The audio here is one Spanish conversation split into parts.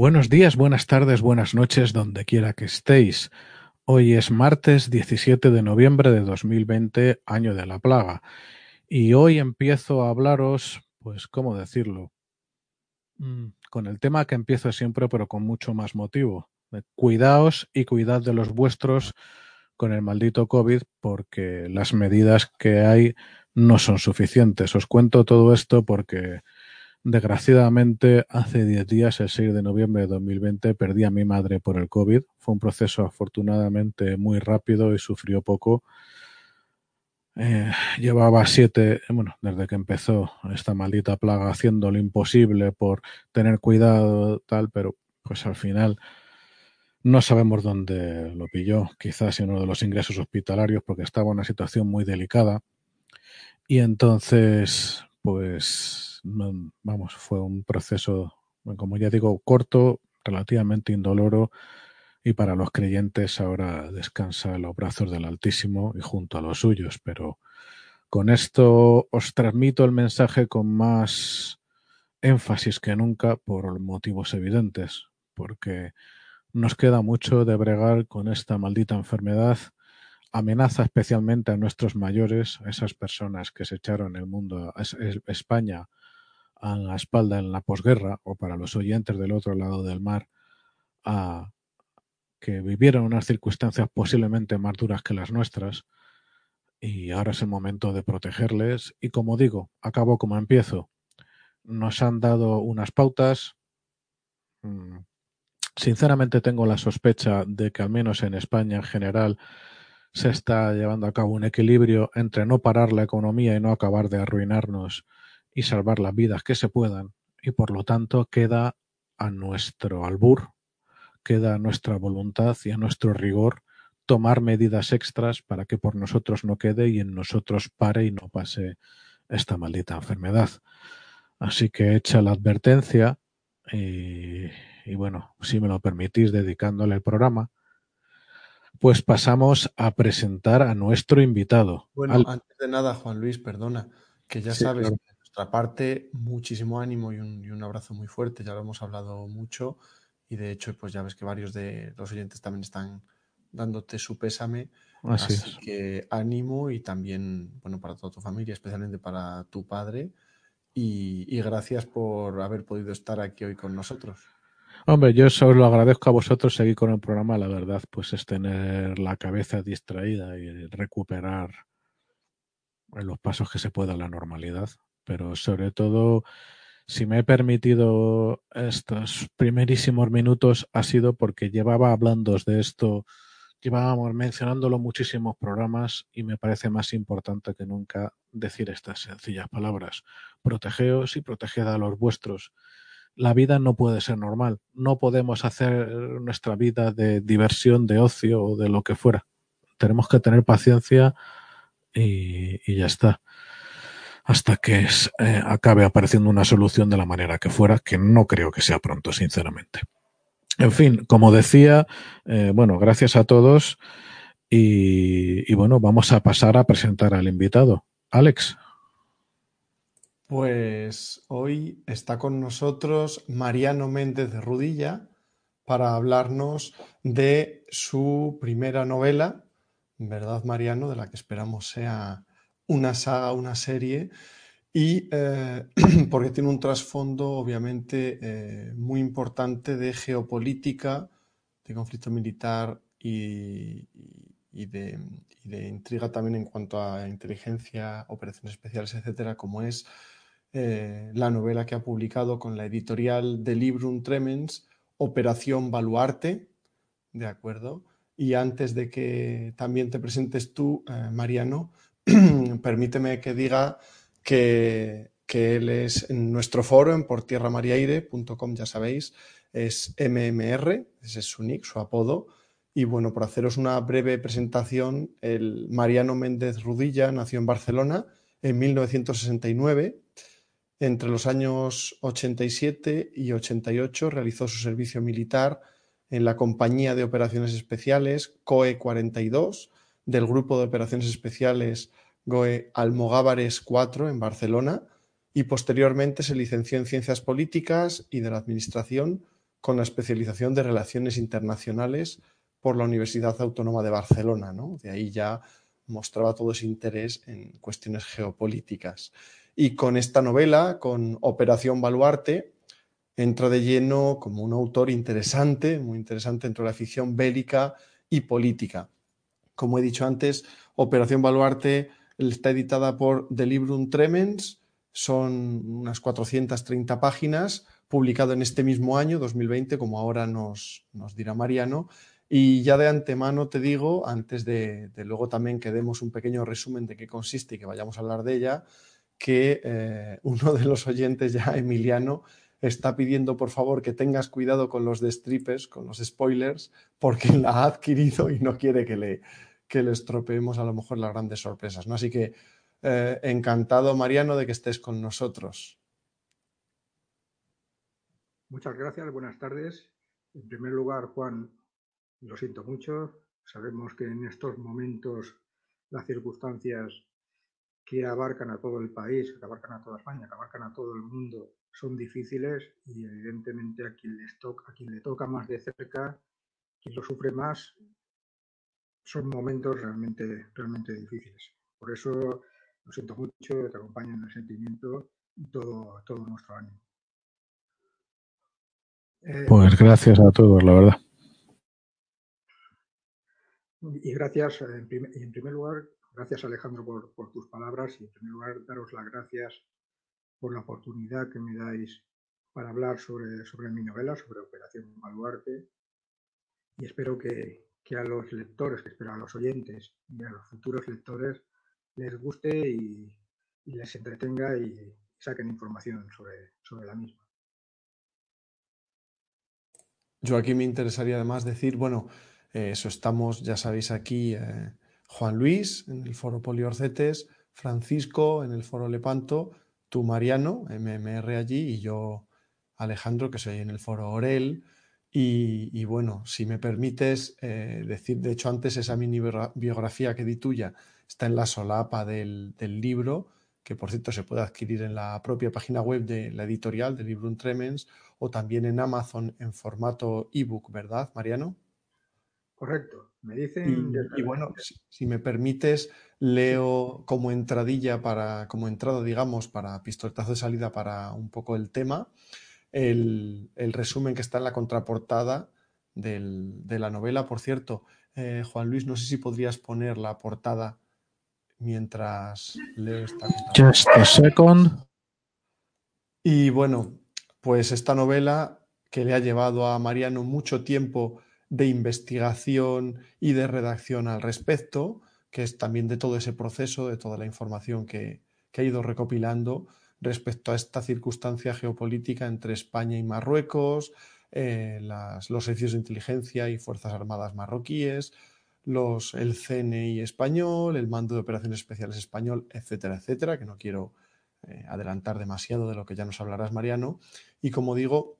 Buenos días, buenas tardes, buenas noches, donde quiera que estéis. Hoy es martes 17 de noviembre de 2020, año de la plaga. Y hoy empiezo a hablaros, pues, ¿cómo decirlo? Mm, con el tema que empiezo siempre, pero con mucho más motivo. Cuidaos y cuidad de los vuestros con el maldito COVID, porque las medidas que hay no son suficientes. Os cuento todo esto porque Desgraciadamente, hace 10 días, el 6 de noviembre de 2020, perdí a mi madre por el COVID. Fue un proceso afortunadamente muy rápido y sufrió poco. Eh, llevaba siete, bueno, desde que empezó esta maldita plaga, haciendo lo imposible por tener cuidado, tal, pero pues al final no sabemos dónde lo pilló. Quizás en uno de los ingresos hospitalarios, porque estaba en una situación muy delicada. Y entonces, pues vamos, fue un proceso, como ya digo, corto, relativamente indoloro y para los creyentes ahora descansa en los brazos del Altísimo y junto a los suyos, pero con esto os transmito el mensaje con más énfasis que nunca por motivos evidentes, porque nos queda mucho de bregar con esta maldita enfermedad amenaza especialmente a nuestros mayores, a esas personas que se echaron el mundo, a España a la espalda en la posguerra, o para los oyentes del otro lado del mar, a, que vivieron unas circunstancias posiblemente más duras que las nuestras, y ahora es el momento de protegerles. Y como digo, acabo como empiezo. Nos han dado unas pautas. Mm, sinceramente tengo la sospecha de que al menos en España en general se está llevando a cabo un equilibrio entre no parar la economía y no acabar de arruinarnos y salvar las vidas que se puedan, y por lo tanto queda a nuestro albur, queda a nuestra voluntad y a nuestro rigor tomar medidas extras para que por nosotros no quede y en nosotros pare y no pase esta maldita enfermedad. Así que hecha la advertencia, y, y bueno, si me lo permitís, dedicándole el programa, pues pasamos a presentar a nuestro invitado. Bueno, antes de nada, Juan Luis, perdona, que ya sabes nuestra parte, muchísimo ánimo y un, abrazo muy fuerte, ya lo hemos hablado mucho y de hecho, pues ya ves que varios de los oyentes también están dándote su pésame. Así, que ánimo y también, bueno, para toda tu familia, especialmente para tu padre. Y, gracias por haber podido estar aquí hoy con nosotros. Hombre, yo os lo agradezco a vosotros seguir con el programa. La verdad, pues es tener la cabeza distraída y recuperar en los pasos que se pueda la normalidad pero sobre todo, si me he permitido estos primerísimos minutos, ha sido porque llevaba hablando de esto, llevábamos mencionándolo muchísimos programas y me parece más importante que nunca decir estas sencillas palabras. Protegeos y proteged a los vuestros. La vida no puede ser normal. No podemos hacer nuestra vida de diversión, de ocio o de lo que fuera. Tenemos que tener paciencia y, y ya está hasta que eh, acabe apareciendo una solución de la manera que fuera, que no creo que sea pronto, sinceramente. En fin, como decía, eh, bueno, gracias a todos y, bueno, vamos a pasar a presentar al invitado. Alex. Pues hoy está con nosotros Mariano Méndez de Rudilla para hablarnos de su primera novela, ¿verdad, Mariano? De la que esperamos sea una saga, una serie, y eh, porque tiene un trasfondo obviamente eh, muy importante de geopolítica, de conflicto militar y, de, intriga también en cuanto a inteligencia, operaciones especiales, etcétera, como es eh, la novela que ha publicado con la editorial de Librum Tremens, Operación Baluarte, ¿de acuerdo? Y antes de que también te presentes tú, Mariano, permíteme que diga que, él es en nuestro foro en portierramariaire.com, ya sabéis, es MMR, ese es su nick, su apodo. Y bueno, por haceros una breve presentación, el Mariano Méndez Rudilla nació en Barcelona en 1969. Entre los años 87 y 88 realizó su servicio militar en la Compañía de Operaciones Especiales COE 42 del Grupo de Operaciones Especiales GOE Almogávares 4 en Barcelona y posteriormente se licenció en Ciencias Políticas y de la Administración con la especialización de Relaciones Internacionales por la Universidad Autónoma de Barcelona. ¿no? De ahí ya mostraba todo ese interés en cuestiones geopolíticas. Y con esta novela, con Operación Baluarte, entra de lleno como un autor interesante, muy interesante dentro de la ficción bélica y política. Como he dicho antes, Operación Baluarte está editada por The Librum Tremens, son unas 430 páginas, publicado en este mismo año, 2020, como ahora nos, nos dirá Mariano, y ya de antemano te digo, antes de, luego también que demos un pequeño resumen de qué consiste y que vayamos a hablar de ella, que eh, uno de los oyentes ya, Emiliano, está pidiendo por favor que tengas cuidado con los destripes, con los spoilers, porque la ha adquirido y no quiere que le, que le estropeemos a lo mejor las grandes sorpresas. ¿no? Así que eh, encantado, Mariano, de que estés con nosotros. Muchas gracias, buenas tardes. En primer lugar, Juan, lo siento mucho. Sabemos que en estos momentos las circunstancias que abarcan a todo el país, que abarcan a toda España, que abarcan a todo el mundo, son difíciles y evidentemente a quien, les toca, a quien le toca más de cerca, quien lo sufre más, son momentos realmente, realmente difíciles. Por eso lo siento mucho, te acompaño en el sentimiento y todo, todo nuestro ánimo. pues gracias a todos, la verdad. Y gracias, en primer, en primer lugar, gracias Alejandro por, por, tus palabras y en primer lugar daros las gracias por la oportunidad que me dais para hablar sobre, sobre mi novela, sobre Operación Baluarte y espero que, que a los lectores, que espero a los oyentes y a los futuros lectores les guste y, les entretenga y saquen información sobre, sobre la misma. Yo aquí me interesaría además decir, bueno, eh, eso estamos, ya sabéis, aquí eh, Juan Luis en el foro Poliorcetes, Francisco en el foro Lepanto, tú Mariano, MMR allí, y yo Alejandro, que soy en el foro Orel. Y, y bueno, si me permites eh, decir, de hecho antes esa mini biografía que di tuya está en la solapa del, del, libro, que por cierto se puede adquirir en la propia página web de la editorial de Librum Tremens o también en Amazon en formato ebook, ¿verdad, Mariano? Correcto. Me dicen. Y, y bueno, si, si, me permites, leo como entradilla para, como entrada, digamos, para pistoletazo de salida para un poco el tema, el, el resumen que está en la contraportada del, de la novela. Por cierto, eh, Juan Luis, no sé si podrías poner la portada mientras leo esta. Just a second. Y bueno, pues esta novela que le ha llevado a Mariano mucho tiempo de investigación y de redacción al respecto, que es también de todo ese proceso, de toda la información que, que ha ido recopilando respecto a esta circunstancia geopolítica entre España y Marruecos, eh, los servicios de inteligencia y Fuerzas Armadas marroquíes, los, el CNI español, el Mando de Operaciones Especiales español, etcétera, etcétera, que no quiero eh, adelantar demasiado de lo que ya nos hablarás, Mariano. Y como digo,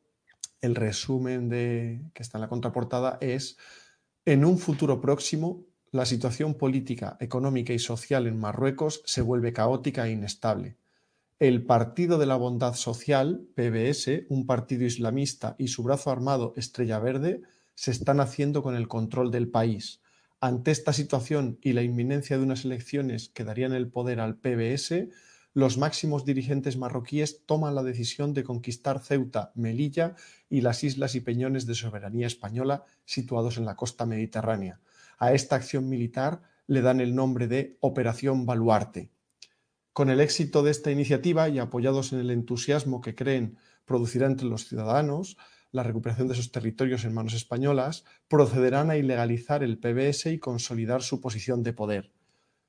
el resumen de, que está en la contraportada es, en un futuro próximo, la situación política, económica y social en Marruecos se vuelve caótica e inestable. El Partido de la Bondad Social, PBS, un partido islamista y su brazo armado Estrella Verde, se están haciendo con el control del país. Ante esta situación y la inminencia de unas elecciones que darían el poder al PBS, los máximos dirigentes marroquíes toman la decisión de conquistar Ceuta, Melilla y las islas y peñones de soberanía española situados en la costa mediterránea. A esta acción militar le dan el nombre de Operación Baluarte. Con el éxito de esta iniciativa y apoyados en el entusiasmo que creen producirá entre los ciudadanos la recuperación de esos territorios en manos españolas, procederán a ilegalizar el PBS y consolidar su posición de poder.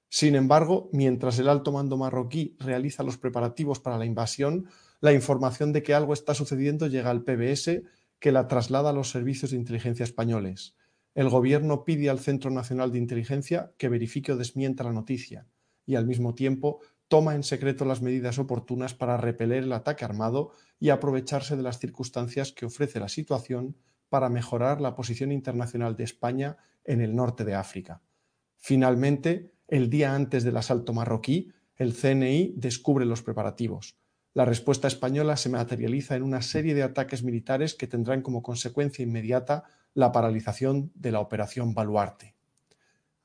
Sin embargo, mientras el alto mando marroquí realiza los preparativos para la invasión, la información de que algo está sucediendo llega al PBS, que la traslada a los servicios de inteligencia españoles. El gobierno pide al Centro Nacional de Inteligencia que verifique o desmienta la noticia y al mismo tiempo toma en secreto las medidas oportunas para repeler el ataque armado y aprovecharse de las circunstancias que ofrece la situación para mejorar la posición internacional de España en el norte de África. Finalmente, el día antes del asalto marroquí, el CNI descubre los preparativos. la respuesta española se materializa en una serie de ataques militares que tendrán como consecuencia inmediata la paralización de la operación Baluarte.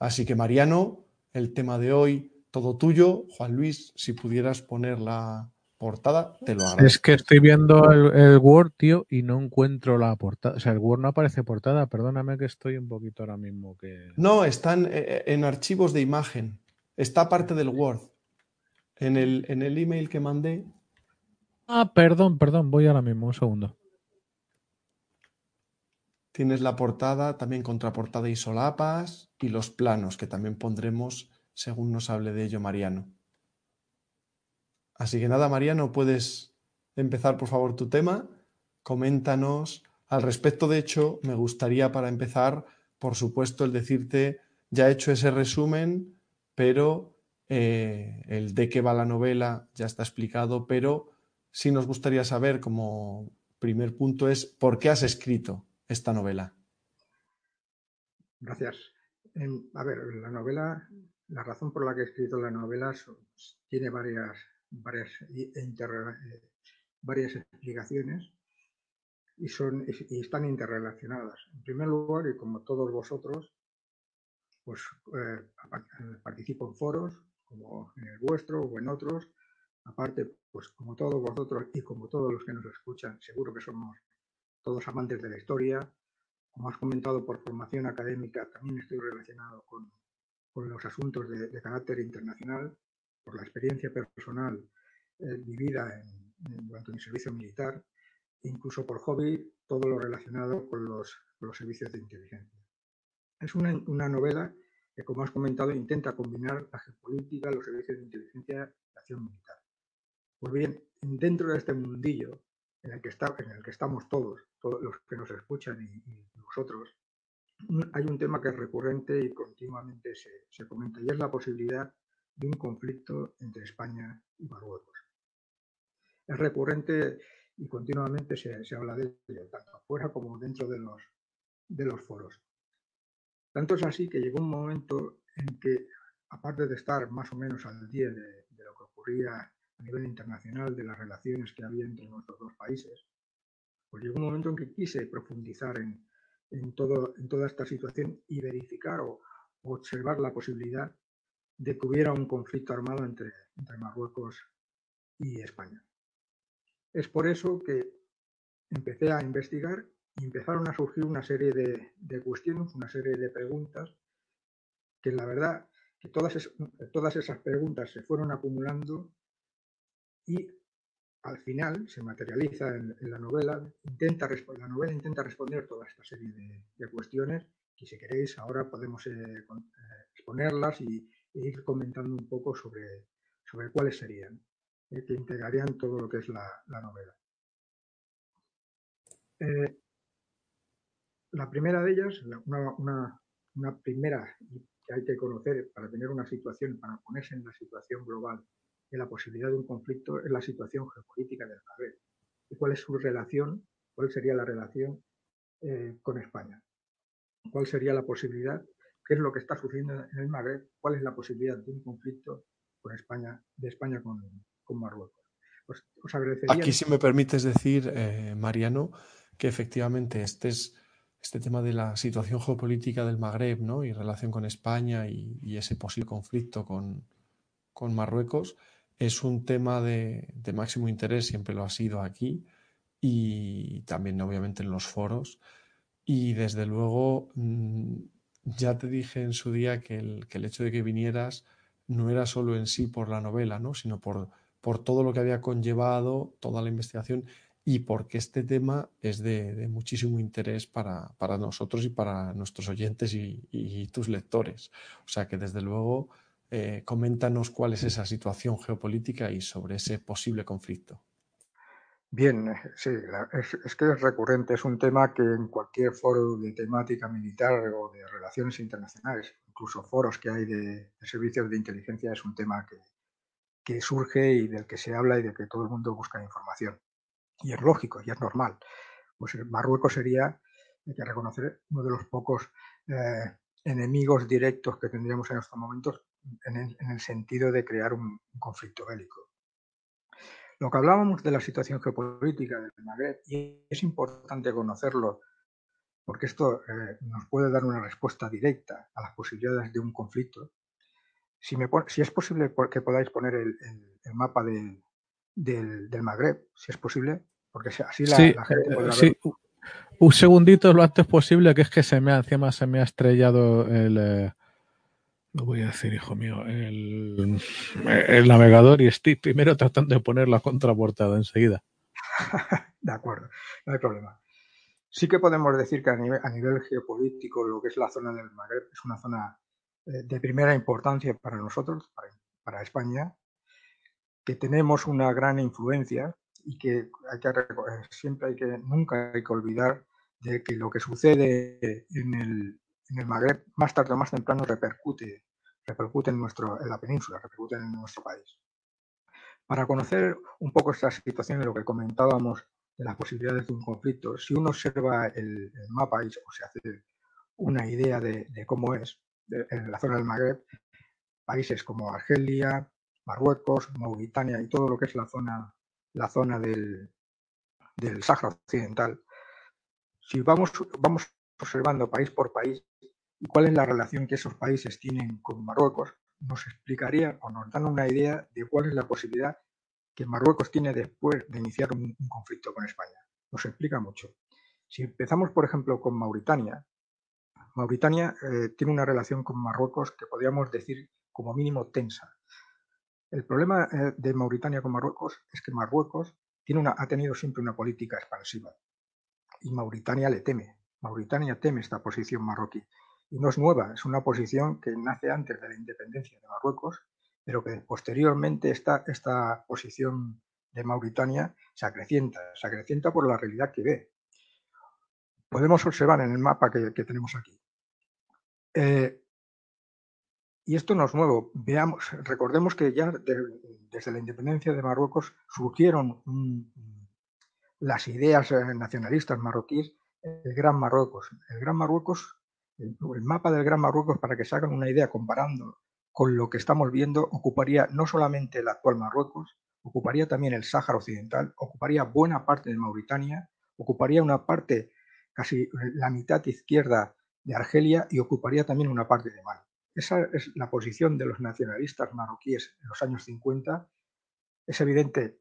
Así que Mariano, el tema de hoy, todo tuyo. Juan Luis, si pudieras poner la portada, te lo agradezco. Es que estoy viendo el, Word, tío, y no encuentro la portada. O sea, el Word no aparece portada. Perdóname que estoy un poquito ahora mismo que... No, están eh, eh, en archivos de imagen. Está parte del Word. En el, en el email que mandé. Ah, perdón, perdón. Voy ahora mismo, un segundo. Tienes la portada, también contraportada y solapas, y los planos, que también pondremos según nos hable de ello Mariano. Así que nada, Mariano, puedes empezar por favor tu tema. Coméntanos al respecto. De hecho, me gustaría para empezar, por supuesto, el decirte, ya he hecho ese resumen, pero eh, el de qué va la novela ya está explicado, pero sí nos gustaría saber como primer punto es por qué has escrito esta novela. Gracias. a ver, la novela, la razón por la que he escrito la novela tiene varias, varias, eh, varias explicaciones y, son, y están interrelacionadas. En primer lugar, y como todos vosotros, pues eh, participo en foros, como en el vuestro o en otros. Aparte, pues como todos vosotros y como todos los que nos escuchan, seguro que somos todos amantes de la historia. Como has comentado, por formación académica también estoy relacionado con, con los asuntos de, carácter internacional, por la experiencia personal eh, vivida en, durante mi servicio militar, incluso por hobby, todo lo relacionado con los, los servicios de inteligencia. Es una, una, novela que, como has comentado, intenta combinar la geopolítica, los servicios de inteligencia y la acción militar. Pues bien, dentro de este mundillo en el que, está, en el que estamos todos, todos los que nos escuchan y, vosotros, hay un tema que es recurrente y continuamente se, comenta, y es la posibilidad de un conflicto entre España y Marruecos. Es recurrente y continuamente se, habla de ello, tanto afuera como dentro de los, de los foros. Tanto es así que llegó un momento en que, aparte de estar más o menos al día de, de lo que ocurría a nivel internacional de las relaciones que había entre nuestros dos países, pues llegó un momento en que quise profundizar en, en, toda esta situación y verificar o, observar la posibilidad de que hubiera un conflicto armado entre, Marruecos y España. Es por eso que empecé a investigar y empezaron a surgir una serie de, cuestiones, una serie de preguntas, que la verdad que todas, todas esas preguntas se fueron acumulando y al final se materializa en, la novela, intenta la novela intenta responder toda esta serie de, cuestiones que si queréis ahora podemos eh, eh, exponerlas y, e ir comentando un poco sobre, sobre cuáles serían, eh, que integrarían todo lo que es la, novela. la primera de ellas, una, una primera que hay que conocer para tener una situación, para ponerse en la situación global de la posibilidad de un conflicto es la situación geopolítica del Magreb y cuál es su relación, cuál sería la relación eh, con España, cuál sería la posibilidad, qué es lo que está sucediendo en el Magreb, cuál es la posibilidad de un conflicto con España, de España con, Marruecos. Pues, Aquí, si me permites decir, eh, Mariano, que efectivamente este es este tema de la situación geopolítica del Magreb ¿no? y relación con España y, ese posible conflicto con, con Marruecos es un tema de, máximo interés, siempre lo ha sido aquí y también obviamente en los foros. Y desde luego, mm, ya te dije en su día que el, que el, hecho de que vinieras no era solo en sí por la novela, ¿no? sino por, por todo lo que había conllevado, toda la investigación y porque este tema es de, muchísimo interés para, nosotros y para nuestros oyentes y, y tus lectores. O sea que desde luego eh, coméntanos cuál es esa situación geopolítica y sobre ese posible conflicto. Bien, eh, sí, es, que es recurrente, es un tema que en cualquier foro de temática militar o de relaciones internacionales, incluso foros que hay de, servicios de inteligencia, es un tema que, que, surge y del que se habla y del que todo el mundo busca información. Y es lógico y es normal. Pues Marruecos sería, hay que reconocer, uno de los pocos eh, enemigos directos que tendríamos en estos momentos en el, sentido de crear un, conflicto bélico. Lo que hablábamos de la situación geopolítica del Magreb, y es importante conocerlo porque esto eh, nos puede dar una respuesta directa a las posibilidades de un conflicto. Si, me si es posible que podáis poner el, mapa del, del, Magreb, si es posible, porque así la, gente podrá sí. Un segundito lo antes posible, que es que se me ha, encima se me ha estrellado el... Eh, lo voy a decir, hijo mío, el, navegador y estoy primero tratando de poner la contraportada enseguida. de acuerdo, no hay problema. Sí que podemos decir que a nivel, geopolítico lo que es la zona del Magreb es una zona eh, de primera importancia para nosotros, para, España, que tenemos una gran influencia y que, hay que siempre hay que, nunca hay que olvidar de que lo que sucede en el, en el Magreb más tarde o más temprano repercute, repercute en, nuestro, en la península, repercute en nuestro país. Para conocer un poco esta situación, lo que comentábamos de las posibilidades de un conflicto, si uno observa el, mapa y o se hace una idea de, cómo es en la zona del Magreb, países como Argelia, Marruecos, Mauritania y todo lo que es la zona, la zona del, del Sáhara Occidental, si vamos, vamos observando país por país y cuál es la relación que esos países tienen con Marruecos, nos explicaría o nos dan una idea de cuál es la posibilidad que Marruecos tiene después de iniciar un, conflicto con España. Nos explica mucho. Si empezamos, por ejemplo, con Mauritania, Mauritania eh, tiene una relación con Marruecos que podríamos decir como mínimo tensa. El problema eh, de Mauritania con Marruecos es que Marruecos tiene una, ha tenido siempre una política expansiva y Mauritania le teme. Mauritania teme esta posición marroquí y no es nueva, es una posición que nace antes de la independencia de Marruecos pero que posteriormente esta, esta posición de Mauritania se acrecienta, se acrecienta por la realidad que ve. Podemos observar en el mapa que, tenemos aquí. Eh, y esto no es nuevo. Veamos, recordemos que ya desde la independencia de Marruecos surgieron las ideas eh, nacionalistas marroquíes, el Gran Marruecos. El Gran Marruecos, el, mapa del Gran Marruecos, para que se hagan una idea comparando con lo que estamos viendo, ocuparía no solamente el actual Marruecos, ocuparía también el Sáhara Occidental, ocuparía buena parte de Mauritania, ocuparía una parte, casi la mitad izquierda de Argelia y ocuparía también una parte de Mali. Esa es la posición de los nacionalistas marroquíes en los años 50. Es evidente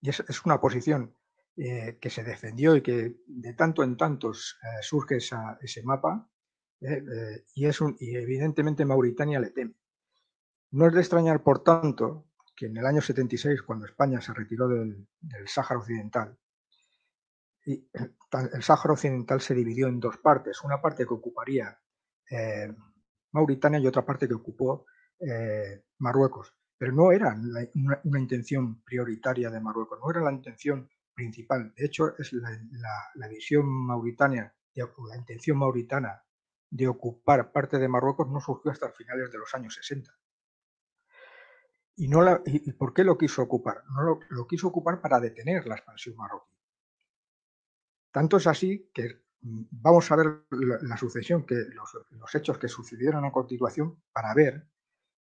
y es, una posición eh, que se defendió y que de tanto en tanto eh, surge ese mapa eh, y, es un, y evidentemente Mauritania le teme. No es de extrañar, por tanto, que en el año 76, cuando España se retiró del, Sáhara Occidental, el, Sáhara Occidental se dividió en dos partes, una parte que ocuparía eh, Mauritania y otra parte que ocupó eh, Marruecos. Pero no era una, intención prioritaria de Marruecos, no era la intención principal. De hecho, es la, visión mauritania, la intención mauritana de ocupar parte de Marruecos no surgió hasta finales de los años 60. ¿Y, no la, y, por qué lo quiso ocupar? No lo, quiso ocupar para detener la expansión marroquí. Tanto es así que mm, vamos a ver la, sucesión, que los, hechos que sucedieron a continuación para ver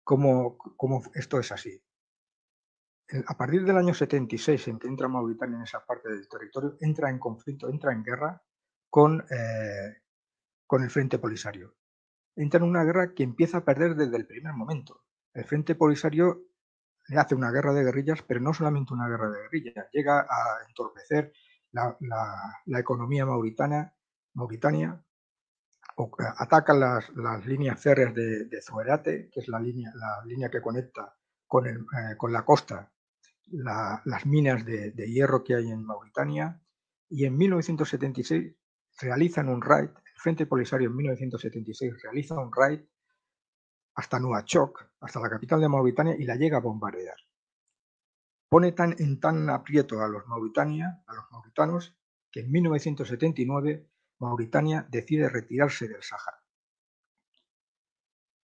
cómo, cómo esto es así. A partir del año 76, en que entra Mauritania en esa parte del territorio, entra en conflicto, entra en guerra con, eh, con el Frente Polisario. Entra en una guerra que empieza a perder desde el primer momento. El Frente Polisario le hace una guerra de guerrillas, pero no solamente una guerra de guerrillas, llega a entorpecer la, economía mauritana, Mauritania, eh, ataca las, líneas férreas de, de, que es la línea, la línea que conecta con, eh, con la costa las minas de, hierro que hay en Mauritania, y en 1976 realizan un raid, Frente Polisario en 1976 realiza un raid hasta Nuachok, hasta la capital de Mauritania, y la llega a bombardear. Pone tan, en tan aprieto a los, Mauritania, a los mauritanos que en 1979 Mauritania decide retirarse del Sáhara.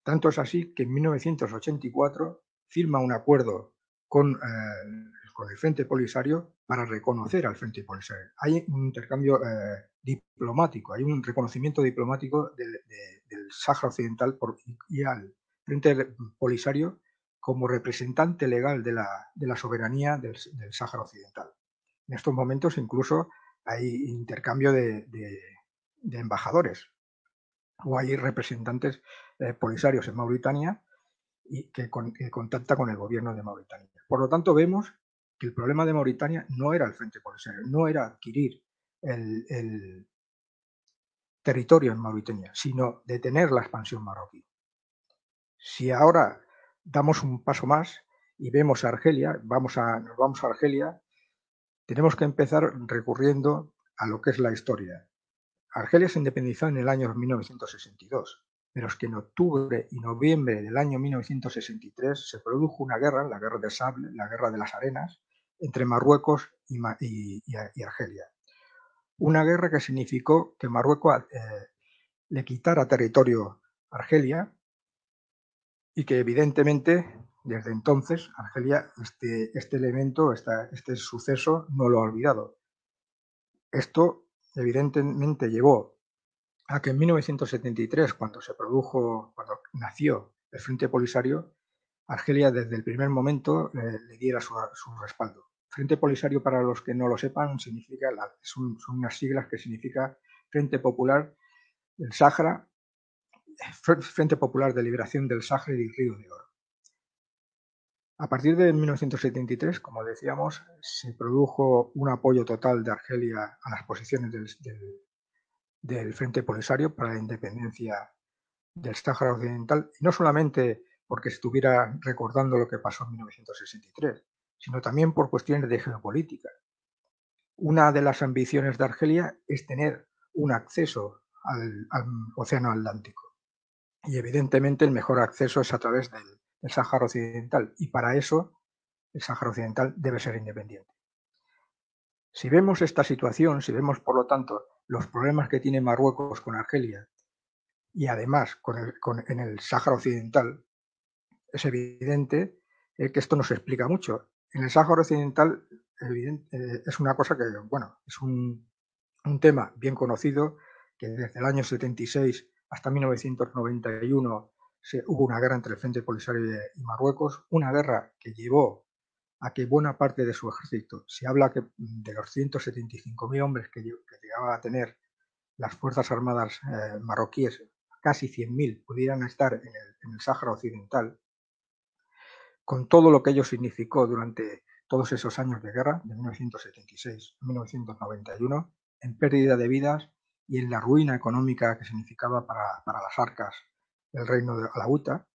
Tanto es así que en 1984 firma un acuerdo con, eh, con el Frente Polisario para reconocer al Frente Polisario. Hay un intercambio eh, diplomático, hay un reconocimiento diplomático del, Sáhara Occidental por, y al Frente Polisario como representante legal de la, soberanía del, Sáhara Occidental. En estos momentos incluso hay intercambio de, embajadores o hay representantes eh, polisarios en Mauritania y que, contacta con el gobierno de Mauritania. Por lo tanto, vemos que el problema de Mauritania no era el Frente Polisario, no era adquirir el territorio en Mauritania, sino detener la expansión marroquí. Si ahora damos un paso más y vemos a Argelia, vamos a, nos vamos a Argelia, tenemos que empezar recurriendo a lo que es la historia. Argelia se independizó en el año 1962, pero es que en octubre y noviembre del año 1963 se produjo una guerra, la guerra de Sable, la guerra de las arenas, entre Marruecos y, Argelia. Una guerra que significó que Marruecos eh, le quitara territorio a Argelia y que evidentemente desde entonces Argelia este, este elemento, este suceso no lo ha olvidado. Esto evidentemente llevó a que en 1973, cuando se produjo, cuando nació el Frente Polisario, Argelia desde el primer momento le diera su, respaldo. Frente Polisario, para los que no lo sepan, significa, son, unas siglas que significa Frente Popular del Sáhara Frente Popular de Liberación del Sáhara y del Río de Oro. A partir de 1973, como decíamos, se produjo un apoyo total de Argelia a las posiciones del, Frente Polisario para la independencia del Sáhara Occidental, y no solamente porque estuviera recordando lo que pasó en 1963, sino también por cuestiones de geopolítica. Una de las ambiciones de Argelia es tener un acceso al Océano Atlántico. Y evidentemente el mejor acceso es a través del, Sáhara Occidental y para eso el Sáhara Occidental debe ser independiente. Si vemos esta situación, si vemos por lo tanto los problemas que tiene Marruecos con Argelia y además con en el Sáhara Occidental, es evidente eh, que esto nos explica mucho. En el Sáhara Occidental eh, es una cosa que, bueno, es un, un tema bien conocido que desde el año 76 hasta 1991 se, hubo una guerra entre el Frente Polisario y Marruecos, una guerra que llevó a que buena parte de su ejército, se habla que de los 175.000 hombres que, que llegaba a tener las Fuerzas Armadas eh, marroquíes, casi 100.000 pudieran estar en el, en el Sáhara Occidental, con todo lo que ello significó durante todos esos años de guerra, de 1976 a 1991, en pérdida de vidas, y en la ruina económica que significaba para, las arcas el reino de Alauta.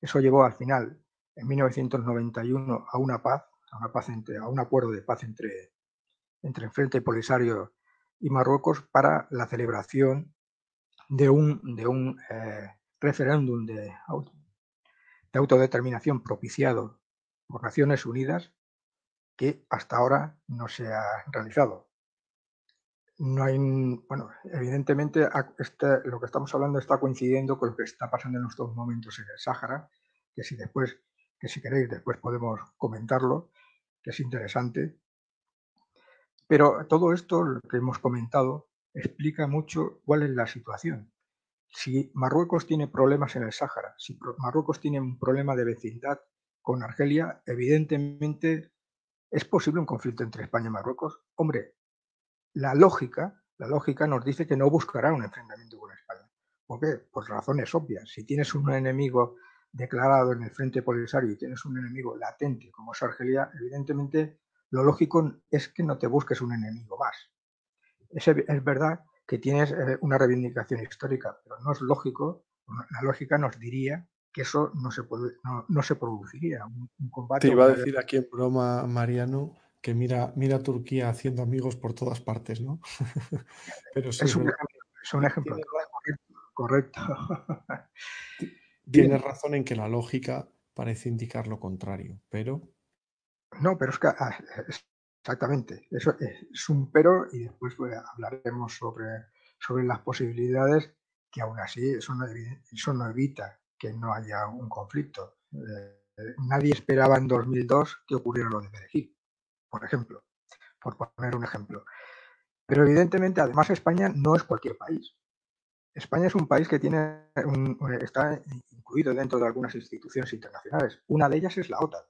Eso llevó al final, en 1991, a una paz, a un acuerdo de paz entre, entre el Frente Polisario y Marruecos para la celebración de un, de un eh, referéndum de, de autodeterminación propiciado por Naciones Unidas que hasta ahora no se ha realizado no hay, bueno, evidentemente este, lo que estamos hablando está coincidiendo con lo que está pasando en estos momentos en el Sáhara, que si después, que si queréis después podemos comentarlo, que es interesante. Pero todo esto lo que hemos comentado explica mucho cuál es la situación. Si Marruecos tiene problemas en el Sáhara, si Marruecos tiene un problema de vecindad con Argelia, evidentemente es posible un conflicto entre España y Marruecos. Hombre, la lógica, la lógica nos dice que no buscará un enfrentamiento con España. ¿Por qué? Por razones obvias. Si tienes un enemigo declarado en el frente polisario y tienes un enemigo latente como es Argelia, evidentemente lo lógico es que no te busques un enemigo más. Es, es verdad que tienes eh, una reivindicación histórica, pero no es lógico, la lógica nos diría que eso no se, puede, no, se produciría. Un, combate Te iba a decir aquí en broma, Mariano, que mira, mira Turquía haciendo amigos por todas partes, ¿no? Pero es, un ejemplo, correcto. Tienes razón en que la lógica parece indicar lo contrario, pero... No, pero es que ah, exactamente, eso es un pero y después pues, hablaremos sobre, sobre las posibilidades que aún así eso no, eso no evita que no haya un conflicto. Eh, nadie esperaba en 2002 que ocurriera lo de Perejil por ejemplo, por poner un ejemplo. Pero evidentemente, además, España no es cualquier país. España es un país que tiene está incluido dentro de algunas instituciones internacionales. Una de ellas es la OTAN.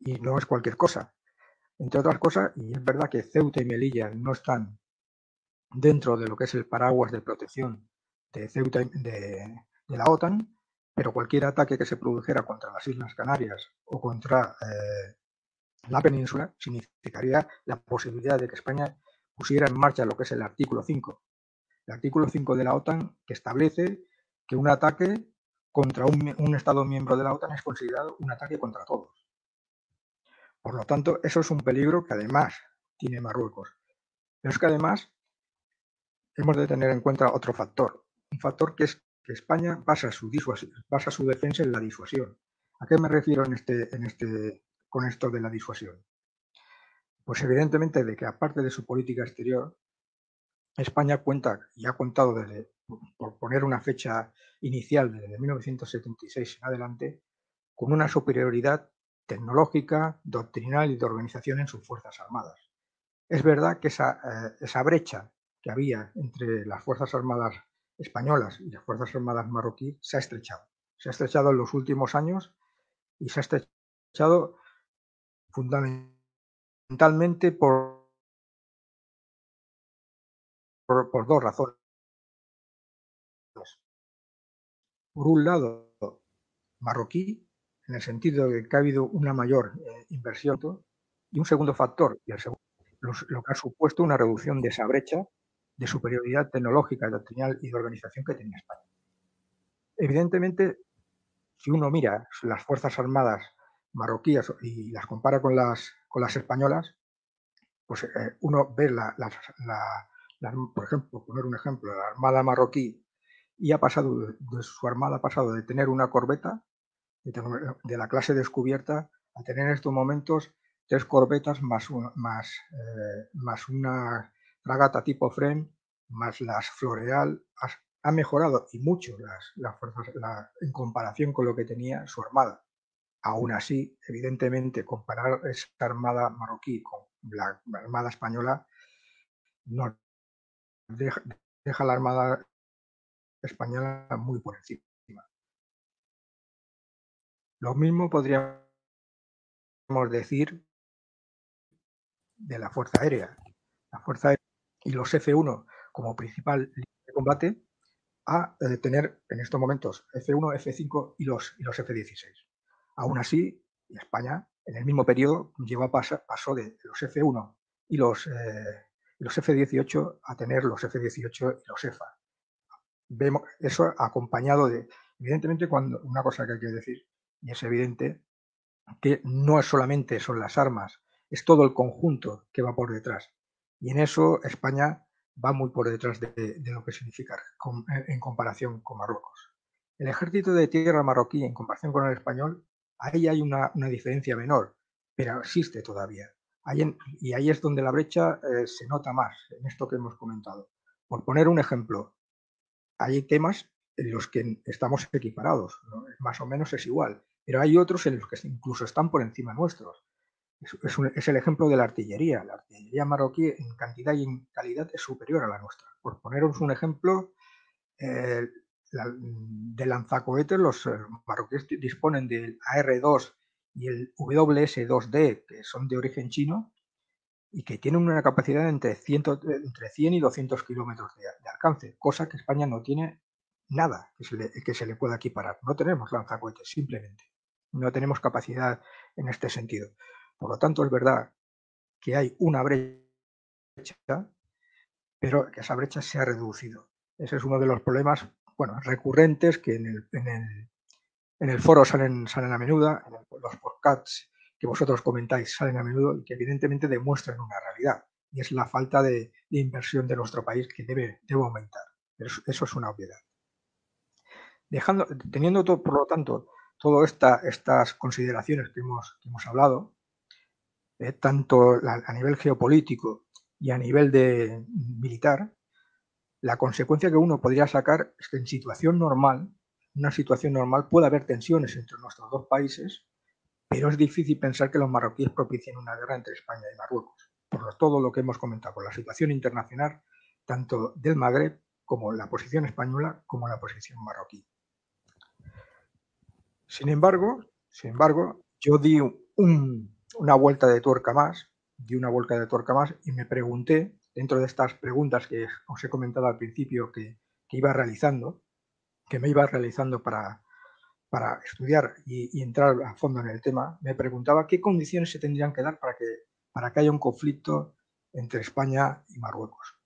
Y no es cualquier cosa. Entre otras cosas, y es verdad que Ceuta y Melilla no están dentro de lo que es el paraguas de protección de Ceuta de, la OTAN, pero cualquier ataque que se produjera contra las Islas Canarias o contra eh, la península significaría la posibilidad de que España pusiera en marcha lo que es el artículo 5. El artículo 5 de la OTAN que establece que un ataque contra un, Estado miembro de la OTAN es considerado un ataque contra todos. Por lo tanto, eso es un peligro que además tiene Marruecos. Pero es que además hemos de tener en cuenta otro factor. Un factor que es que España basa su, su defensa en la disuasión. ¿A qué me refiero en este, en este, con esto de la disuasión? Pues evidentemente de que aparte de su política exterior, España cuenta y ha contado desde, por poner una fecha inicial desde 1976 en adelante, con una superioridad tecnológica, doctrinal y de organización en sus Fuerzas Armadas. Es verdad que esa, eh, esa brecha que había entre las Fuerzas Armadas españolas y las Fuerzas Armadas marroquíes se ha estrechado. Se ha estrechado en los últimos años y se ha estrechado fundamentalmente por, por, dos razones. Por un lado, marroquí, en el sentido de que ha habido una mayor eh, inversión, y un segundo factor, y el segundo, lo que ha supuesto una reducción de esa brecha de superioridad tecnológica, doctrinal y de organización que tenía España. Evidentemente, si uno mira las Fuerzas Armadas marroquíes y las compara con las, con las españolas, pues eh, uno ve, la, por ejemplo, poner un ejemplo, la Armada marroquí y ha pasado, de, su armada ha pasado de tener una corbeta, de, la clase descubierta, a tener en estos momentos tres corbetas más, eh, más una fragata tipo Fren más las Floreal ha mejorado y mucho las, fuerzas en comparación con lo que tenía su armada. Aún así, evidentemente, comparar esa armada marroquí con la armada española no deja, deja la armada española muy por encima. Lo mismo podríamos decir de la Fuerza Aérea. La Fuerza Aérea y los F1 como principal de combate a eh, tener en estos momentos F1, F5 y los, y los F-16. Aún así, España en el mismo periodo llevó pasó de los F1 y los, eh, los F-18 a tener los F-18 y los EFA. Vemos eso acompañado de, evidentemente, cuando una cosa que hay que decir, y es evidente, que no solamente son las armas, es todo el conjunto que va por detrás. Y en eso España va muy por detrás de, lo que significa en comparación con Marruecos. El ejército de tierra marroquí en comparación con el español, ahí hay una, diferencia menor, pero existe todavía. y ahí es donde la brecha eh, se nota más, en esto que hemos comentado. Por poner un ejemplo, hay temas en los que estamos equiparados, más o menos es igual, pero hay otros en los que incluso están por encima nuestros es, el ejemplo de la artillería. La artillería marroquí en cantidad y en calidad es superior a la nuestra. Por poneros un ejemplo, eh, de lanzacohetes, los eh, marroquíes disponen del AR-2 y el WS-2D, que son de origen chino, y que tienen una capacidad entre, 100, entre 100 y 200 kilómetros de, alcance, cosa que España no tiene nada que se, le, que se le pueda equiparar. No tenemos lanzacohetes, simplemente. No tenemos capacidad en este sentido. Por lo tanto, es verdad que hay una brecha, pero que esa brecha se ha reducido. Ese es uno de los problemas bueno, recurrentes que en el, en el, foro salen, salen a menudo, en los podcasts que vosotros comentáis salen a menudo y que evidentemente demuestran una realidad. Y es la falta de, inversión de nuestro país que debe, debe aumentar. Eso, eso, es una obviedad. Dejando, teniendo todo, por lo tanto todas esta, estas consideraciones que hemos, que hemos hablado, eh, tanto a nivel geopolítico y a nivel de militar, la consecuencia que uno podría sacar es que en situación normal, una situación normal, puede haber tensiones entre nuestros dos países, pero es difícil pensar que los marroquíes propicien una guerra entre España y Marruecos, por todo lo que hemos comentado, por la situación internacional, tanto del Magreb como la posición española como la posición marroquí. Sin embargo, sin embargo, yo di una vuelta de tuerca más, di una vuelta de tuerca más y me pregunté, dentro de estas preguntas que os he comentado al principio que, iba realizando, que me iba realizando para, para estudiar y, entrar a fondo en el tema, me preguntaba qué condiciones se tendrían que dar para que, para que haya un conflicto entre España y Marruecos.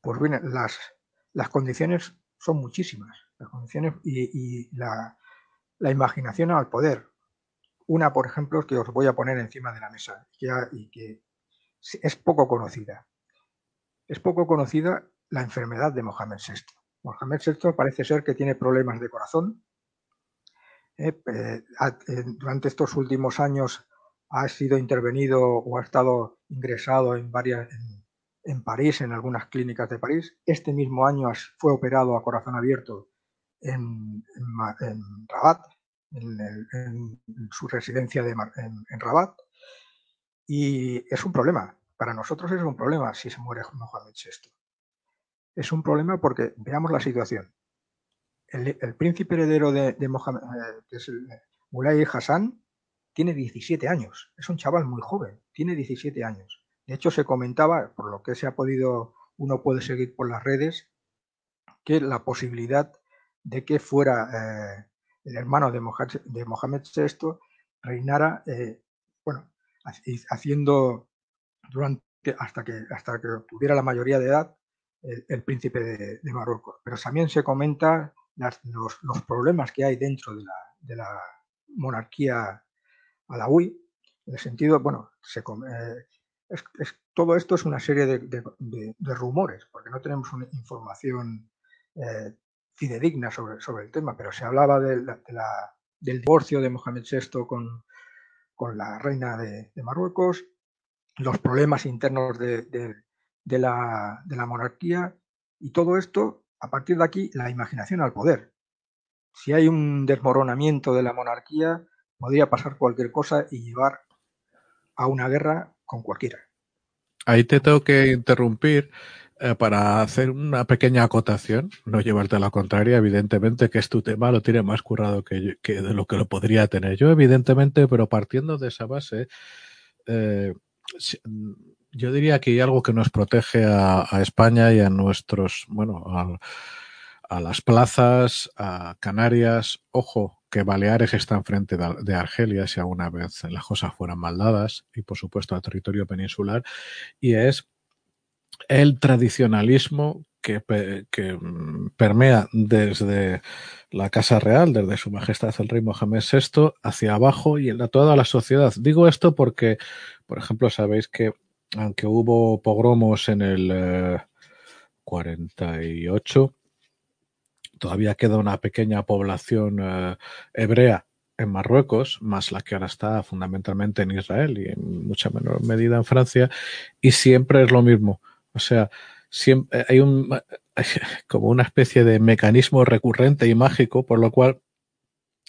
Pues bien, las, las condiciones son muchísimas, las condiciones y, la, imaginación al poder. Una, por ejemplo, que os voy a poner encima de la mesa y que es poco conocida. Es poco conocida la enfermedad de Mohamed VI. Mohamed VI parece ser que tiene problemas de corazón. Eh, eh, eh, durante estos últimos años ha sido intervenido o ha estado ingresado en varias, en París, en algunas clínicas de París. Este mismo año fue operado a corazón abierto en, Rabat, en, su residencia de, en, Rabat. Y es un problema. Para nosotros es un problema si se muere Mohamed VI. Es un problema porque veamos la situación. El, príncipe heredero de, Mohamed, eh, que es el Mulay Hassan, tiene 17 años. Es un chaval muy joven, tiene 17 años. De hecho, se comentaba, por lo que se ha podido, uno puede seguir por las redes, que la posibilidad de que fuera eh, el hermano de Mohamed, VI reinara, eh, bueno, haciendo durante hasta que hasta que tuviera la mayoría de edad el, príncipe de, Marruecos. Pero también se comenta los, problemas que hay dentro de la, de la monarquía alawi, en el sentido, bueno, eh, todo esto es una serie de, rumores, porque no tenemos una información fidedigna sobre, sobre, el tema, pero se hablaba del divorcio de Mohamed VI con, con la reina de, Marruecos, los problemas internos de, la, de la monarquía y todo esto, a partir de aquí, la imaginación al poder. Si hay un desmoronamiento de la monarquía, podría pasar cualquier cosa y llevar a una guerra con cualquiera. Ahí te tengo que interrumpir eh, para hacer una pequeña acotación, no llevarte a la contraria, evidentemente que es tu tema, lo tiene más currado que, que de lo que lo podría tener yo, evidentemente, pero partiendo de esa base, eh, yo diría que hay algo que nos protege a, España y a nuestros, bueno, a, a las plazas, a Canarias, ojo, que Baleares está enfrente de Argelia, si alguna vez las cosas fueran mal dadas, y por supuesto al territorio peninsular, y es el tradicionalismo que, mm, permea desde la Casa Real, desde Su Majestad el Rey Mohamed VI, hacia abajo y en toda la sociedad. Digo esto porque, por ejemplo, sabéis que aunque hubo pogromos en el 48, eh, todavía queda una pequeña población eh, hebrea en Marruecos, más la que ahora está fundamentalmente en Israel y en mucha menor medida en Francia, y siempre es lo mismo. O sea, siempre hay un como una especie de mecanismo recurrente y mágico, por lo cual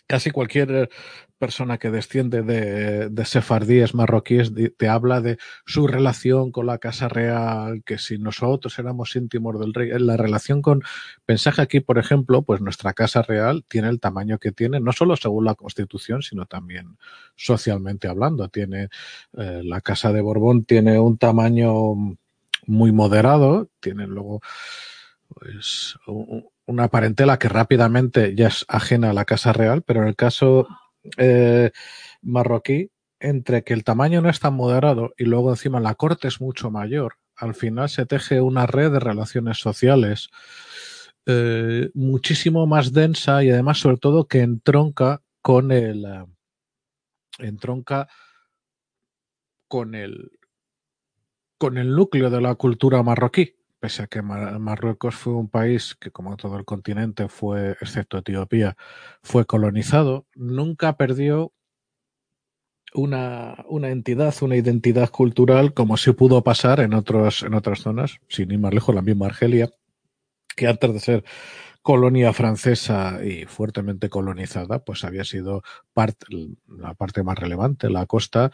casi cualquier persona que desciende de, de sefardíes marroquíes te habla de su relación con la Casa Real, que si nosotros éramos íntimos del rey, la relación con, pensaje aquí, por ejemplo, pues nuestra Casa Real tiene el tamaño que tiene, no solo según la Constitución, sino también socialmente hablando. Tiene, eh, la Casa de Borbón tiene un tamaño muy moderado, tiene luego, pues, una parentela que rápidamente ya es ajena a la Casa Real, pero en el caso eh, marroquí, entre que el tamaño no es tan moderado y luego encima la corte es mucho mayor, al final se teje una red de relaciones sociales eh, muchísimo más densa y además sobre todo que entronca con el eh, entronca con el con el núcleo de la cultura marroquí pese a que Marruecos fue un país que, como todo el continente, fue, excepto Etiopía, fue colonizado, nunca perdió una, una, entidad, una identidad cultural, como sí pudo pasar en, otros, en otras zonas, sin ir más lejos, la misma Argelia, que antes de ser colonia francesa y fuertemente colonizada, pues había sido parte, la parte más relevante, la costa,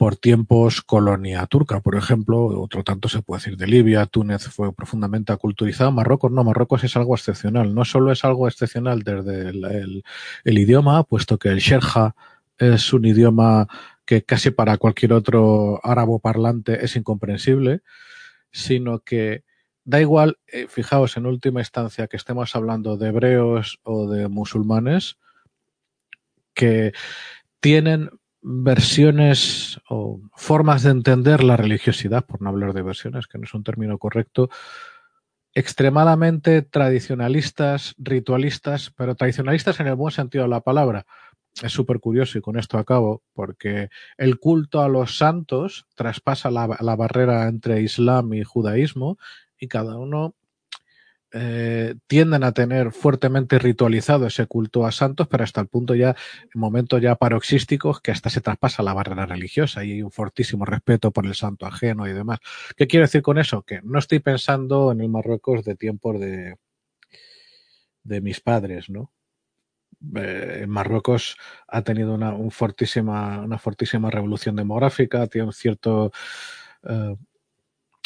por tiempos colonia turca, por ejemplo, otro tanto se puede decir de Libia, Túnez fue profundamente aculturizado, Marruecos no, Marruecos es algo excepcional, no solo es algo excepcional desde el, idioma, puesto que el sherja es un idioma que casi para cualquier otro árabo parlante es incomprensible, sino que da igual, eh, fijaos en última instancia que estemos hablando de hebreos o de musulmanes, que tienen versiones o formas de entender la religiosidad, por no hablar de versiones, que no es un término correcto, extremadamente tradicionalistas, ritualistas, pero tradicionalistas en el buen sentido de la palabra. Es súper curioso y con esto acabo, porque el culto a los santos traspasa la, la barrera entre Islam y judaísmo y cada uno eh, tienden a tener fuertemente ritualizado ese culto a santos, pero hasta el punto ya, en momentos ya paroxísticos, que hasta se traspasa la barrera religiosa y hay un fortísimo respeto por el santo ajeno y demás. ¿Qué quiero decir con eso? Que no estoy pensando en el Marruecos de tiempos de, de mis padres, ¿no? Eh, en Marruecos ha tenido una, un fortísima, una fortísima revolución demográfica, tiene un cierto eh,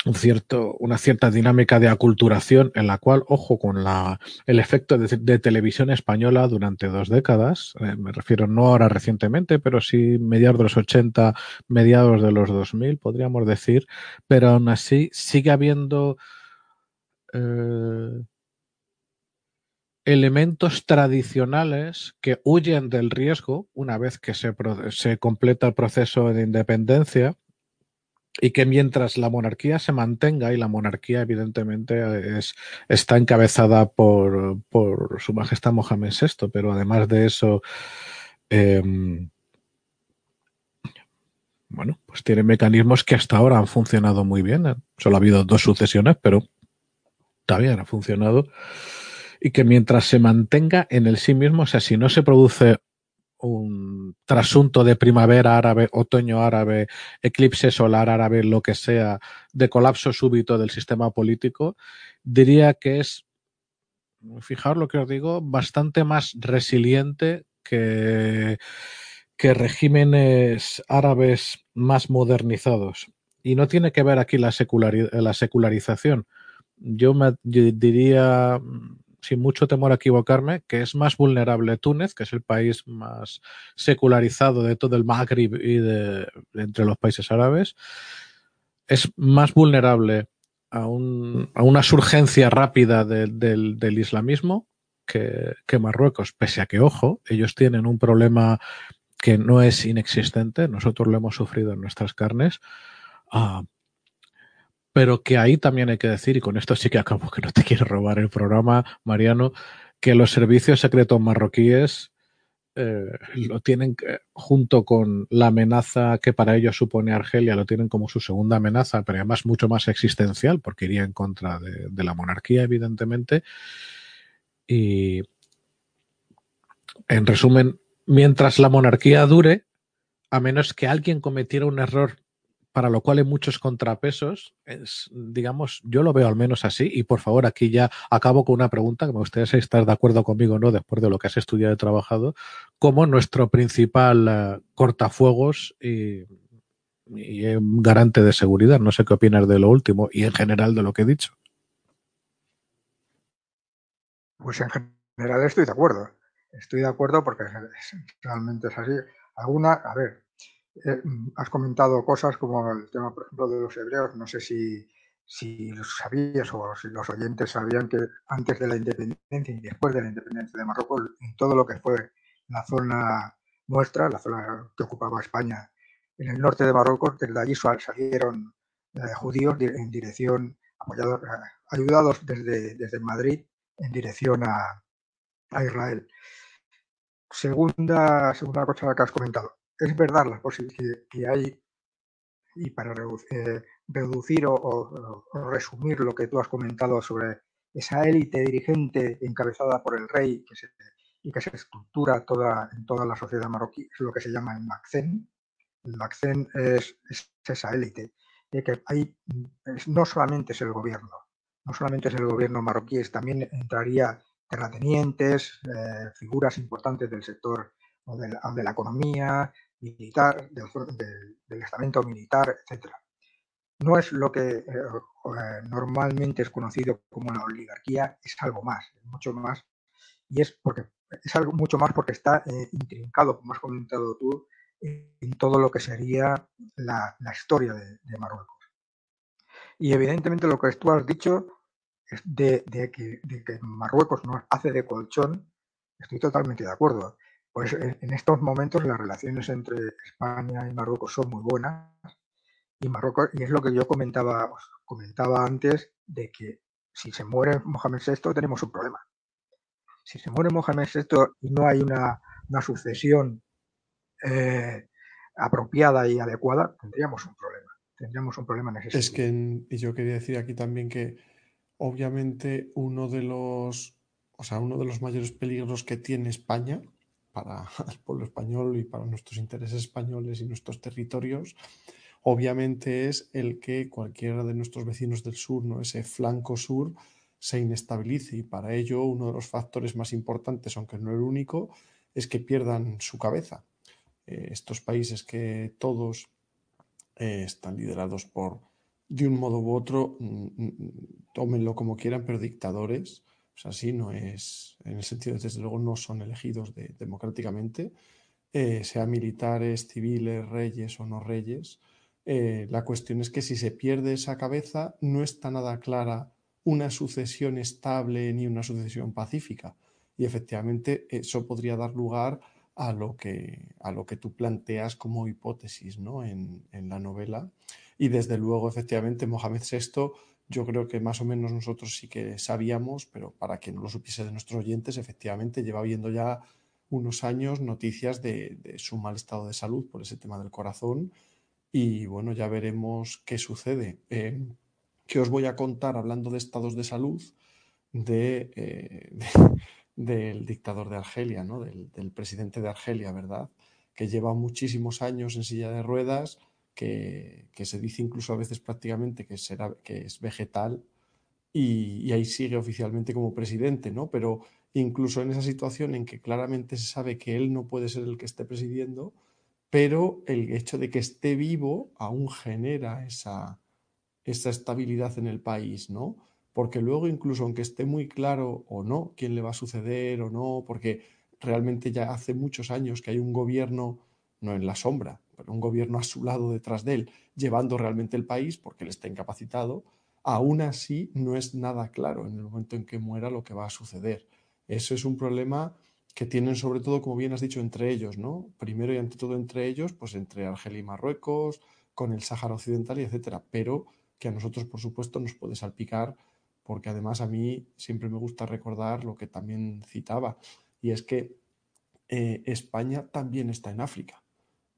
un cierto, una cierta dinámica de aculturación en la cual, ojo, con la, el efecto de, televisión española durante dos décadas, eh, me refiero no ahora recientemente, pero sí mediados de los 80, mediados de los 2000, podríamos decir, pero aún así sigue habiendo eh, elementos tradicionales que huyen del riesgo una vez que se, se completa el proceso de independencia y que mientras la monarquía se mantenga, y la monarquía evidentemente es, está encabezada por, por su majestad Mohamed VI, pero además de eso, eh, bueno, pues tiene mecanismos que hasta ahora han funcionado muy bien. Solo ha habido dos sucesiones, pero también ha funcionado. Y que mientras se mantenga en el sí mismo, o sea, si no se produce un trasunto de primavera árabe, otoño árabe, eclipse solar árabe, lo que sea, de colapso súbito del sistema político, diría que es, fijaos lo que os digo, bastante más resiliente que, que regímenes árabes más modernizados. Y no tiene que ver aquí la, la secularización. Yo me diría sin mucho temor a equivocarme, que es más vulnerable Túnez, que es el país más secularizado de todo el Magrib y de, entre los países árabes, es más vulnerable a, un, a una surgencia rápida de, del, del islamismo que, que Marruecos, pese a que, ojo, ellos tienen un problema que no es inexistente, nosotros lo hemos sufrido en nuestras carnes, uh, pero que ahí también hay que decir, y con esto sí que acabo que no te quiero robar el programa, Mariano, que los servicios secretos marroquíes eh, lo tienen eh, junto con la amenaza que para ellos supone Argelia, lo tienen como su segunda amenaza, pero además mucho más existencial, porque iría en contra de, de la monarquía, evidentemente. Y en resumen, mientras la monarquía dure, a menos que alguien cometiera un error para lo cual hay muchos contrapesos, es, digamos, yo lo veo al menos así, y por favor, aquí ya acabo con una pregunta que me gustaría si estás de acuerdo conmigo o no, después de lo que has estudiado y trabajado, como nuestro principal uh, cortafuegos y, y eh, garante de seguridad. No sé qué opinas de lo último y en general de lo que he dicho. Pues en general estoy de acuerdo. Estoy de acuerdo porque realmente es así. Alguna, a ver, eh, has comentado cosas como el tema, por ejemplo, de los hebreos. No sé si, si lo sabías o si los oyentes sabían que antes de la independencia y después de la independencia de Marruecos, en todo lo que fue la zona nuestra, la zona que ocupaba España en el norte de Marruecos, desde allí salieron eh, judíos en dirección, apoyados, eh, ayudados desde, desde Madrid en dirección a, a Israel. Segunda, segunda cosa que has comentado es verdad la posibilidad que hay, y para reducir, eh, reducir o, resumir lo que tú has comentado sobre esa élite dirigente encabezada por el rey que se, y que se estructura toda, en toda la sociedad marroquí, es lo que se llama el Macén. El Macén es, es esa élite, y que hay, es, no solamente es el gobierno, no solamente es el gobierno marroquí, es, también entraría terratenientes, eh, figuras importantes del sector de la economía, militar, del, estamento militar, etc. No es lo que eh, eh, normalmente es conocido como la oligarquía, es algo más, mucho más, y es porque es algo mucho más porque está eh, intrincado, como has comentado tú, en todo lo que sería la, historia de, Marruecos. Y evidentemente lo que tú has dicho es de, que, Marruecos nos hace de colchón, estoy totalmente de acuerdo. Pues en estos momentos las relaciones entre España y Marruecos son muy buenas y Marruecos, y es lo que yo comentaba, comentaba antes, de que si se muere Mohamed VI tenemos un problema. Si se muere Mohamed VI y no hay una, sucesión eh, apropiada y adecuada, tendríamos un problema. Tendríamos un problema en ese Es que y yo quería decir aquí también que obviamente uno de los, o sea, uno de los mayores peligros que tiene España para el pueblo español y para nuestros intereses españoles y nuestros territorios, obviamente es el que cualquiera de nuestros vecinos del sur, ¿no? ese flanco sur, se inestabilice y para ello uno de los factores más importantes, aunque no el único, es que pierdan su cabeza. Eh, estos países que todos eh, están liderados por, de un modo u otro, mm, mm, tómenlo como quieran, pero dictadores, o sea, sí, no es, en el sentido, desde luego, no son elegidos democráticamente, eh, sean militares, civiles, reyes o no reyes. Eh, la cuestión es que si se pierde esa cabeza, no está nada clara una sucesión estable ni una sucesión pacífica. Y efectivamente eso podría dar lugar a lo que, a lo que tú planteas como hipótesis ¿no? en, en la novela. Y desde luego, efectivamente, Mohamed VI yo creo que más o menos nosotros sí que sabíamos, pero para quien no lo supiese de nuestros oyentes, efectivamente lleva viendo ya unos años noticias de, su mal estado de salud por ese tema del corazón y bueno, ya veremos qué sucede. Eh, ¿Qué os voy a contar hablando de estados de salud eh, del dictador de Argelia, ¿no? del presidente de Argelia, ¿verdad? Que lleva muchísimos años en silla de ruedas, que, se dice incluso a veces prácticamente que, será, que es vegetal y, ahí sigue oficialmente como presidente, ¿no? Pero incluso en esa situación en que claramente se sabe que él no puede ser el que esté presidiendo, pero el hecho de que esté vivo aún genera esa, esa estabilidad en el país, ¿no? Porque luego incluso aunque esté muy claro o no quién le va a suceder o no, porque realmente ya hace muchos años que hay un gobierno, no en la sombra, un gobierno a su lado detrás de él, llevando realmente el país porque él está incapacitado, aún así no es nada claro en el momento en que muera lo que va a suceder. Eso es un problema que tienen sobre todo, como bien has dicho, entre ellos, ¿no? Primero y ante todo entre ellos, pues entre Argelia y Marruecos, con el Sáhara Occidental y etcétera, pero que a nosotros, por supuesto, nos puede salpicar, porque además a mí siempre me gusta recordar lo que también citaba, y es que eh, España también está en África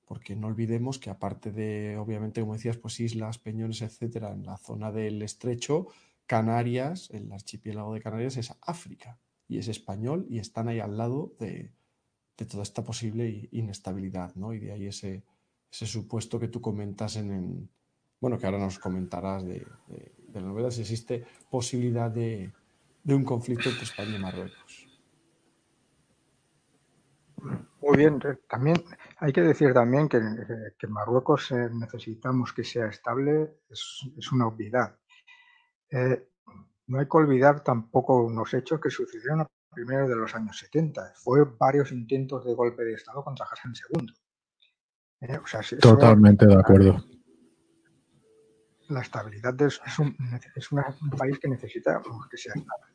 porque no olvidemos que aparte de, obviamente, como decías, pues islas, peñones, etcétera, en la zona del estrecho, Canarias, el archipiélago de Canarias es África y es español y están ahí al lado de, toda esta posible inestabilidad, ¿no? Y de ahí ese, ese supuesto que tú comentas en, bueno, que ahora nos comentarás de, la novela, si existe posibilidad de, de un conflicto entre España y Marruecos. Muy bien, también hay que decir también que, que Marruecos eh, necesitamos que sea estable, es, una obviedad. Eh, no hay que olvidar tampoco unos hechos que sucedieron a primeros de los años 70. Fue varios intentos de golpe de Estado contra Hassan II. Eh, Totalmente de acuerdo. La estabilidad es, un, es un país que necesita que sea estable.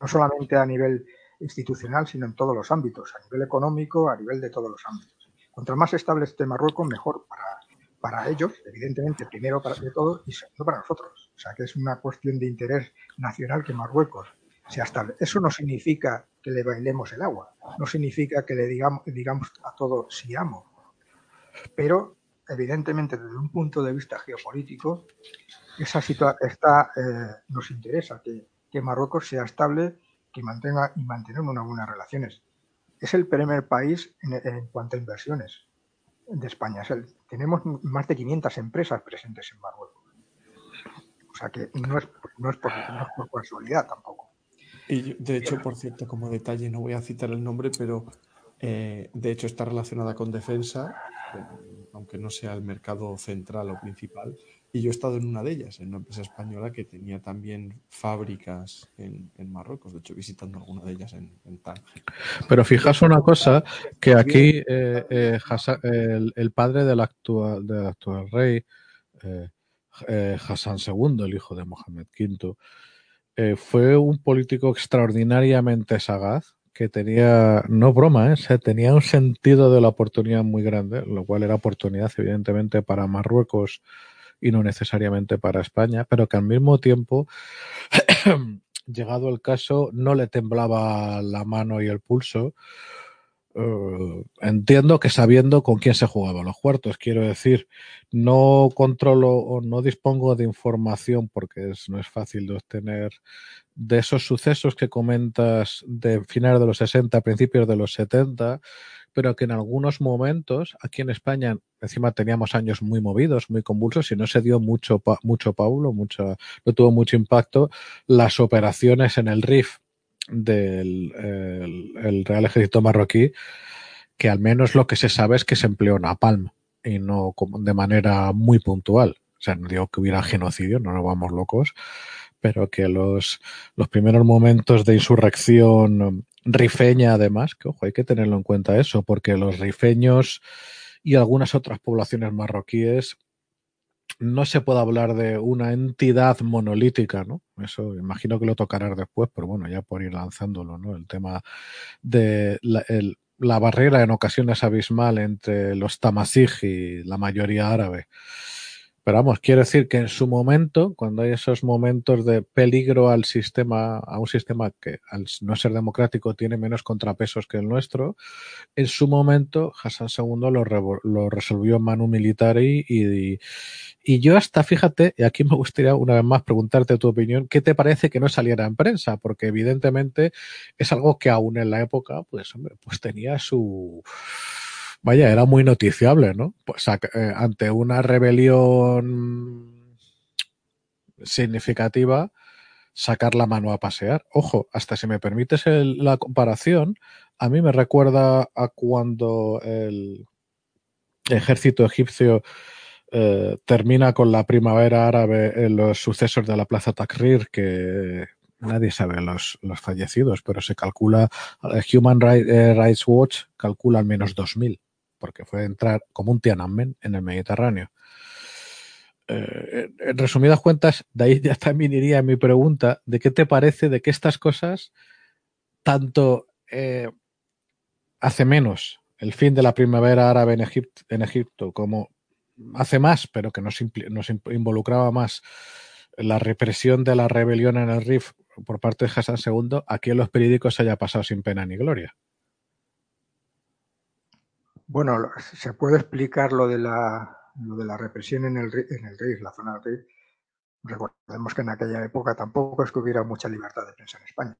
No solamente a nivel institucional, sino en todos los ámbitos, a nivel económico, a nivel de todos los ámbitos. Cuanto más estable esté Marruecos, mejor para, para ellos, evidentemente, primero para todos y segundo para nosotros. O sea, que es una cuestión de interés nacional que Marruecos sea estable. Eso no significa que le bailemos el agua, no significa que le digamos, digamos a todo si amo, pero evidentemente desde un punto de vista geopolítico, esa eh, nos interesa que, que Marruecos sea estable que mantenga y mantener unas buenas relaciones. Es el primer país en, cuanto a inversiones de España. tenemos más de 500 empresas presentes en Marruecos. O sea que no es, no es, por, casualidad tampoco. Y de hecho, por cierto, como detalle, no voy a citar el nombre, pero eh, de hecho está relacionada con defensa aunque no sea el mercado central o principal. Y yo he estado en una de ellas, en una empresa española que tenía también fábricas en, Marruecos, de hecho visitando alguna de ellas en, en Tánger. Pero fijaos una cosa, que aquí eh, eh, el, padre del actual, del actual rey, eh, Hassan II, el hijo de Mohamed V, fue un político extraordinariamente sagaz, que tenía, no broma, ¿eh? tenía un sentido de la oportunidad muy grande, lo cual era oportunidad evidentemente para Marruecos y no necesariamente para España, pero que al mismo tiempo, llegado el caso, no le temblaba la mano y el pulso. Eh, entiendo que sabiendo con quién se jugaban los cuartos, quiero decir, no controlo o no dispongo de información porque no es fácil de obtener de esos sucesos que comentas de finales de los 60, principios de los 70, pero que en algunos momentos aquí en España encima teníamos años muy movidos, muy convulsos y no se dio mucho mucho Paulo, mucho no tuvo mucho impacto las operaciones en el RIF del el, Real Ejército marroquí, que al menos lo que se sabe es que se empleó napalm y no de manera muy puntual. O sea, no digo que hubiera genocidio, no nos vamos locos, pero que los, los primeros momentos de insurrección rifeña, además, que ojo, hay que tenerlo en cuenta eso, porque los rifeños y algunas otras poblaciones marroquíes no se puede hablar de una entidad monolítica, ¿no? Eso imagino que lo tocarás después, pero bueno, ya por ir lanzándolo, ¿no? El tema de la, barrera en ocasiones abismal entre los tamasij y la mayoría árabe. Pero vamos, quiero decir que en su momento, cuando hay esos momentos de peligro al sistema, a un sistema que al no ser democrático tiene menos contrapesos que el nuestro, en su momento Hassan II lo, resolvió en mano militar y, y, y, yo hasta, fíjate, y aquí me gustaría una vez más preguntarte tu opinión, ¿qué te parece que no saliera en prensa? Porque evidentemente es algo que aún en la época, pues hombre, pues tenía su vaya, era muy noticiable, ¿no? Pues eh, ante una rebelión significativa, sacar la mano a pasear. Ojo, hasta si me permites la comparación, a mí me recuerda a cuando el ejército egipcio eh, termina con la primavera árabe en los sucesos de la Plaza Takrir, que nadie sabe los, los fallecidos, pero se calcula, Human eh, Rights Watch calcula al menos 2.000 porque fue entrar como un Tiananmen en el Mediterráneo. Eh, en resumidas cuentas, de ahí ya también iría mi pregunta de qué te parece de que estas cosas tanto eh, hace menos el fin de la primavera árabe en, Egipto como hace más, pero que nos, nos, involucraba más la represión de la rebelión en el RIF por parte de Hassan II, aquí en los periódicos haya pasado sin pena ni gloria. Bueno, se puede explicar lo de la, represión en el, en el RIF, la zona del RIF. Recordemos que en aquella época tampoco es que hubiera mucha libertad de prensa en España.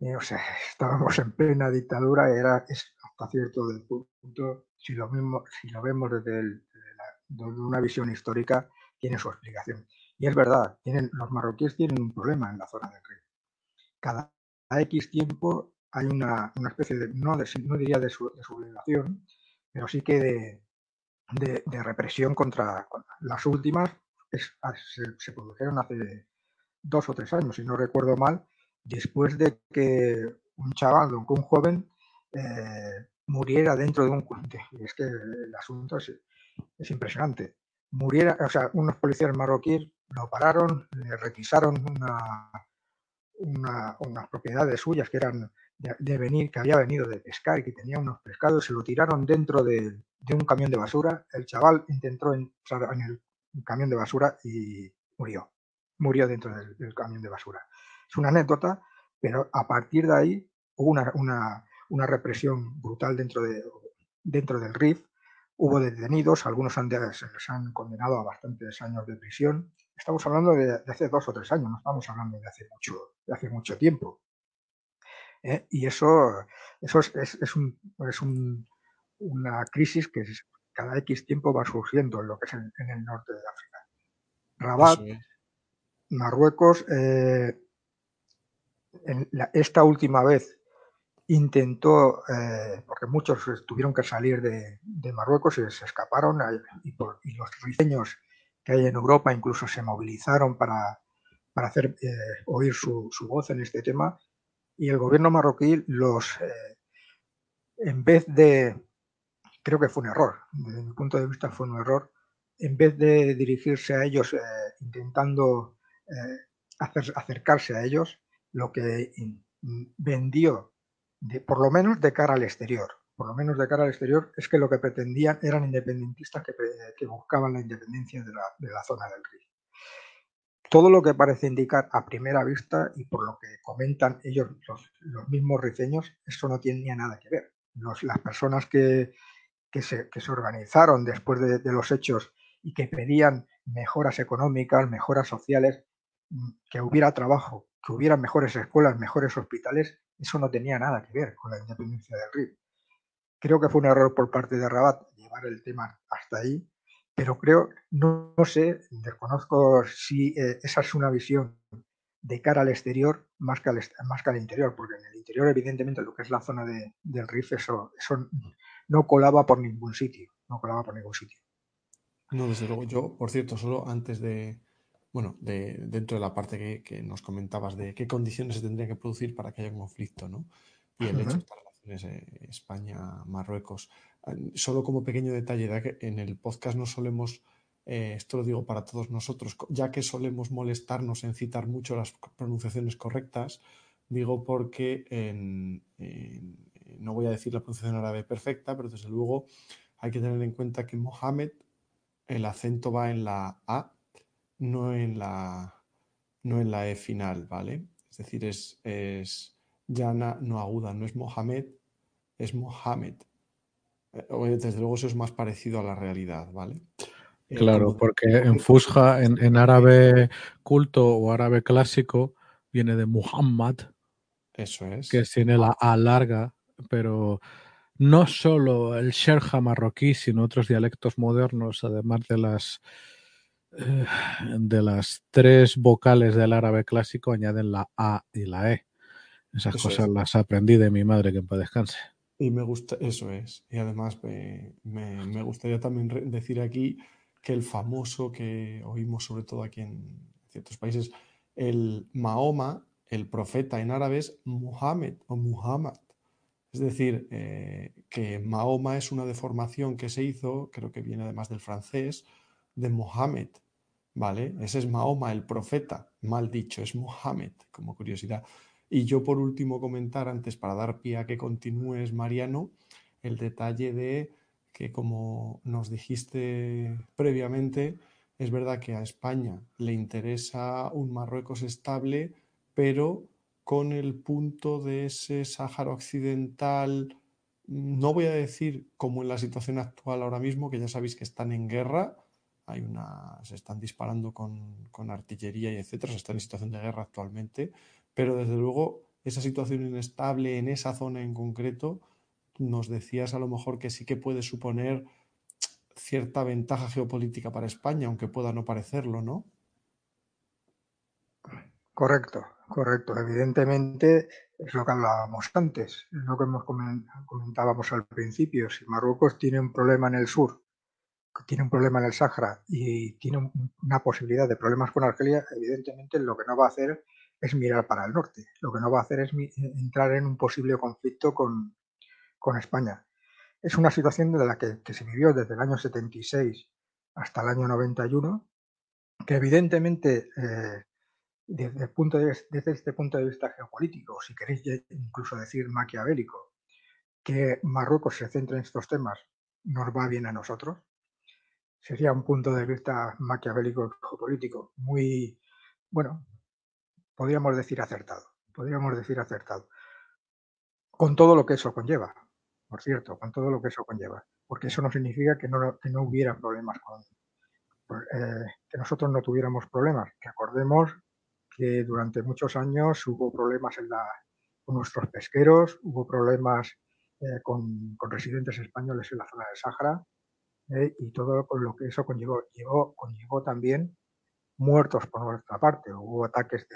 Eh, o sea, estábamos en plena dictadura, era hasta cierto punto, si lo, mismo, si lo vemos desde, una visión histórica, tiene su explicación. Y es verdad, tienen, los marroquíes tienen un problema en la zona del RIF. Cada X tiempo hay una, una especie de, no, no diría de, su, de, sublevación, pero sí que de, de, de represión contra, las últimas, se, se, produjeron hace dos o tres años, si no recuerdo mal, después de que un chaval, un joven, eh, muriera dentro de un... Es que el asunto es, es impresionante. Muriera, o sea, unos policías marroquíes lo pararon, le requisaron una, una, unas propiedades suyas que eran de, venir, que había venido de pescar y que tenía unos pescados, se lo tiraron dentro de, un camión de basura. El chaval intentó entrar en el camión de basura y murió. Murió dentro del, camión de basura. Es una anécdota, pero a partir de ahí hubo una, una, represión brutal dentro, de, dentro del RIF. Hubo detenidos, algunos han, se les han condenado a bastantes años de prisión. Estamos hablando de, de, hace dos o tres años, no estamos hablando de hace mucho, de hace mucho tiempo. ¿Eh? Y eso, eso es, es, es, un, es un, una crisis que cada X tiempo va surgiendo en lo que es en, en el norte de África. Rabat, Marruecos, eh, en la, esta última vez intentó, eh, porque muchos tuvieron que salir de, Marruecos y se escaparon, y, por, los rifeños que hay en Europa incluso se movilizaron para, para hacer eh, oír su, voz en este tema, y el gobierno marroquí los, eh, en vez de, creo que fue un error, desde mi punto de vista fue un error, en vez de dirigirse a ellos intentando hacer, acercarse a ellos, lo que vendió por lo menos de cara al exterior, por lo menos de cara al exterior, es que lo que pretendían eran independentistas que, buscaban la independencia de la, zona del río. Todo lo que parece indicar a primera vista y por lo que comentan ellos, los, mismos rifeños, eso no tiene nada que ver. las personas que, se, organizaron después de, los hechos y que pedían mejoras económicas, mejoras sociales, mm, que hubiera trabajo, que hubiera mejores escuelas, mejores hospitales, eso no tenía nada que ver con la independencia del RIF. Creo que fue un error por parte de Rabat llevar el tema hasta ahí, pero creo, no, sé, desconozco si eh, esa es una visión de cara al exterior más que al, más que al interior, porque en el interior, evidentemente, lo que es la zona del RIF, eso, eso no colaba por ningún sitio, no colaba por ningún sitio. No, desde luego, yo, por cierto, solo antes de, bueno, de, dentro de la parte que, nos comentabas de qué condiciones se tendrían que producir para que haya un conflicto, ¿no? Y el hecho de estas relaciones eh, España-Marruecos. Solo como pequeño detalle, en el podcast no solemos, eh, esto lo digo para todos nosotros, ya que solemos molestarnos en citar mucho las pronunciaciones correctas, digo porque no voy a decir la pronunciación árabe perfecta, pero desde luego hay que tener en cuenta que Mohammed, el acento va en la A no en la, no en la E final, ¿vale? Es decir, es, es llana, no aguda, no es Mohamed, es Mohamed. Desde luego eso es más parecido a la realidad, ¿vale? Eh, claro, porque en Fusha, en, árabe culto o árabe clásico, viene de Muhammad. Eso es. Que tiene la A larga, pero no solo el Sherja marroquí, sino otros dialectos modernos, además de las eh, de las tres vocales del árabe clásico añaden la A y la E. Esas cosas las aprendí de mi madre, que en paz descanse. Y me gusta, eso es. Y además me, gustaría también decir aquí que el famoso que oímos sobre todo aquí en ciertos países, el Mahoma, el profeta en árabe es Muhammad o Muhammad. Es decir, eh, que Mahoma es una deformación que se hizo, creo que viene además del francés, de Mohammed, ¿vale? Ese es Mahoma, el profeta, mal dicho, es Mohammed, como curiosidad. Y yo por último comentar antes, para dar pie a que continúes, Mariano, el detalle de que como nos dijiste previamente, es verdad que a España le interesa un Marruecos estable, pero con el punto de ese Sáhara Occidental, no voy a decir como en la situación actual ahora mismo, que ya sabéis que están en guerra, hay una, se están disparando con, artillería y etcétera, se está en situación de guerra actualmente, pero desde luego esa situación inestable en esa zona en concreto, nos decías a lo mejor que sí que puede suponer cierta ventaja geopolítica para España, aunque pueda no parecerlo, ¿no? Correcto, correcto. Evidentemente es lo que hablábamos antes, es lo que hemos comentábamos al principio. Si Marruecos tiene un problema en el sur tiene un problema en el Sahara y tiene una posibilidad de problemas con Argelia, evidentemente lo que no va a hacer es mirar para el norte. Lo que no va a hacer es entrar en un posible conflicto con, España. Es una situación de la que, se vivió desde el año 76 hasta el año 91, que evidentemente eh, desde, este punto de vista geopolítico, si queréis incluso decir maquiavélico, que Marruecos se centre en estos temas nos va bien a nosotros, sería un punto de vista maquiavélico geopolítico muy, bueno, podríamos decir acertado, podríamos decir acertado, con todo lo que eso conlleva, por cierto, con todo lo que eso conlleva, porque eso no significa que no, que no hubiera problemas con, eh, que nosotros no tuviéramos problemas. Recordemos que durante muchos años hubo problemas en con nuestros pesqueros, hubo problemas eh, con, con, residentes españoles en la zona del Sáhara, ¿eh? y todo lo que eso conllevó. Llevó, conllevó también muertos por nuestra parte. Hubo ataques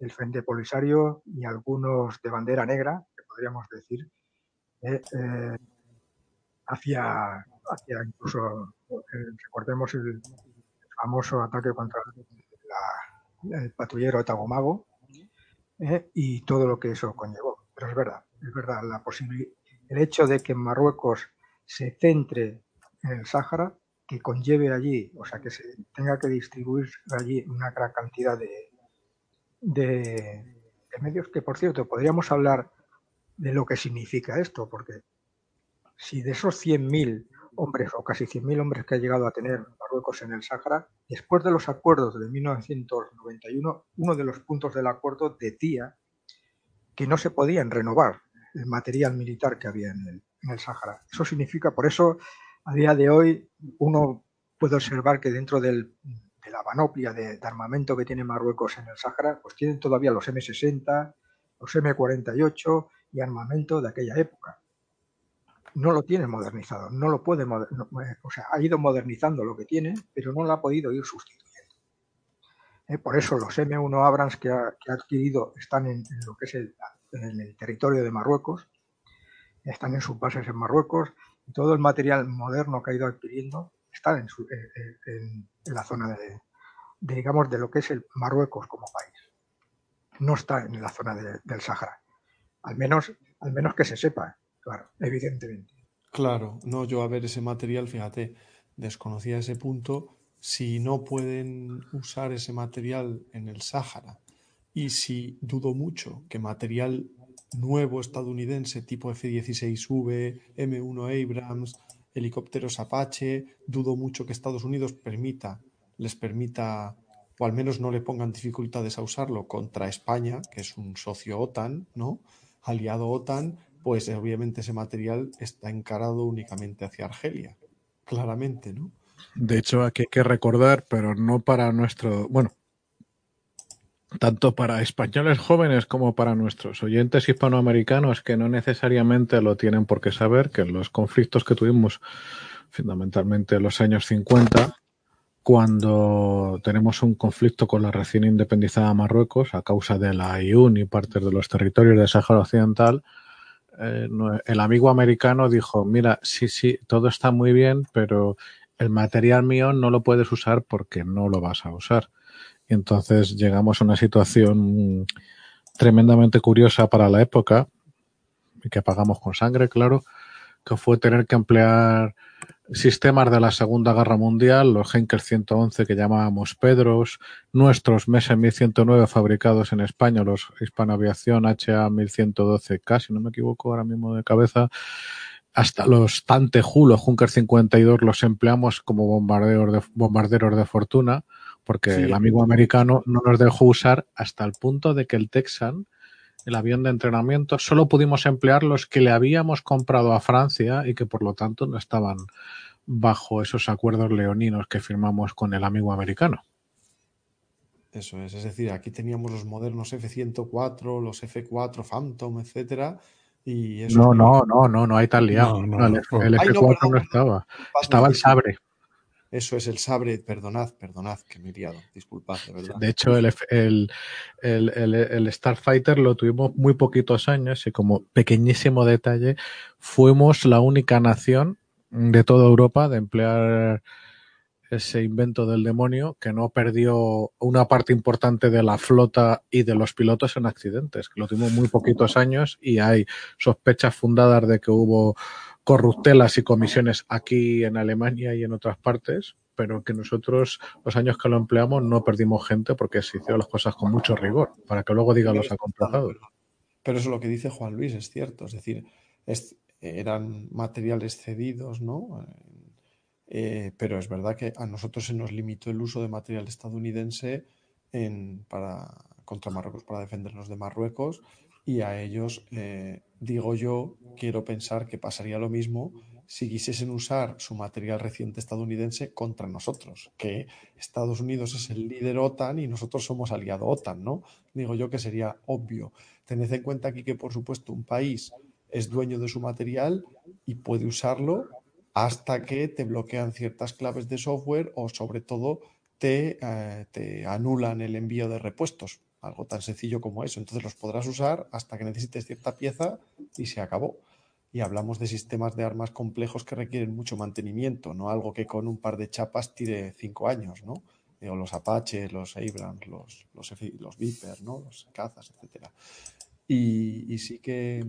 del Frente Polisario y algunos de bandera negra, que podríamos decir, eh, eh, hacia, hacia incluso, recordemos el famoso ataque contra el patrullero Tagomago y todo lo que eso conllevó. Pero es verdad, es verdad, la el hecho de que Marruecos se centre en el Sáhara, que conlleve allí, o sea, que se tenga que distribuir allí una gran cantidad de, de, medios, que por cierto, podríamos hablar de lo que significa esto, porque si de esos 100.000 hombres o casi 100.000 hombres que ha llegado a tener Marruecos en el Sáhara, después de los acuerdos de 1991, uno de los puntos del acuerdo decía que no se podían renovar el material militar que había en el, en el Sáhara. Eso significa, por eso a día de hoy uno puede observar que dentro del, de la panoplia de, armamento que tiene Marruecos en el Sáhara, pues tienen todavía los M60, los M48 y armamento de aquella época. No lo tiene modernizado, no lo puede, eh, o sea, ha ido modernizando lo que tiene, pero no lo ha podido ir sustituyendo. Eh, por eso los M1 Abrams que ha, adquirido están en, lo que es el, en el territorio de Marruecos, están en sus bases en Marruecos, y todo el material moderno que ha ido adquiriendo está en, la zona de, digamos, de lo que es el Marruecos como país. No está en la zona del Sahara. Al menos, al menos que se sepa, claro, evidentemente. Claro, no, yo a ver ese material, fíjate, desconocía ese punto. Si no pueden usar ese material en el Sáhara y si dudo mucho que material nuevo estadounidense tipo F-16V, M1 Abrams, helicópteros Apache, dudo mucho que Estados Unidos permita, les permita, o al menos no le pongan dificultades a usarlo contra España, que es un socio OTAN, ¿no? Aliado OTAN, pues obviamente ese material está encarado únicamente hacia Argelia, claramente, ¿no? De hecho, aquí hay que recordar, pero no para nuestro, bueno, tanto para españoles jóvenes como para nuestros oyentes hispanoamericanos que no necesariamente lo tienen por qué saber, que los conflictos que tuvimos fundamentalmente en los años 50, cuando tenemos un conflicto con la recién independizada Marruecos a causa de la IUN y partes de los territorios de Sáhara Occidental, eh, el amigo americano dijo, mira, sí, sí, todo está muy bien, pero el material mío no lo puedes usar porque no lo vas a usar. Y entonces llegamos a una situación tremendamente curiosa para la época, y que pagamos con sangre, claro, que fue tener que emplear sistemas de la Segunda Guerra Mundial, los Henker 111 que llamábamos Pedros, nuestros Mese 1109 fabricados en España, los Hispanoaviación HA 1112K, si no me equivoco ahora mismo de cabeza, hasta los Tante los Junker 52 los empleamos como bombarderos de, bombarderos de fortuna, porque el amigo americano no nos dejó usar hasta el punto de que el Texan, el avión de entrenamiento, solo pudimos emplear los que le habíamos comprado a Francia y que por lo tanto no estaban bajo esos acuerdos leoninos que firmamos con el amigo americano. Eso es, es decir, aquí teníamos los modernos F-104, los F-4 Phantom, etcétera, y eso no, no, no, no, no hay tal liado. el, F4 no, estaba. Estaba el Sabre. Eso es el sabre, perdonad, perdonad que me he liado, disculpad, de verdad. De hecho, el, el, el, el, Starfighter lo tuvimos muy poquitos años y como pequeñísimo detalle, fuimos la única nación de toda Europa de emplear ese invento del demonio que no perdió una parte importante de la flota y de los pilotos en accidentes, lo tuvimos muy poquitos años y hay sospechas fundadas de que hubo corruptelas y comisiones aquí en Alemania y en otras partes, pero que nosotros los años que lo empleamos no perdimos gente porque se hicieron las cosas con mucho rigor, para que luego digan los acompañados. Pero eso es lo que dice Juan Luis, es cierto, es decir, eran materiales cedidos, ¿no? Eh, pero es verdad que a nosotros se nos limitó el uso de material estadounidense en, para, contra Marruecos, para defendernos de Marruecos, y a ellos, eh, digo yo, quiero pensar que pasaría lo mismo si quisiesen usar su material reciente estadounidense contra nosotros, que Estados Unidos es el líder OTAN y nosotros somos aliado OTAN, ¿no? Digo yo que sería obvio. Tened en cuenta aquí que, por supuesto, un país es dueño de su material y puede usarlo hasta que te bloquean ciertas claves de software o sobre todo te, eh, te anulan el envío de repuestos algo tan sencillo como eso. Entonces los podrás usar hasta que necesites cierta pieza y se acabó. Y hablamos de sistemas de armas complejos que requieren mucho mantenimiento, no algo que con un par de chapas tire cinco años, ¿no? O los Apache, los Abrams, los, los, los Viper, ¿no? Los cazas, etcétera. Y, y sí que,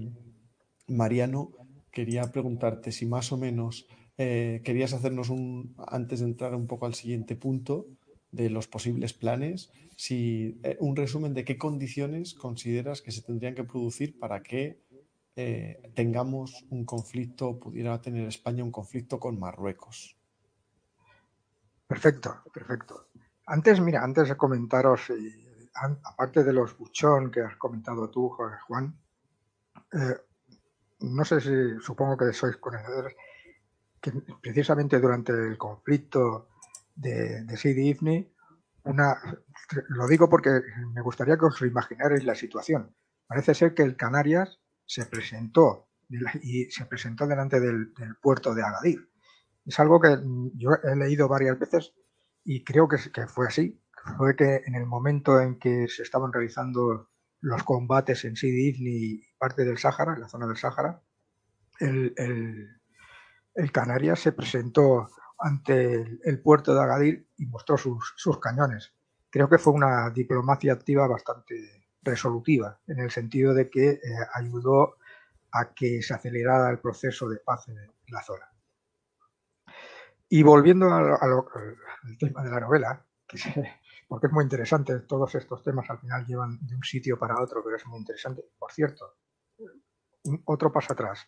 Mariano, quería preguntarte si más o menos eh, querías hacernos un, antes de entrar un poco al siguiente punto de los posibles planes, si eh, un resumen de qué condiciones consideras que se tendrían que producir para que eh, tengamos un conflicto, pudiera tener España un conflicto con Marruecos. Perfecto, perfecto. Antes, mira, antes de comentaros, aparte de los buchón que has comentado tú, Juan, no sé si supongo que sois conocedores que precisamente durante el conflicto de, de Sidi una, lo digo porque me gustaría que os imaginarais la situación. Parece ser que el Canarias se presentó y se presentó delante del, puerto de Agadir. Es algo que yo he leído varias veces y creo que, que fue así. Fue que en el momento en que se estaban realizando los combates en Sidi Ifni y parte del Sáhara, en la zona del Sáhara, el, el, Canarias se presentó ante el, puerto de Agadir y mostró sus, cañones. Creo que fue una diplomacia activa bastante resolutiva, en el sentido de que eh, ayudó a que se acelerara el proceso de paz en la zona. Y volviendo al tema de la novela, que porque es muy interesante, todos estos temas al final llevan de un sitio para otro, pero es muy interesante. Por cierto, otro paso atrás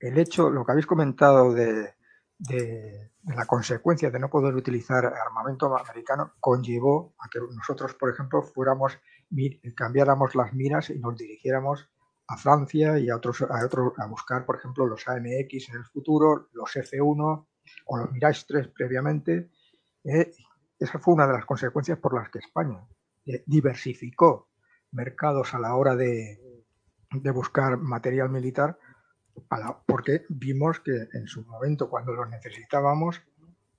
el hecho, lo que habéis comentado de, la consecuencia de no poder utilizar armamento americano conllevó a que nosotros, por ejemplo, fuéramos cambiáramos las miras y nos dirigiéramos a Francia y a otros a otros a buscar, por ejemplo, los AMX en el futuro, los F1 o los Mirage 3 previamente. Eh, esa fue una de las consecuencias por las que España eh, diversificó mercados a la hora de, de buscar material militar porque vimos que en su momento, cuando los necesitábamos,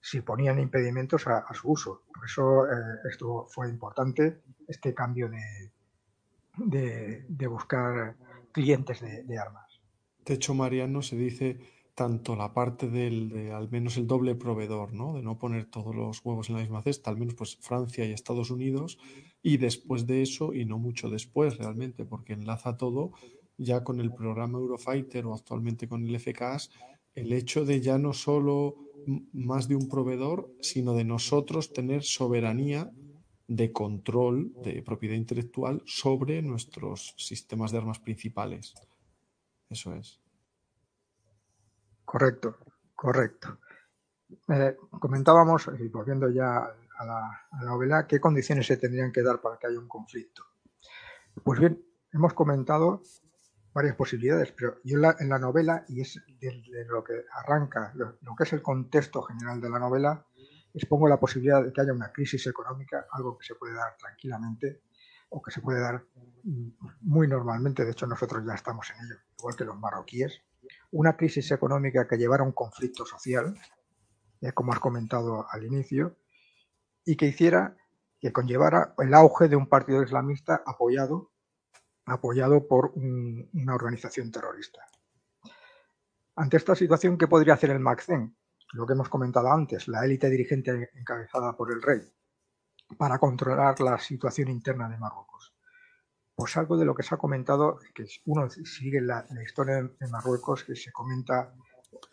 se ponían impedimentos a, su uso. Por eso eh, esto fue importante, este cambio de, de, buscar clientes de, armas. De hecho, Mariano, se dice tanto la parte del, de al menos el doble proveedor, ¿no? De no poner todos los huevos en la misma cesta, al menos pues Francia y Estados Unidos, y después de eso, y no mucho después realmente, porque enlaza todo, ya con el programa Eurofighter o actualmente con el FKS, el hecho de ya no solo más de un proveedor, sino de nosotros tener soberanía de control de propiedad intelectual sobre nuestros sistemas de armas principales. Eso es. Correcto, correcto. Eh, comentábamos, y volviendo ya a la, a la novela, qué condiciones se tendrían que dar para que haya un conflicto. Pues bien, hemos comentado varias posibilidades, pero yo en la, novela, y es de, lo que arranca, lo, que es el contexto general de la novela, expongo la posibilidad de que haya una crisis económica, algo que se puede dar tranquilamente o que se puede dar muy normalmente, de hecho nosotros ya estamos en ello, igual que los marroquíes, una crisis económica que llevara a un conflicto social, eh, como has comentado al inicio, y que hiciera, que conllevara el auge de un partido islamista apoyado apoyado por una organización terrorista. Ante esta situación, ¿qué podría hacer el MACCEN? Lo que hemos comentado antes, la élite dirigente encabezada por el rey, para controlar la situación interna de Marruecos. Pues algo de lo que se ha comentado, que uno sigue la, historia de Marruecos, que se comenta,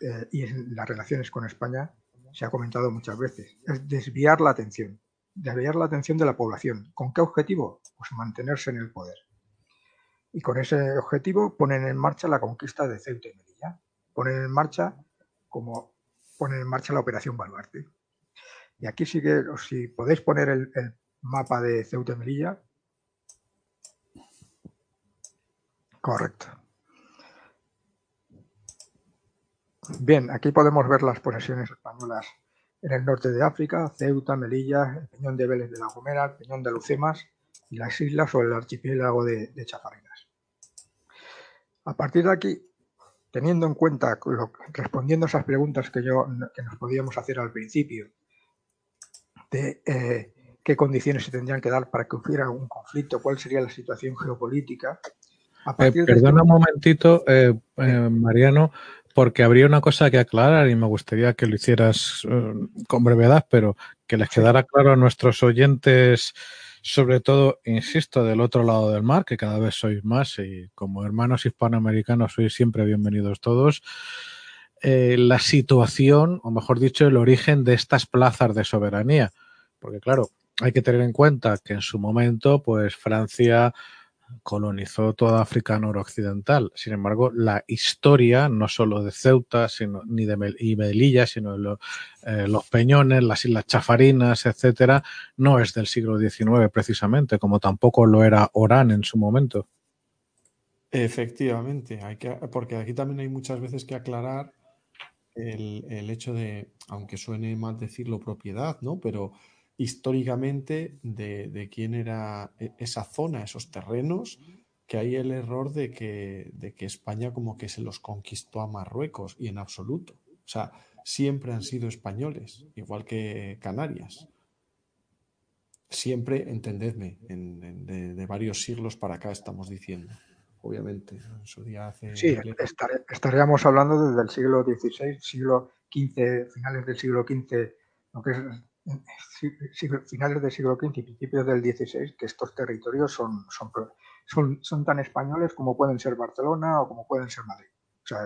eh, y en las relaciones con España, se ha comentado muchas veces, es desviar la atención, desviar la atención de la población. ¿Con qué objetivo? Pues mantenerse en el poder y con ese objetivo ponen en marcha la conquista de Ceuta y Melilla. Ponen en marcha como ponen en marcha la operación Baluarte. Y aquí sí que, si podéis poner el, mapa de Ceuta y Melilla. Correcto. Bien, aquí podemos ver las posesiones españolas en el norte de África, Ceuta, Melilla, el Peñón de Vélez de la Gomera, el Peñón de Lucemas y las islas o el archipiélago de, de a partir de aquí, teniendo en cuenta, respondiendo a esas preguntas que, yo, que nos podíamos hacer al principio, de eh, qué condiciones se tendrían que dar para que hubiera un conflicto, cuál sería la situación geopolítica. Eh, perdona un momentito, eh, eh, Mariano, porque habría una cosa que aclarar y me gustaría que lo hicieras con brevedad, pero que les quedara claro a nuestros oyentes, sobre todo, insisto, del otro lado del mar, que cada vez sois más y como hermanos hispanoamericanos sois siempre bienvenidos todos. la situación, o mejor dicho, el origen de estas plazas de soberanía. Porque claro, hay que tener en cuenta que en su momento, pues Francia colonizó toda África noroccidental. Sin embargo, la historia, no solo de Ceuta, sino ni de Melilla, sino de eh, los Peñones, las Islas Chafarinas, etcétera, no es del siglo XIX precisamente, como tampoco lo era Orán en su momento. Efectivamente, hay que, porque aquí también hay muchas veces que aclarar el, el hecho de, aunque suene mal decirlo propiedad, ¿no? Pero históricamente de, quién era e, esa zona, esos terrenos, que hay el error de que, de que España como que se los conquistó a Marruecos y en absoluto. O sea, siempre han sido españoles, igual que Canarias. Siempre, entendedme, de, varios siglos para acá estamos diciendo. Obviamente, en su día hace. Sí, estaríamos hablando desde el siglo XVI, siglo XV, finales del siglo XV, lo que es finales del siglo XV y principios del XVI que estos territorios son, son, son, son tan españoles como pueden ser Barcelona o como pueden ser Madrid.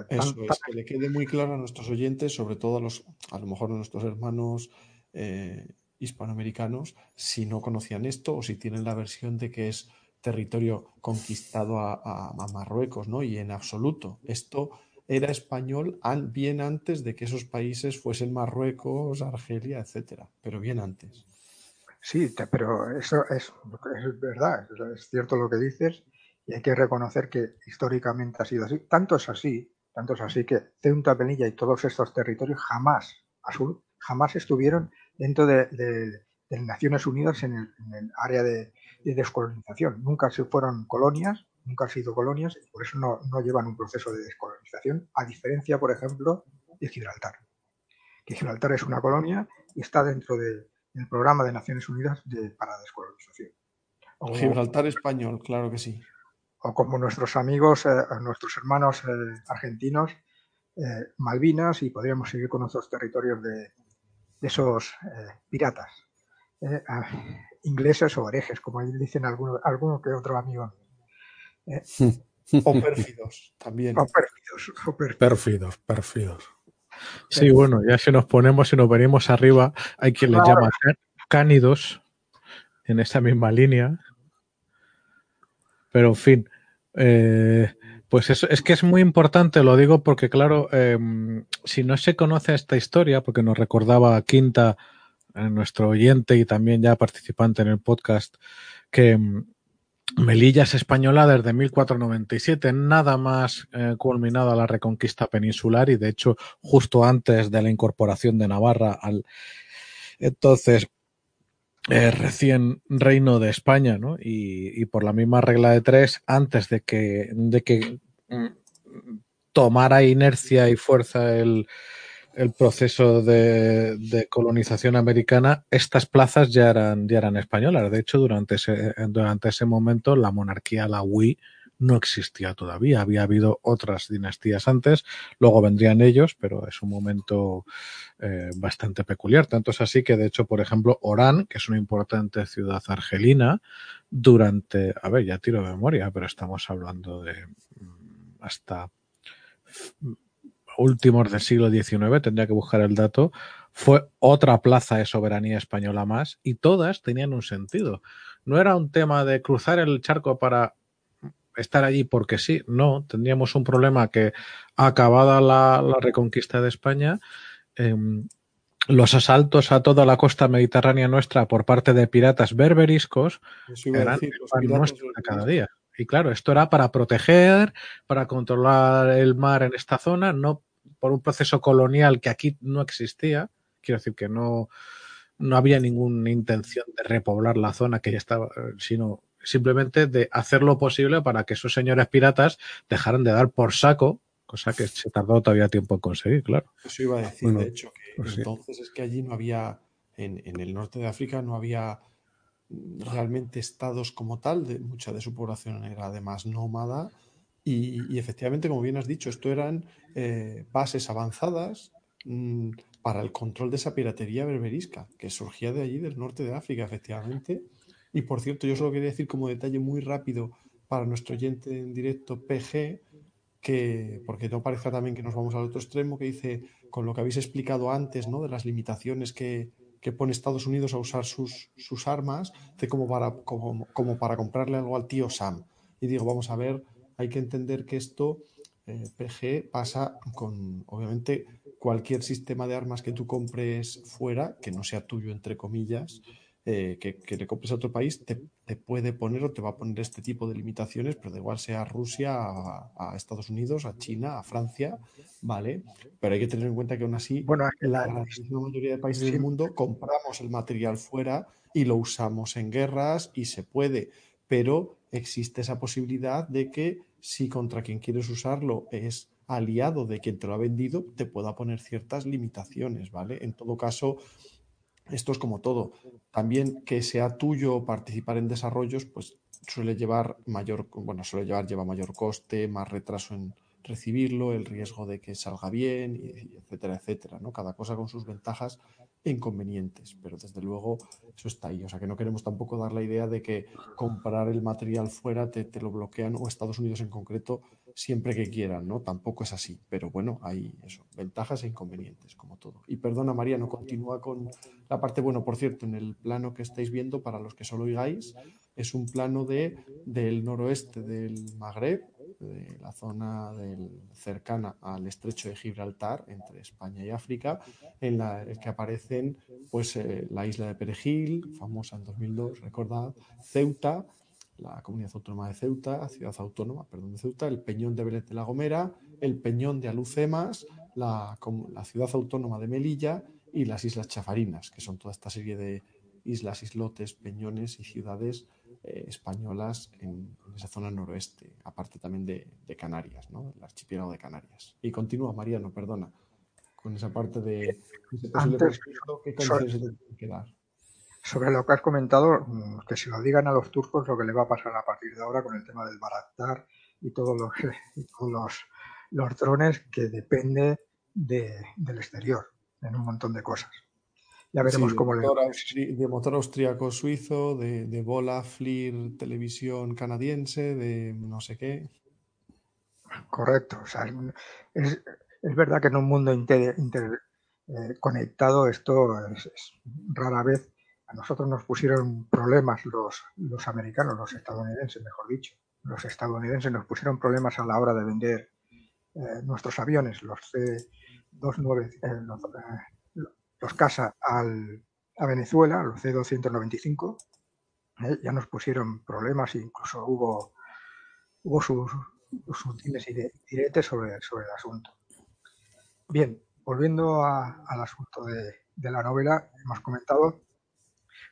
Eso es, que le quede muy claro a nuestros oyentes, sobre todo a los, a lo mejor a nuestros hermanos eh, hispanoamericanos, si no conocían esto o si tienen la versión de que es territorio conquistado a, a Marruecos, ¿no? Y en absoluto, esto era español bien antes de que esos países fuesen Marruecos, Argelia, etcétera, pero bien antes. Sí, pero eso es, verdad, es cierto lo que dices y hay que reconocer que históricamente ha sido así. Tanto es así, tanto es así que Ceuta, Penilla y todos estos territorios jamás, jamás estuvieron dentro de, Naciones Unidas en el, área de, de, descolonización. Nunca se fueron colonias nunca han sido colonias y por eso no, llevan un proceso de descolonización, a diferencia, por ejemplo, de Gibraltar. Que Gibraltar es una colonia y está dentro del programa de Naciones Unidas de, para descolonización. Gibraltar español, claro que sí. O como nuestros amigos, eh, nuestros hermanos eh, argentinos, eh, Malvinas, y podríamos seguir con otros territorios de, esos piratas. ingleses o herejes, como dicen algunos alguno que otro amigo o pérfidos también. O pérfidos, pérfidos. Pérfidos, Sí, bueno, ya si nos ponemos y nos venimos arriba, hay quien les llama cánidos en esa misma línea. Pero en fin, eh, pues eso, es que es muy importante, lo digo porque, claro, em, si no se conoce esta historia, porque nos recordaba Quinta, eh, nuestro oyente y también ya participante en el podcast, que em, Melilla es española desde 1497, nada más eh, culminada la reconquista peninsular y de hecho justo antes de la incorporación de Navarra al entonces eh, recién reino de España, ¿no? Y, por la misma regla de tres, antes de que, de que mm, tomara inercia y fuerza el, el proceso de, colonización americana, estas plazas ya eran, ya eran españolas. De hecho, durante ese, durante ese momento la monarquía, la Wii, no existía todavía. Había habido otras dinastías antes, luego vendrían ellos, pero es un momento eh, bastante peculiar. Tanto es así que, de hecho, por ejemplo, Orán, que es una importante ciudad argelina, durante, a ver, ya tiro de memoria, pero estamos hablando de mm, hasta últimos del siglo XIX, tendría que buscar el dato, fue otra plaza de soberanía española más y todas tenían un sentido. No era un tema de cruzar el charco para estar allí porque sí, no, tendríamos un problema que acabada la, reconquista de España, em, los asaltos a toda la costa mediterránea nuestra por parte de piratas berberiscos eran a cada día. Y claro, esto era para proteger, para controlar el mar en esta zona, no por un proceso colonial que aquí no existía. Quiero decir que no, no había ninguna intención de repoblar la zona que ya estaba, sino simplemente de hacer lo posible para que esos señores piratas dejaran de dar por saco, cosa que se tardó todavía tiempo en conseguir, claro. Eso iba a decir, de hecho, que pues entonces es que allí no había, en, en, el norte de África no había realmente estados como tal, de, mucha de su población era además nómada y, efectivamente, como bien has dicho, esto eran eh, bases avanzadas mm, para el control de esa piratería berberisca que surgía de allí, del norte de África, efectivamente. Y por cierto, yo solo quería decir como detalle muy rápido para nuestro oyente en directo PG, que, porque no parezca también que nos vamos al otro extremo, que dice, con lo que habéis explicado antes, ¿no? De las limitaciones que, que pone Estados Unidos a usar sus, sus armas, de como para, como, como para comprarle algo al tío Sam. Y digo, vamos a ver, hay que entender que esto, eh, PG, pasa con, obviamente, cualquier sistema de armas que tú compres fuera, que no sea tuyo, entre comillas, eh, que, le compres a otro país, te, puede poner o te va a poner este tipo de limitaciones, pero da igual sea a Rusia, a, Estados Unidos, a China, a Francia, ¿vale? Pero hay que tener en cuenta que aún así, bueno, la, la mayoría de países del mundo compramos el material fuera y lo usamos en guerras y se puede, pero existe esa posibilidad de que si contra quien quieres usarlo es aliado de quien te lo ha vendido, te pueda poner ciertas limitaciones, ¿vale? En todo caso, esto es como todo. También que sea tuyo participar en desarrollos, pues suele llevar mayor, bueno, suele llevar, lleva mayor coste, más retraso en recibirlo, el riesgo de que salga bien, etcétera, etcétera, ¿no? Cada cosa con sus ventajas inconvenientes, pero desde luego eso está ahí. O sea que no queremos tampoco dar la idea de que comprar el material fuera te, te, lo bloquean o Estados Unidos en concreto siempre que quieran, ¿no? Tampoco es así, pero bueno, hay eso, ventajas e inconvenientes, como todo. Y perdona María, no continúa con la parte, bueno, por cierto, en el plano que estáis viendo, para los que solo oigáis, es un plano de, del noroeste del Magreb, de la zona cercana al estrecho de Gibraltar, entre España y África, en la que aparecen pues, eh, la isla de Perejil, famosa en 2002, recordad, Ceuta, la comunidad autónoma de Ceuta, ciudad autónoma, perdón, de Ceuta, el Peñón de Vélez de la Gomera, el Peñón de Alucemas, la, la ciudad autónoma de Melilla y las Islas Chafarinas, que son toda esta serie de islas, islotes, peñones y ciudades eh, españolas en, esa zona noroeste, aparte también de, Canarias, ¿no? el archipiélago de Canarias. Y continúa, Mariano, perdona, con esa parte de Antes, ¿qué sobre, se que dar? Sobre lo que has comentado, mm, que se lo digan a los turcos lo que le va a pasar a partir de ahora con el tema del Baraktar y todos los, los, los drones que depende de, del exterior en un montón de cosas. Ya veremos cómo le. de motor austríaco suizo, de, de bola, FLIR, televisión canadiense, de no sé qué. Correcto. O sea, es, es verdad que en un mundo interconectado eh, esto es, rara vez. A nosotros nos pusieron problemas los, los americanos, los estadounidenses, mejor dicho. Los estadounidenses nos pusieron problemas a la hora de vender eh, nuestros aviones, los C-29, eh, los, los casa al, a Venezuela, los C-295, ¿eh? ya nos pusieron problemas e incluso hubo, hubo sus, y diretes sobre, sobre el asunto. Bien, volviendo al asunto de, de, la novela, hemos comentado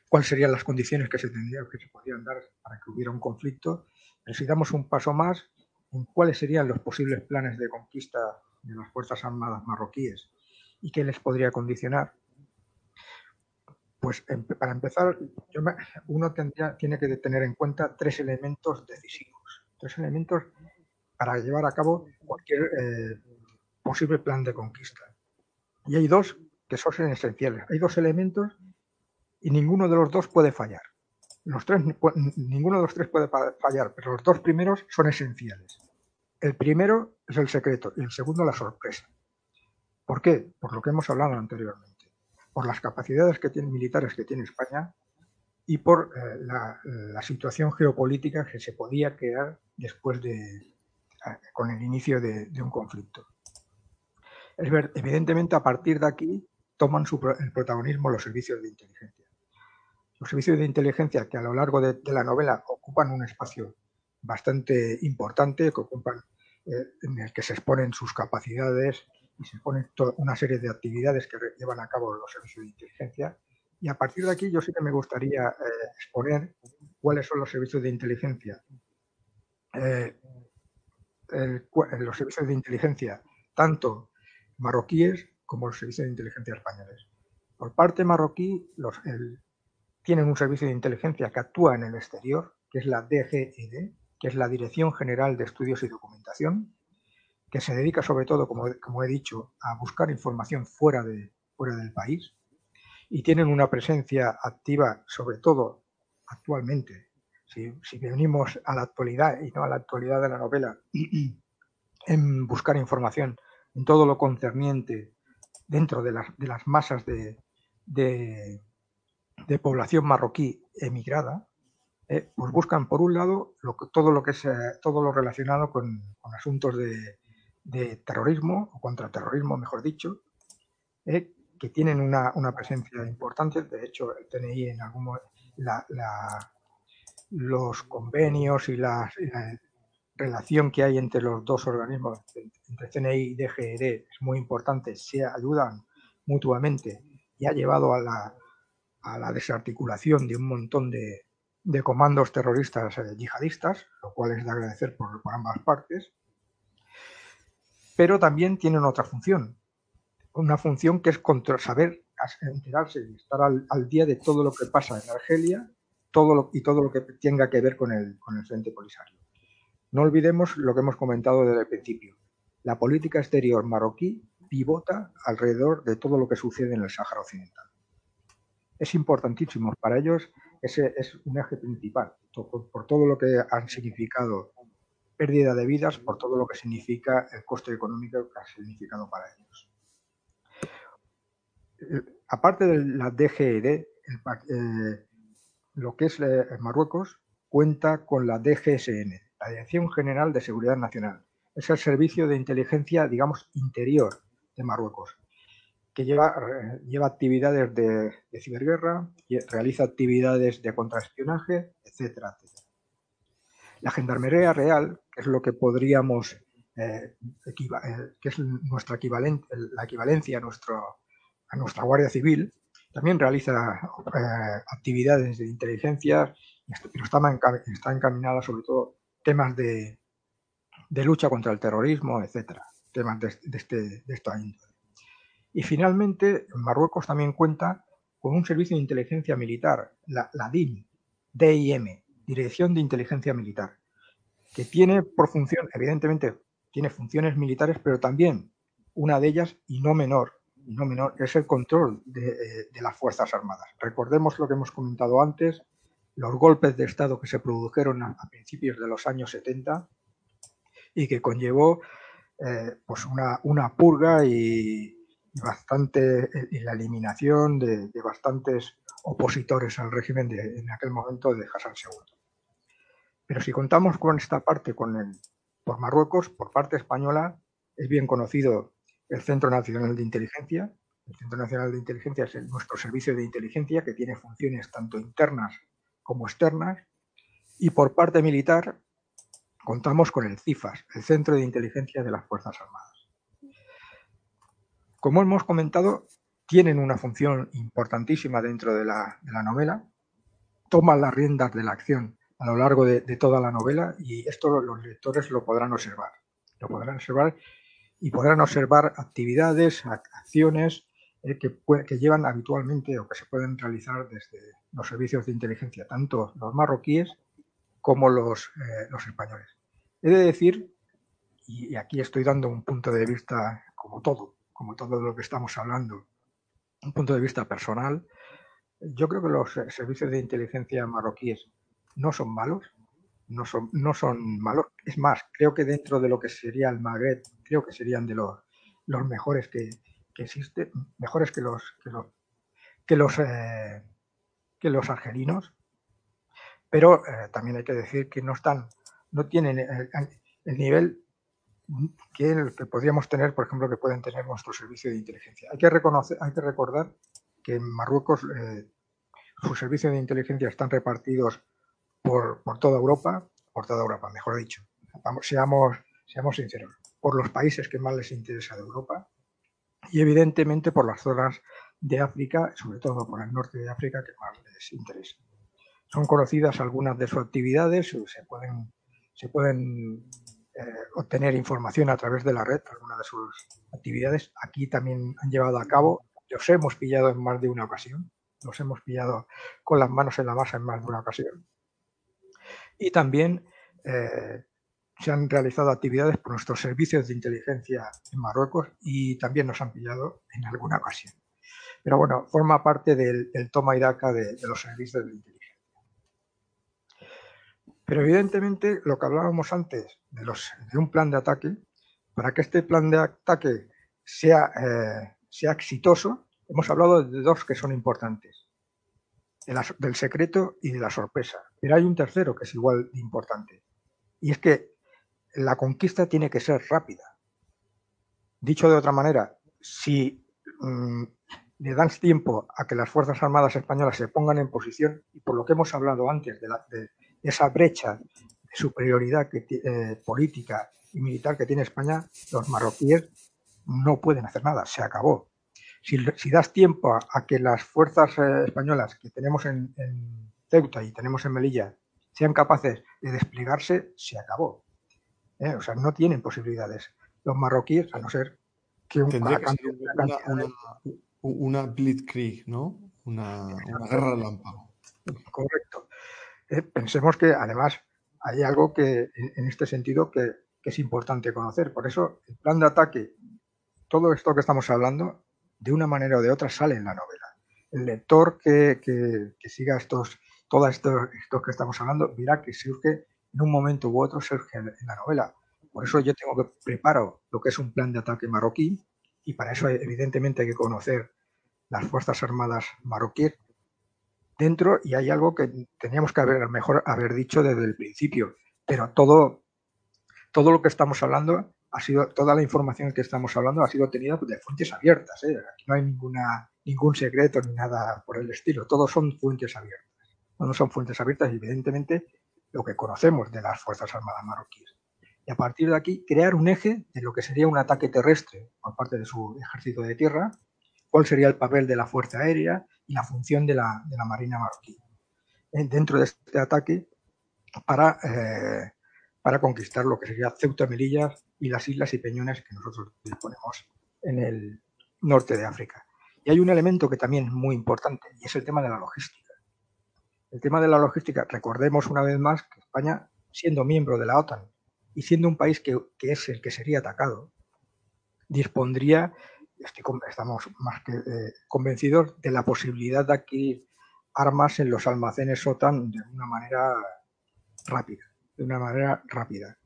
cuáles serían las condiciones que se tendrían, que se podrían dar para que hubiera un conflicto. Pero si damos un paso más, en cuáles serían los posibles planes de conquista de las Fuerzas Armadas marroquíes y qué les podría condicionar, pues para empezar, uno tendría, tiene que tener en cuenta tres elementos decisivos, tres elementos para llevar a cabo cualquier eh, posible plan de conquista. Y hay dos que son esenciales. Hay dos elementos y ninguno de los dos puede fallar. Los tres, ninguno de los tres puede fallar, pero los dos primeros son esenciales. El primero es el secreto y el segundo la sorpresa. ¿Por qué? Por lo que hemos hablado anteriormente por las capacidades que tiene, militares que tiene España y por eh, la, situación geopolítica que se podía crear después de, con el inicio de, un conflicto. Es ver, evidentemente, a partir de aquí toman el protagonismo los servicios de inteligencia. Los servicios de inteligencia que a lo largo de, la novela ocupan un espacio bastante importante, que ocupan, eh, en el que se exponen sus capacidades, y se pone toda una serie de actividades que llevan a cabo los servicios de inteligencia. Y a partir de aquí yo sí que me gustaría eh, exponer cuáles son los servicios de inteligencia. Eh, los servicios de inteligencia, tanto marroquíes como los servicios de inteligencia españoles. Por parte marroquí, tienen un servicio de inteligencia que actúa en el exterior, que es la DGED, que es la Dirección General de Estudios y Documentación, que se dedica sobre todo, como, he dicho, a buscar información fuera, de, fuera del país y tienen una presencia activa, sobre todo actualmente, si, si venimos a la actualidad y no a la actualidad de la novela, en buscar información en todo lo concerniente dentro de las, de las masas de, de, población marroquí emigrada, eh, pues buscan por un lado todo lo que es todo lo relacionado con asuntos de, de, terrorismo o contraterrorismo, mejor dicho, eh, que tienen una, una, presencia importante. De hecho, el TNI en algún los convenios y la, la relación que hay entre los dos organismos, entre CNI y DGED, es muy importante, se ayudan mutuamente y ha llevado a la, a la desarticulación de un montón de, de comandos terroristas eh, yihadistas, lo cual es de agradecer por, por, ambas partes, pero también tienen otra función, una función que es contra, saber enterarse y estar al, día de todo lo que pasa en Argelia todo lo, y todo lo que tenga que ver con el, con Frente Polisario. No olvidemos lo que hemos comentado desde el principio. La política exterior marroquí pivota alrededor de todo lo que sucede en el Sáhara Occidental. Es importantísimo para ellos, ese es un eje principal, por todo lo que han significado pérdida de vidas, por todo lo que significa el coste económico que ha significado para ellos. Aparte de la DGED, el, eh, lo que es eh, Marruecos cuenta con la DGSN, la Dirección General de Seguridad Nacional. Es el servicio de inteligencia, digamos, interior de Marruecos, que lleva, lleva actividades de, de ciberguerra, realiza actividades de contraespionaje, etcétera, etcétera. La Gendarmería Real, que es lo que podríamos, eh, eh, que es nuestra equivalente, la equivalencia a, nuestro, a nuestra Guardia Civil, también realiza eh, actividades de inteligencia, pero está, está encaminada sobre todo temas de, de lucha contra el terrorismo, etcétera, temas de, de, este, de esta índole. Y finalmente, Marruecos también cuenta con un servicio de inteligencia militar, la, la DIM, DIM, Dirección de Inteligencia Militar, que tiene por función, evidentemente, tiene funciones militares, pero también una de ellas, y no menor, no menor es el control de, eh, de, las Fuerzas Armadas. Recordemos lo que hemos comentado antes, los golpes de Estado que se produjeron a, principios de los años 70 y que conllevó eh, pues una, una, purga y, bastante y la eliminación de, de, bastantes opositores al régimen de, en aquel momento de Hassan II. Pero si contamos con esta parte con el, por Marruecos, por parte española, es bien conocido el Centro Nacional de Inteligencia. El Centro Nacional de Inteligencia es nuestro servicio de inteligencia que tiene funciones tanto internas como externas, y por parte militar contamos con el CIFAS, el Centro de Inteligencia de las Fuerzas Armadas. Como hemos comentado, tienen una función importantísima dentro de la, de la novela, toman las riendas de la acción a lo largo de, toda la novela y esto los lectores lo podrán observar. Lo podrán observar y podrán observar actividades, acciones eh, que, que, llevan habitualmente o que se pueden realizar desde los servicios de inteligencia, tanto los marroquíes como los, eh, los españoles. He de decir, y, aquí estoy dando un punto de vista como todo, como todo lo que estamos hablando, un punto de vista personal, yo creo que los servicios de inteligencia marroquíes no son malos, no son, no son malos. Es más, creo que dentro de lo que sería el Magreb, creo que serían de los, los mejores que, que existe, mejores que los que los que los, eh, que los argelinos, pero eh, también hay que decir que no están, no tienen el, el nivel que, el que podríamos tener, por ejemplo, que pueden tener nuestro servicio de inteligencia. Hay que reconocer, hay que recordar que en Marruecos eh, sus servicios de inteligencia están repartidos por, por, toda Europa, por toda Europa, mejor dicho. Vamos, seamos, seamos sinceros, por los países que más les interesa de Europa, y evidentemente por las zonas de África, sobre todo por el norte de África, que más les interesa. Son conocidas algunas de sus actividades, se pueden, se pueden eh, obtener información a través de la red, algunas de sus actividades. Aquí también han llevado a cabo, los hemos pillado en más de una ocasión, los hemos pillado con las manos en la masa en más de una ocasión. Y también eh, se han realizado actividades por nuestros servicios de inteligencia en Marruecos y también nos han pillado en alguna ocasión. Pero bueno, forma parte del, toma y daca de, los servicios de inteligencia. Pero evidentemente lo que hablábamos antes de, los, de un plan de ataque, para que este plan de ataque sea, eh, sea exitoso, hemos hablado de dos que son importantes, del secreto y de la sorpresa. Pero hay un tercero que es igual de importante, y es que la conquista tiene que ser rápida. Dicho de otra manera, si mm, le dan tiempo a que las Fuerzas Armadas españolas se pongan en posición, y por lo que hemos hablado antes de, esa brecha de superioridad eh, política y militar que tiene España, los marroquíes no pueden hacer nada, se acabó. Si, das tiempo a, que las fuerzas eh, españolas que tenemos en Ceuta y tenemos en Melilla sean capaces de desplegarse, se acabó. ¿eh? o sea, no tienen posibilidades. Los marroquíes, a no ser que, un, una, una, blitzkrieg, ¿no? Una, guerra lámpago. Correcto. Eh, pensemos que además hay algo que en, este sentido que, es importante conocer. Por eso el plan de ataque, todo esto que estamos hablando, de una manera o de otra sale en la novela. El lector que, siga estos, todo esto, esto que estamos hablando, verá que surge en un momento u otro surge en la novela. Por eso yo tengo que preparo lo que es un plan de ataque marroquí y para eso evidentemente hay que conocer las Fuerzas Armadas marroquíes dentro y hay algo que teníamos que haber mejor haber dicho desde el principio, pero todo todo lo que estamos hablando ha sido toda la información que estamos hablando ha sido obtenida de fuentes abiertas, ¿eh? aquí no hay ninguna ningún secreto ni nada por el estilo, todos son fuentes abiertas. No son fuentes abiertas, evidentemente lo que conocemos de las Fuerzas Armadas marroquíes. Y a partir de aquí, crear un eje de lo que sería un ataque terrestre por parte de su ejército de tierra, cuál sería el papel de la Fuerza Aérea y la función de la, Marina marroquí dentro de este ataque para, eh, para conquistar lo que sería Ceuta, Melilla y las islas y peñones que nosotros disponemos en el norte de África. Y hay un elemento que también es muy importante y es el tema de la logística. El tema de la logística, recordemos una vez más que España, siendo miembro de la OTAN y siendo un país que, es el que sería atacado, dispondría, estamos más que eh, convencidos, de la posibilidad de adquirir armas en los almacenes OTAN de una manera rápida, de una manera rápida.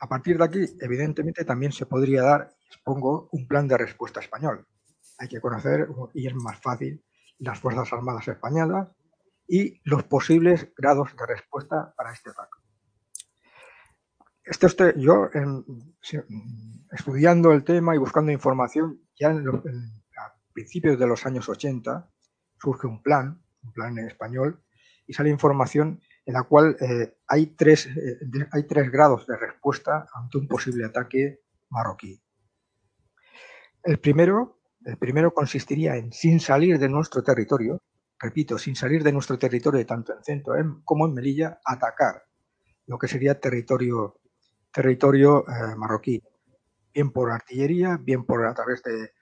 A partir de aquí, evidentemente, también se podría dar, expongo, un plan de respuesta español. Hay que conocer, y es más fácil, las Fuerzas Armadas Españolas y los posibles grados de respuesta para este ataque. Este, yo, estudiando el tema y buscando información, ya en a principios de los años 80 surge un plan, un plan en español, y sale información en la cual eh, hay, tres, eh, hay tres grados de respuesta ante un posible ataque marroquí. El primero el primero consistiría en, sin salir de nuestro territorio, repito, sin salir de nuestro territorio tanto en Centro como en Melilla, atacar lo que sería territorio, territorio eh, marroquí, bien por artillería, bien por a través de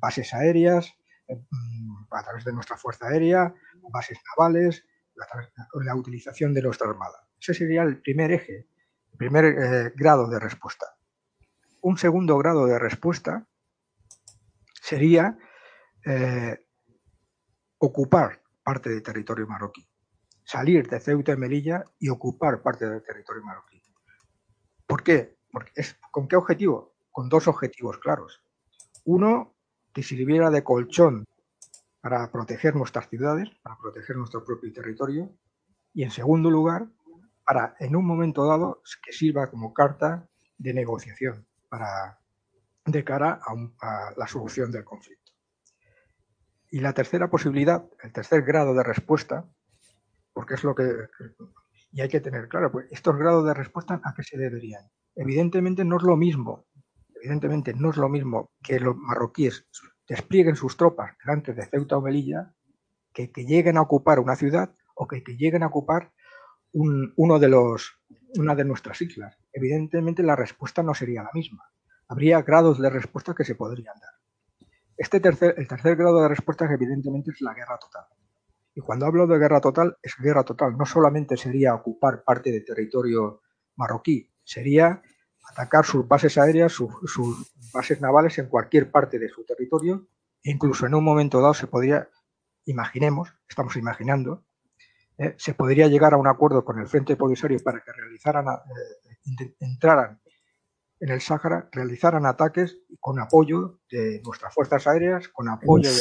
bases aéreas, mm, a través de nuestra fuerza aérea, bases navales, la utilización de nuestra armada. Ese sería el primer eje, el primer grado de respuesta. Un segundo grado de respuesta sería eh, ocupar parte del territorio marroquí, salir de Ceuta y Melilla y ocupar parte del territorio marroquí. ¿Por qué? Porque ¿Con qué objetivo? Con dos objetivos claros. Uno, que sirviera de colchón para proteger nuestras ciudades, para proteger nuestro propio territorio, y en segundo lugar, para en un momento dado que sirva como carta de negociación para de cara a, la solución del conflicto. Y la tercera posibilidad, el tercer grado de respuesta, porque es lo que... Y hay que tener claro, pues estos grados de respuesta a qué se deberían. Evidentemente no es lo mismo, evidentemente no es lo mismo que los marroquíes desplieguen sus tropas delante de Ceuta o Melilla, que, que lleguen a ocupar una ciudad o que, que lleguen a ocupar uno de los, una de nuestras islas. Evidentemente la respuesta no sería la misma habría grados de respuesta que se podrían dar. Este tercer, el tercer grado de respuesta evidentemente es la guerra total. Y cuando hablo de guerra total, es guerra total. No solamente sería ocupar parte del territorio marroquí, sería atacar sus bases aéreas, sus, bases navales en cualquier parte de su territorio. Incluso en un momento dado se podría, imaginemos, estamos imaginando, eh, se podría llegar a un acuerdo con el Frente Polisario para que realizaran, eh, entraran en el Sáhara, realizaran ataques con apoyo de nuestras fuerzas aéreas, con apoyo de...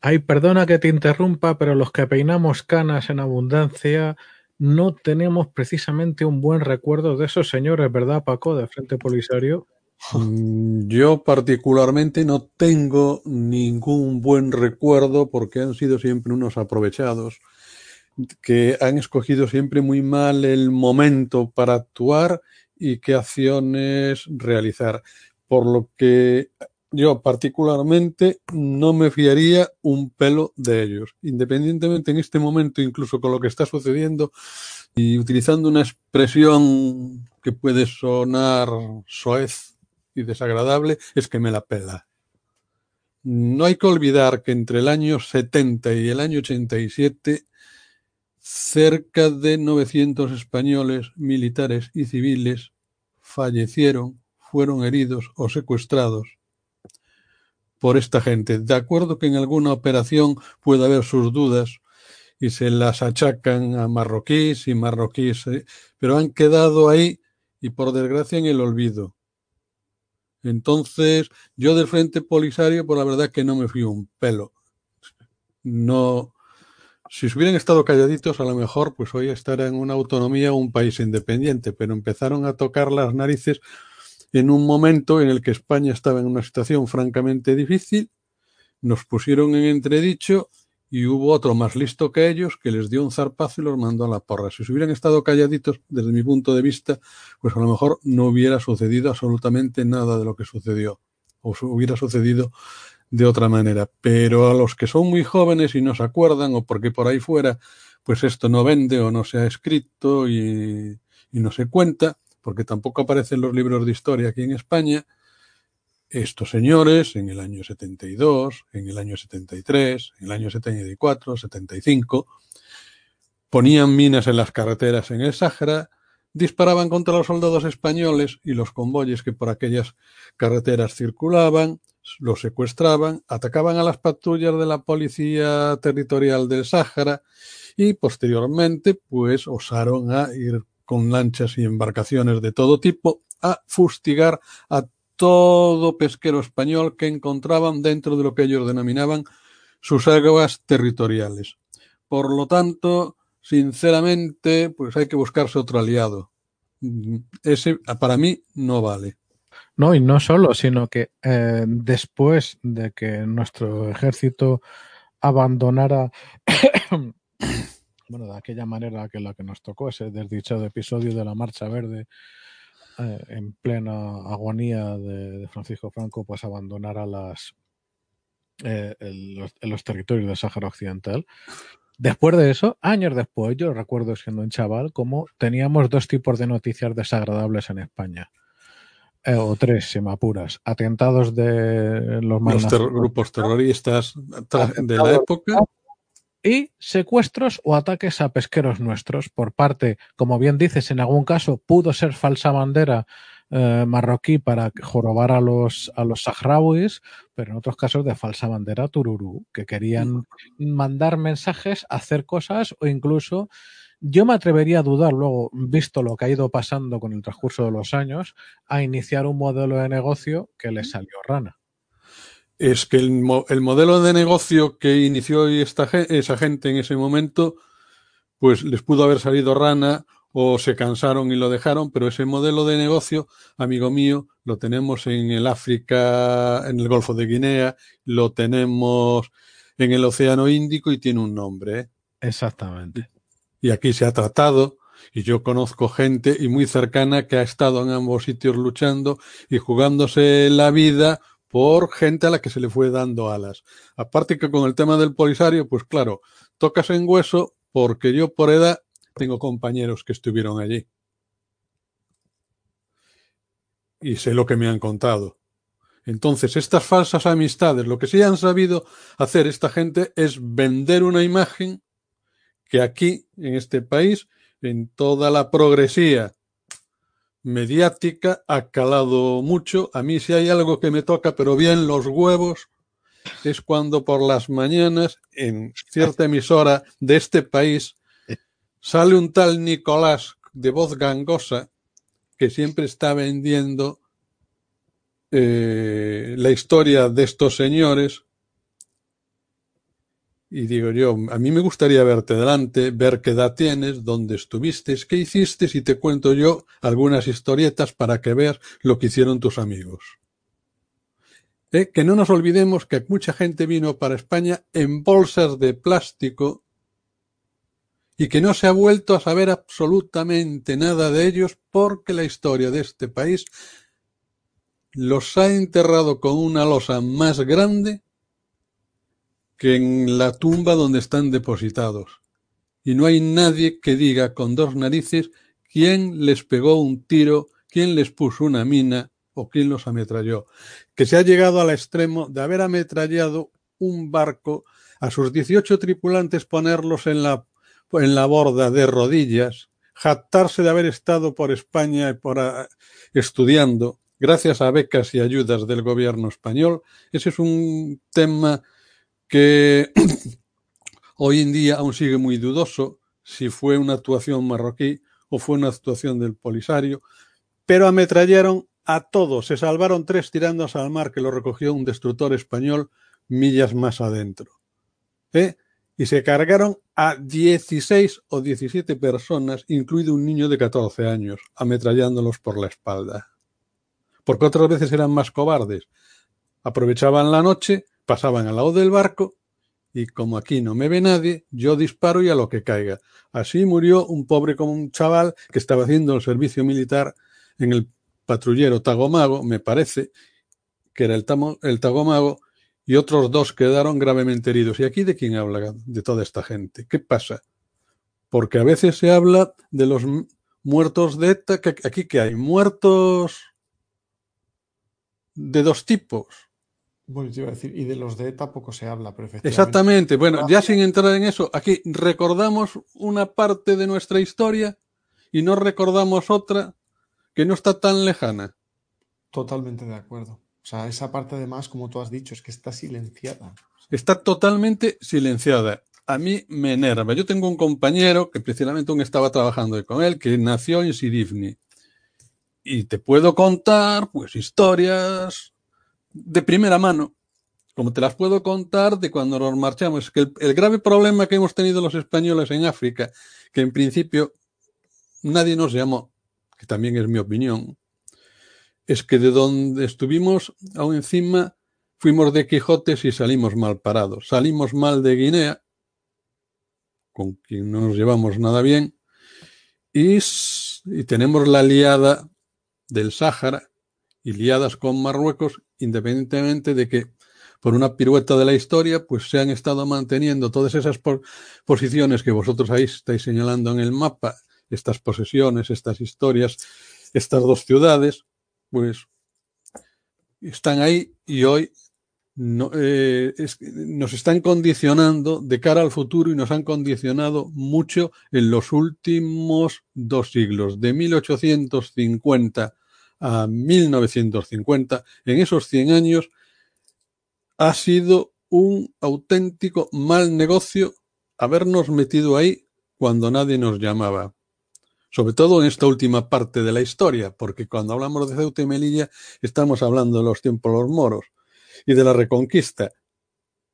Ay, perdona que te interrumpa, pero los que peinamos canas en abundancia no tenemos precisamente un buen recuerdo de esos señores, ¿verdad, Paco, de Frente Polisario? Mm, yo particularmente no tengo ningún buen recuerdo porque han sido siempre unos aprovechados que han escogido siempre muy mal el momento para actuar y qué acciones realizar. Por lo que yo particularmente no me fiaría un pelo de ellos, independientemente en este momento, incluso con lo que está sucediendo, y utilizando una expresión que puede sonar soez y desagradable, es que me la pela. No hay que olvidar que entre el año 70 y el año 87, cerca de 900 españoles, militares y civiles fallecieron, fueron heridos o secuestrados por esta gente. De acuerdo que en alguna operación puede haber sus dudas y se las achacan a marroquíes y marroquíes, eh, pero han quedado ahí y por desgracia en el olvido. Entonces, yo del Frente Polisario, por la verdad que no me fui un pelo. No, si hubieran estado calladitos, a lo mejor, pues hoy estará en una autonomía o un país independiente, pero empezaron a tocar las narices en un momento en el que España estaba en una situación francamente difícil, nos pusieron en entredicho y hubo otro más listo que ellos que les dio un zarpazo y los mandó a la porra. Si se hubieran estado calladitos, desde mi punto de vista, pues a lo mejor no hubiera sucedido absolutamente nada de lo que sucedió, o hubiera sucedido de otra manera. Pero a los que son muy jóvenes y no se acuerdan, o porque por ahí fuera, pues esto no vende o no se ha escrito y, y no se cuenta, porque tampoco aparecen los libros de historia aquí en España, estos señores en el año 72, en el año 73, en el año 74, 75, ponían minas en las carreteras en el Sáhara, disparaban contra los soldados españoles y los convoyes que por aquellas carreteras circulaban, los secuestraban, atacaban a las patrullas de la policía territorial del Sáhara y posteriormente pues osaron a ir con lanchas y embarcaciones de todo tipo a fustigar a todo pesquero español que encontraban dentro de lo que ellos denominaban sus aguas territoriales. Por lo tanto, sinceramente, pues hay que buscarse otro aliado. Ese para mí no vale. No, y no solo, sino que eh, después de que nuestro ejército abandonara bueno, de aquella manera que la que nos tocó, ese desdichado episodio de la Marcha Verde, eh, en plena agonía de, Francisco Franco, pues abandonar a las, eh, los, los, territorios del Sáhara Occidental. Después de eso, años después, yo recuerdo siendo un chaval, como teníamos dos tipos de noticias desagradables en España. Eh, o tres, si me apuras. Atentados de los, los ter grupos terroristas de la época y secuestros o ataques a pesqueros nuestros por parte, como bien dices, en algún caso pudo ser falsa bandera eh, marroquí para jorobar a los, a los sahrauis, pero en otros casos de falsa bandera tururú, que querían mandar mensajes, hacer cosas o incluso yo me atrevería a dudar luego, visto lo que ha ido pasando con el transcurso de los años, a iniciar un modelo de negocio que le salió rana es que el, el, modelo de negocio que inició esta, esa gente en ese momento, pues les pudo haber salido rana o se cansaron y lo dejaron, pero ese modelo de negocio, amigo mío, lo tenemos en el África, en el Golfo de Guinea, lo tenemos en el Océano Índico y tiene un nombre. ¿eh? Exactamente. Y aquí se ha tratado, y yo conozco gente y muy cercana que ha estado en ambos sitios luchando y jugándose la vida por gente a la que se le fue dando alas. Aparte que con el tema del polisario, pues claro, tocas en hueso porque yo por edad tengo compañeros que estuvieron allí. Y sé lo que me han contado. Entonces, estas falsas amistades, lo que sí han sabido hacer esta gente es vender una imagen que aquí, en este país, en toda la progresía mediática, ha calado mucho. A mí si hay algo que me toca, pero bien los huevos, es cuando por las mañanas, en cierta emisora de este país, sale un tal Nicolás de voz gangosa que siempre está vendiendo eh, la historia de estos señores. Y digo yo, a mí me gustaría verte delante, ver qué edad tienes, dónde estuviste, qué hiciste, y te cuento yo algunas historietas para que veas lo que hicieron tus amigos. Eh, que no nos olvidemos que mucha gente vino para España en bolsas de plástico y que no se ha vuelto a saber absolutamente nada de ellos porque la historia de este país los ha enterrado con una losa más grande que en la tumba donde están depositados. Y no hay nadie que diga con dos narices quién les pegó un tiro, quién les puso una mina o quién los ametralló. Que se ha llegado al extremo de haber ametrallado un barco, a sus 18 tripulantes ponerlos en la, en la borda de rodillas, jactarse de haber estado por España por, uh, estudiando, gracias a becas y ayudas del gobierno español. Ese es un tema que hoy en día aún sigue muy dudoso si fue una actuación marroquí o fue una actuación del Polisario, pero ametrallaron a todos. Se salvaron tres tirándose al mar que lo recogió un destructor español millas más adentro. ¿Eh? Y se cargaron a 16 o 17 personas, incluido un niño de 14 años, ametrallándolos por la espalda porque otras veces eran más cobardes. Aprovechaban la noche, pasaban al lado del barco y como aquí no me ve nadie, yo disparo y a lo que caiga. Así murió un pobre como un chaval que estaba haciendo el servicio militar en el patrullero Tagomago, me parece que era el, Tagomago, y otros dos quedaron gravemente heridos. ¿Y aquí de quién habla? De toda esta gente. ¿Qué pasa? Porque a veces se habla de los muertos de ETA, que aquí que hay muertos de dos tipos. Bueno, te iba a decir, y de los de ETA poco se habla, pero Exactamente. Bueno, ya sin entrar en eso, aquí recordamos una parte de nuestra historia y no recordamos otra que no está tan lejana. Totalmente de acuerdo. O sea, esa parte además, como tú has dicho, es que está silenciada. Está totalmente silenciada. A mí me enerva. Yo tengo un compañero que precisamente aún estaba trabajando con él, que nació en Sirivni y te puedo contar, pues, historias de primera mano, como te las puedo contar de cuando nos marchamos. Que el, el, grave problema que hemos tenido los españoles en África, que en principio nadie nos llamó, que también es mi opinión, es que de donde estuvimos aún encima fuimos de Quijotes y salimos mal parados. Salimos mal de Guinea, con quien no nos llevamos nada bien, y, y tenemos la liada del Sáhara y liadas con Marruecos, independientemente de que por una pirueta de la historia, pues se han estado manteniendo todas esas posiciones que vosotros ahí estáis señalando en el mapa, estas posesiones, estas historias, estas dos ciudades, pues están ahí y hoy no, eh, nos están condicionando de cara al futuro y nos han condicionado mucho en los últimos dos siglos, de 1850 a 1950. En esos 100 años ha sido un auténtico mal negocio habernos metido ahí cuando nadie nos llamaba. Sobre todo en esta última parte de la historia, porque cuando hablamos de Ceuta y Melilla estamos hablando de los tiempos de los moros y de la reconquista.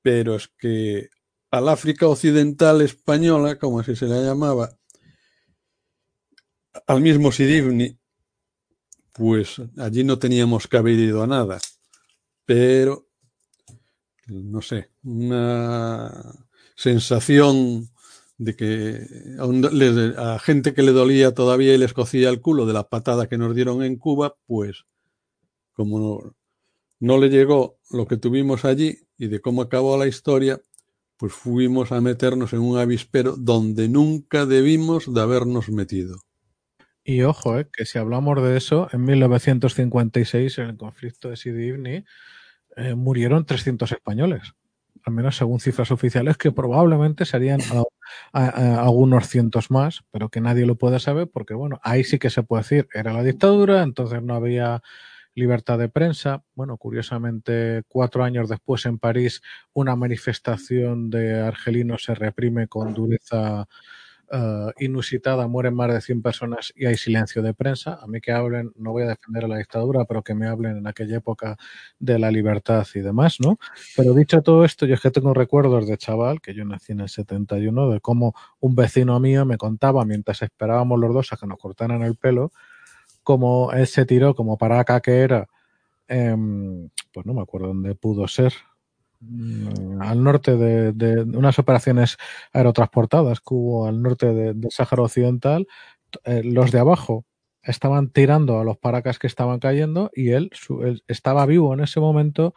Pero es que al África Occidental Española, como así se le llamaba, al mismo Sidibni, pues allí no teníamos que haber ido a nada. Pero, no sé, una sensación de que a, gente que le dolía todavía y les cocía el culo de la patada que nos dieron en Cuba, pues como no, no le llegó lo que tuvimos allí y de cómo acabó la historia, pues fuimos a meternos en un avispero donde nunca debimos de habernos metido. Y ojo, eh, que si hablamos de eso, en 1956, en el conflicto de Sidi Ifni, eh, murieron 300 españoles, al menos según cifras oficiales, que probablemente serían algunos cientos más, pero que nadie lo puede saber porque, bueno, ahí sí que se puede decir, era la dictadura, entonces no había libertad de prensa. Bueno, curiosamente, cuatro años después en París, una manifestación de argelinos se reprime con dureza uh, inusitada, mueren más de 100 personas y hay silencio de prensa. A mí que hablen, no voy a defender a la dictadura, pero que me hablen en aquella época de la libertad y demás, ¿no? Pero dicho todo esto, yo es que tengo recuerdos de chaval, que yo nací en el 71, de cómo un vecino mío me contaba mientras esperábamos los dos a que nos cortaran el pelo, cómo él se tiró como para acá que era, eh, pues no me acuerdo dónde pudo ser, al norte de, de, unas operaciones aerotransportadas que hubo al norte del de Sáhara Occidental, eh, los de abajo estaban tirando a los paracas que estaban cayendo y él, su, él, estaba vivo en ese momento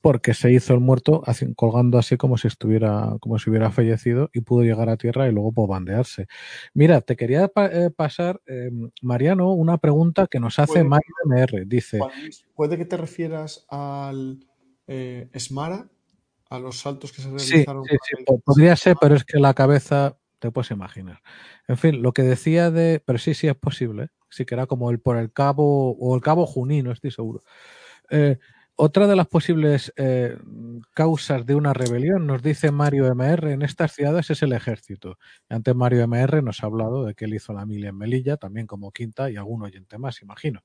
porque se hizo el muerto así, colgando así como si estuviera como si hubiera fallecido y pudo llegar a tierra y luego pues, bandearse. Mira, te quería pa eh, pasar, eh, Mariano, una pregunta que nos hace Mario MR. Dice: ¿Puede que te refieras al eh, Esmara, a los saltos que se realizaron. Sí, sí, sí. podría ser, pero es que la cabeza te puedes imaginar. En fin, lo que decía de, pero sí, sí es posible, sí que era como el por el cabo o el cabo Junín, no estoy seguro. Eh, otra de las posibles eh, causas de una rebelión, nos dice Mario MR, en estas ciudades es el ejército. Antes Mario MR nos ha hablado de que él hizo la mili en Melilla, también como quinta y algún oyente más, imagino.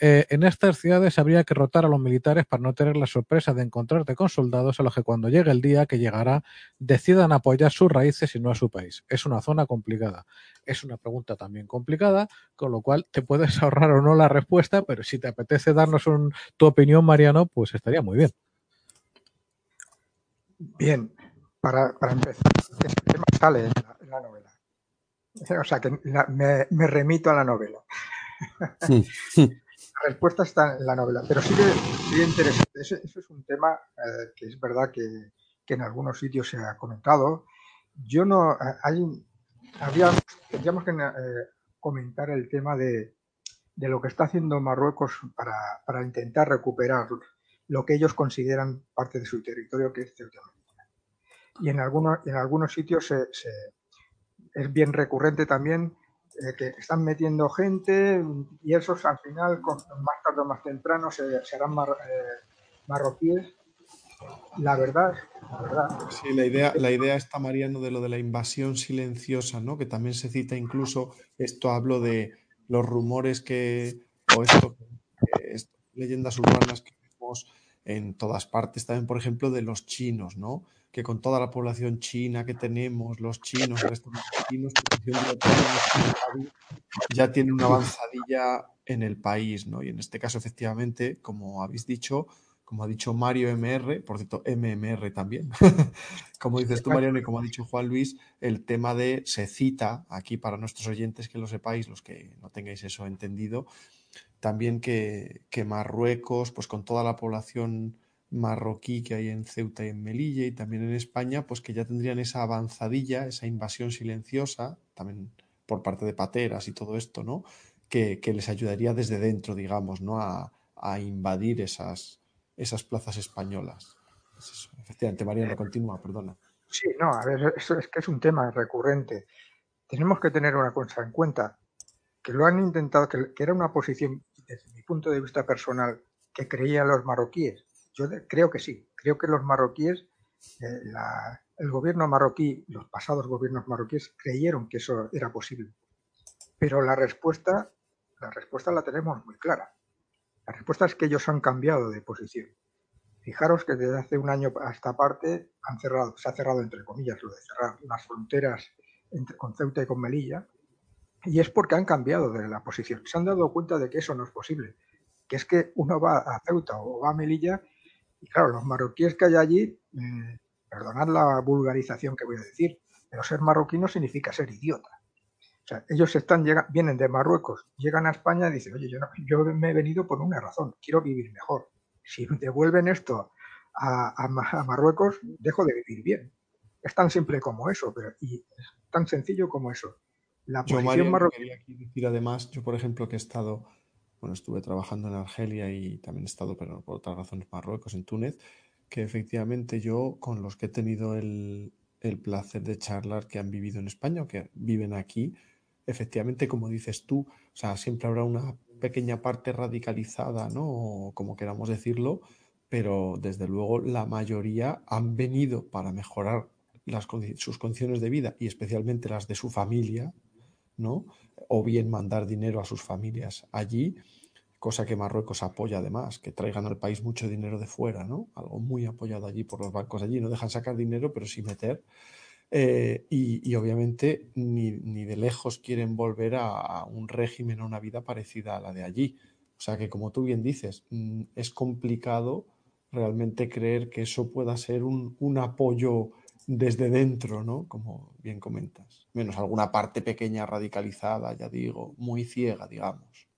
Eh, en estas ciudades habría que rotar a los militares para no tener la sorpresa de encontrarte con soldados a los que cuando llegue el día que llegará decidan apoyar sus raíces y no a su país. Es una zona complicada. Es una pregunta también complicada, con lo cual te puedes ahorrar o no la respuesta, pero si te apetece darnos un, tu opinión, Mariano, pues estaría muy bien. Bien, para, para empezar, este tema sale en la, en la novela. O sea que la, me, me, remito a la novela. Sí. la respuesta está en la novela, pero sí que sería interesante. Eso es un tema eh, que es verdad que, que, en algunos sitios se ha comentado. Yo no. Eh, hay, habría, tendríamos que eh, comentar el tema de, de, lo que está haciendo Marruecos para, para, intentar recuperar lo que ellos consideran parte de su territorio, que es Ceuta Y en algunos, en algunos sitios se, se, es bien recurrente también eh, que están metiendo gente y esos al final, más tarde o más temprano, se, serán mar, eh, marroquíes. La verdad, la verdad. Sí, la idea, la idea está, Mariano, de lo de la invasión silenciosa, ¿no? Que también se cita incluso, esto hablo de los rumores que, o esto, eh, leyendas urbanas que vemos en todas partes, también, por ejemplo, de los chinos, ¿no? Que con toda la población china que tenemos, los chinos, los chinos, ya tiene una avanzadilla en el país, ¿no? Y en este caso, efectivamente, como habéis dicho, como ha dicho Mario MR, por cierto, MMR también, como dices tú, Mariano, y como ha dicho Juan Luis, el tema de, se cita aquí para nuestros oyentes que lo sepáis, los que no tengáis eso entendido, también que, que, Marruecos, pues con toda la población marroquí que hay en Ceuta y en Melilla y también en España, pues que ya tendrían esa avanzadilla, esa invasión silenciosa, también por parte de pateras y todo esto, ¿no? Que, que les ayudaría desde dentro, digamos, ¿no? A, a invadir esas, esas plazas españolas. Es eso. Efectivamente, continúa, perdona. Sí, no, a ver, eso es que es un tema recurrente. Tenemos que tener una cosa en cuenta, que lo han intentado, que, que era una posición, desde mi punto de vista personal, que creían los marroquíes. Yo creo que sí, creo que los marroquíes, eh, el gobierno marroquí, los pasados gobiernos marroquíes creyeron que eso era posible. Pero la respuesta, la respuesta la tenemos muy clara. La respuesta es que ellos han cambiado de posición. Fijaros que desde hace un año a esta parte han cerrado, se ha cerrado entre comillas lo de cerrar las fronteras entre, con Ceuta y con Melilla, y es porque han cambiado de la posición. Se han dado cuenta de que eso no es posible, que es que uno va a Ceuta o va a Melilla, y claro, los marroquíes que hay allí, eh, perdonad la vulgarización que voy a decir, pero ser marroquí no significa ser idiota. O sea, ellos están, llegan, vienen de Marruecos, llegan a España y dicen, oye, yo, yo me he venido por una razón, quiero vivir mejor. Si devuelven esto a, a, a, Marruecos, dejo de vivir bien. Es tan simple como eso, pero, y es tan sencillo como eso. La yo, Mario, marroquí... quería decir además, yo por ejemplo que he estado, bueno, estuve trabajando en Argelia y también he estado, pero por otras razones, Marruecos, en Túnez, que efectivamente yo con los que he tenido el, el placer de charlar que han vivido en España o que viven aquí, efectivamente, como dices tú, o sea, siempre habrá una pequeña parte radicalizada, ¿no? O como queramos decirlo, pero desde luego la mayoría han venido para mejorar sus condiciones de vida y especialmente las de su familia, ¿no? O bien mandar dinero a sus familias allí, cosa que Marruecos apoya además, que traigan al país mucho dinero de fuera, ¿no? Algo muy apoyado allí por los bancos allí, no dejan sacar dinero, pero sí meter. Eh, y, obviamente ni, de lejos quieren volver a, un régimen o una vida parecida a la de allí. O sea que, como tú bien dices, mm, es complicado realmente creer que eso pueda ser un, un apoyo desde dentro, ¿no? Como bien comentas. Menos alguna parte pequeña radicalizada, ya digo, muy ciega, digamos.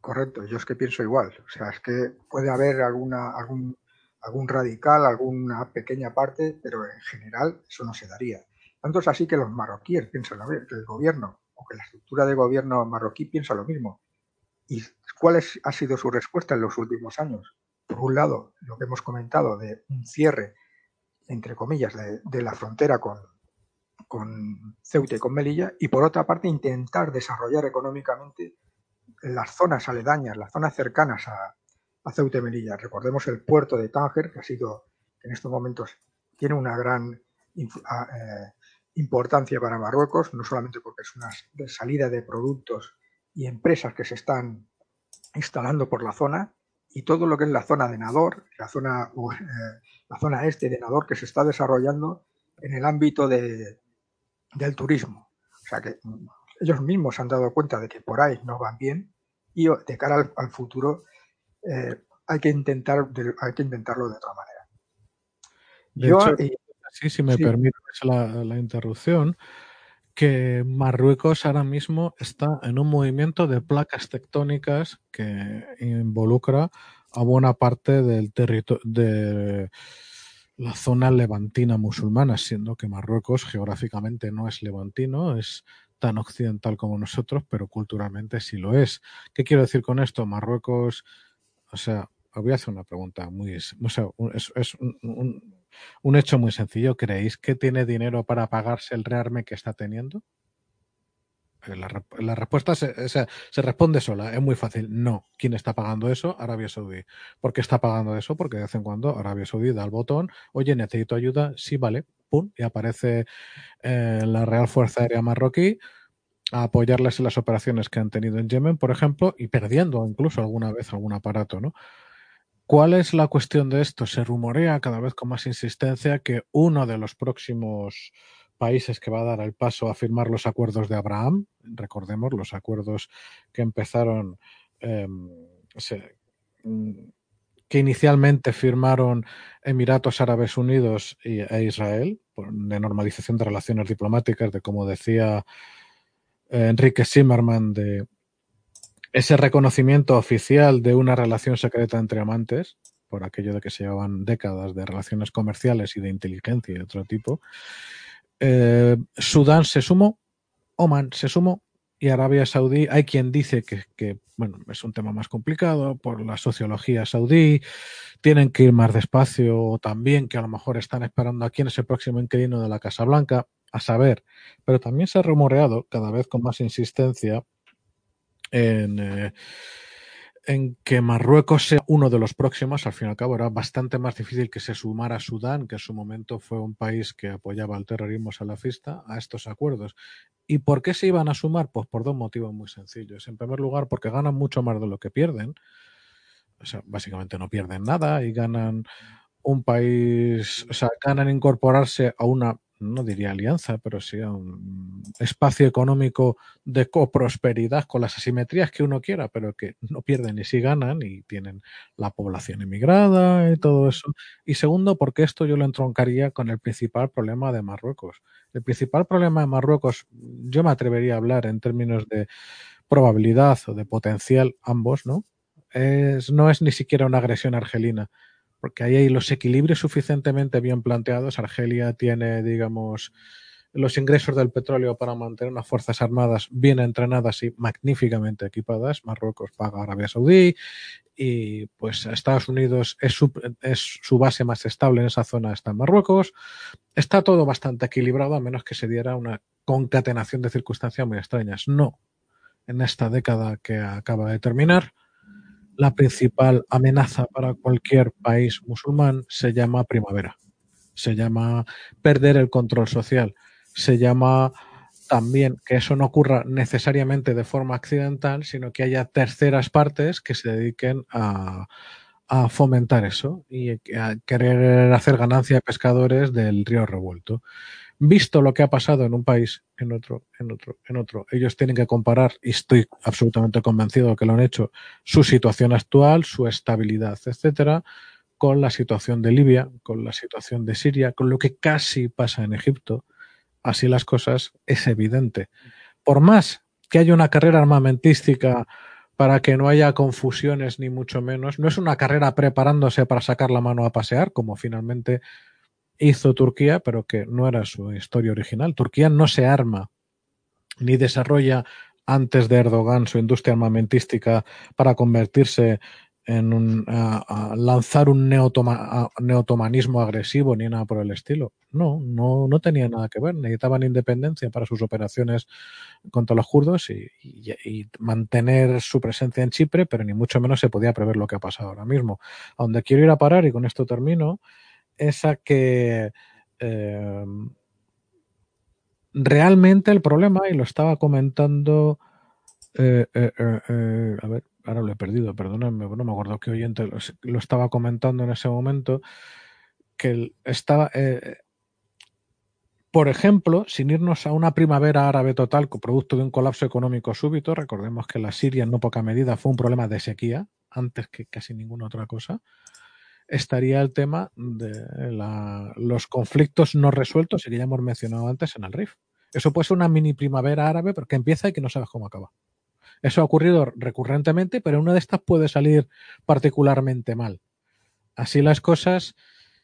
Correcto, yo es que pienso igual. O sea, es que puede haber alguna, algún, algún radical, alguna pequeña parte, pero en general eso no se daría. Tanto es así que los marroquíes piensan lo mismo, que el gobierno o que la estructura de gobierno marroquí piensa lo mismo. ¿Y cuál es, ha sido su respuesta en los últimos años? Por un lado, lo que hemos comentado de un cierre, entre comillas, de, la frontera con, Ceuta y con Melilla, y por otra parte, intentar desarrollar económicamente las zonas aledañas, las zonas cercanas a, Ceuta y Melilla. Recordemos el puerto de Tánger, que ha sido, en estos momentos tiene una gran eh, importancia para Marruecos, no solamente porque es una salida de productos y empresas que se están instalando por la zona, y todo lo que es la zona de Nador, la zona, eh, la zona este de Nador que se está desarrollando en el ámbito de, del turismo. O sea que mm, ellos mismos se han dado cuenta de que por ahí no van bien y de cara al, futuro eh, hay, que intentar, hay que intentarlo de otra manera. De hecho, sí, si me permites la, interrupción, que Marruecos ahora mismo está en un movimiento de placas tectónicas que involucra a buena parte del territorio de la zona levantina musulmana, siendo que Marruecos geográficamente no es levantino, es tan occidental como nosotros, pero culturalmente sí lo es. ¿Qué quiero decir con esto? Marruecos, o sea, voy a hacer una pregunta muy, o es, un, hecho muy sencillo. ¿Creéis que tiene dinero para pagarse el rearme que está teniendo? Eh, la, respuesta se, se, responde sola, es muy fácil. No. ¿Quién está pagando eso? Arabia Saudí. ¿Por qué está pagando eso? Porque de vez en cuando Arabia Saudí da el botón, oye, necesito ayuda, sí, vale, y aparece eh, la Real Fuerza Aérea Marroquí a apoyarles en las operaciones que han tenido en Yemen, por ejemplo, y perdiendo incluso alguna vez algún aparato, ¿no? ¿Cuál es la cuestión de esto? Se rumorea cada vez con más insistencia que uno de los próximos países que va a dar el paso a firmar los acuerdos de Abraham, recordemos los acuerdos que empezaron, em, mm, que inicialmente firmaron Emiratos Árabes Unidos e Israel, de normalización de relaciones diplomáticas, de como decía eh, Enrique Zimmerman, de ese reconocimiento oficial de una relación secreta entre amantes, por aquello de que se llevaban décadas de relaciones comerciales y de inteligencia y de otro tipo. Eh, Sudán se sumó, Oman se sumó y Arabia Saudí, hay quien dice que, bueno, es un tema más complicado por la sociología saudí, tienen que ir más despacio o también que a lo mejor están esperando a quién es el próximo inquilino de la Casa Blanca, a saber, pero también se ha rumoreado cada vez con más insistencia en, eh, en que Marruecos sea uno de los próximos, al fin y al cabo era bastante más difícil que se sumara Sudán, que en su momento fue un país que apoyaba el terrorismo salafista, a estos acuerdos. ¿Y por qué se iban a sumar? Pues por dos motivos muy sencillos. En primer lugar, porque ganan mucho más de lo que pierden. O sea, básicamente no pierden nada y ganan un país, o sea, ganan incorporarse a una no diría alianza, pero sí a un espacio económico de coprosperidad con las asimetrías que uno quiera, pero que no pierden y sí ganan y tienen la población emigrada y todo eso. Y segundo, porque esto yo lo entroncaría con el principal problema de Marruecos. El principal problema de Marruecos, yo me atrevería a hablar en términos de probabilidad o de potencial, ambos, ¿no? Es, no es ni siquiera una agresión argelina porque ahí hay los equilibrios suficientemente bien planteados. Argelia tiene, digamos, los ingresos del petróleo para mantener unas fuerzas armadas bien entrenadas y magníficamente equipadas. Marruecos paga a Arabia Saudí y pues Estados Unidos es su, es su base más estable en esa zona, está en Marruecos. Está todo bastante equilibrado a menos que se diera una concatenación de circunstancias muy extrañas. No, en esta década que acaba de terminar, la principal amenaza para cualquier país musulmán se llama primavera, se llama perder el control social se llama también que eso no ocurra necesariamente de forma accidental, sino que haya terceras partes que se dediquen a, a fomentar eso y a querer hacer ganancia de pescadores del río revuelto. Visto lo que ha pasado en un país, en otro, en otro, en otro, ellos tienen que comparar, y estoy absolutamente convencido de que lo han hecho, su situación actual, su estabilidad, etcétera, con la situación de Libia, con la situación de Siria, con lo que casi pasa en Egipto, así las cosas, es evidente. Por más que haya una carrera armamentística para que no haya confusiones ni mucho menos, no es una carrera preparándose para sacar la mano a pasear, como finalmente hizo Turquía, pero que no era su historia original. Turquía no se arma ni desarrolla antes de Erdogan su industria armamentística para convertirse en un, lanzar un neotoma, neotomanismo agresivo ni nada por el estilo. No, no, no tenía nada que ver. Necesitaban independencia para sus operaciones contra los kurdos y, y, y, mantener su presencia en Chipre, pero ni mucho menos se podía prever lo que ha pasado ahora mismo. A donde quiero ir a parar, y con esto termino, es a que eh, realmente el problema, y lo estaba comentando, eh, eh, eh a ver, ahora lo he perdido, perdónenme, no me acuerdo qué oyente lo, lo, estaba comentando en ese momento, que estaba, por ejemplo, sin irnos a una primavera árabe total, producto de un colapso económico súbito, recordemos que la Siria en no poca medida fue un problema de sequía, antes que casi ninguna otra cosa, estaría el tema de la, los conflictos no resueltos y que ya hemos mencionado antes en el RIF. Eso puede ser una mini primavera árabe, pero que empieza y que no sabes cómo acaba. Eso ha ocurrido recurrentemente, pero una de estas puede salir particularmente mal. Así las cosas,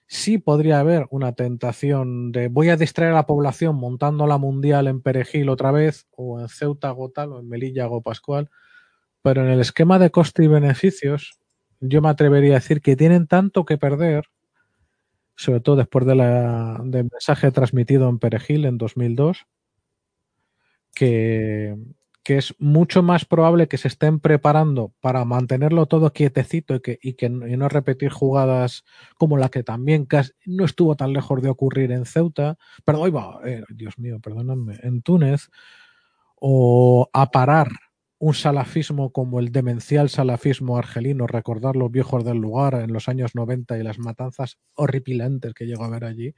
sí podría haber una tentación de voy a distraer a la población montando la mundial en Perejil otra vez, o en Ceuta Gotal, o en Melilla Go Pascual, pero en el esquema de coste y beneficios, yo me atrevería a decir que tienen tanto que perder, sobre todo después de la, del mensaje transmitido en Perejil en 2002, que, que es mucho más probable que se estén preparando para mantenerlo todo quietecito y que, no repetir jugadas como la que también no estuvo tan lejos de ocurrir en Ceuta, perdón, iba, eh, Dios mío, perdóname, en Túnez, o a parar un salafismo como el demencial salafismo argelino, recordar los viejos del lugar en los años 90 y las matanzas horripilantes que llegó a ver allí,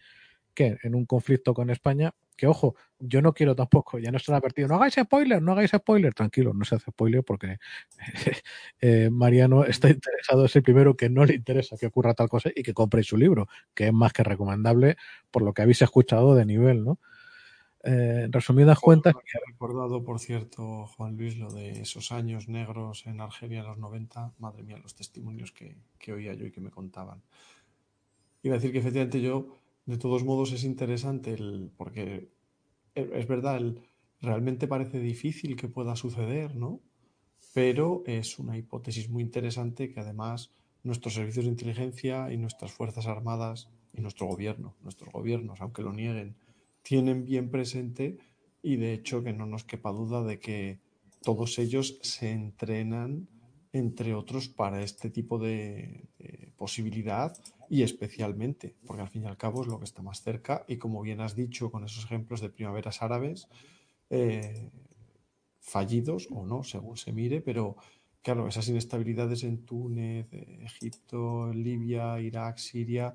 que en un conflicto con España, que ojo, yo no quiero tampoco, ya no se advertido, no hagáis spoiler, no hagáis spoiler, tranquilo, no se hace spoiler porque eh, Mariano está interesado, es el primero que no le interesa que ocurra tal cosa y que compre su libro, que es más que recomendable por lo que habéis escuchado de nivel, ¿no? Eh, en resumidas cuentas. Que... He recordado, por cierto, Juan Luis, lo de esos años negros en Argelia en los 90. Madre mía, los testimonios que, que oía yo y que me contaban. Iba a decir que efectivamente yo, de todos modos, es interesante el, porque es verdad, el, realmente parece difícil que pueda suceder, ¿no? Pero es una hipótesis muy interesante que además nuestros servicios de inteligencia y nuestras fuerzas armadas y nuestro gobierno, nuestros gobiernos, aunque lo nieguen, tienen bien presente y de hecho que no nos quepa duda de que todos ellos se entrenan, entre otros, para este tipo de, posibilidad y especialmente, porque al fin y al cabo es lo que está más cerca y como bien has dicho con esos ejemplos de primaveras árabes, eh, fallidos o no, según se mire, pero claro, esas inestabilidades en Túnez, Egipto, Libia, Irak, Siria,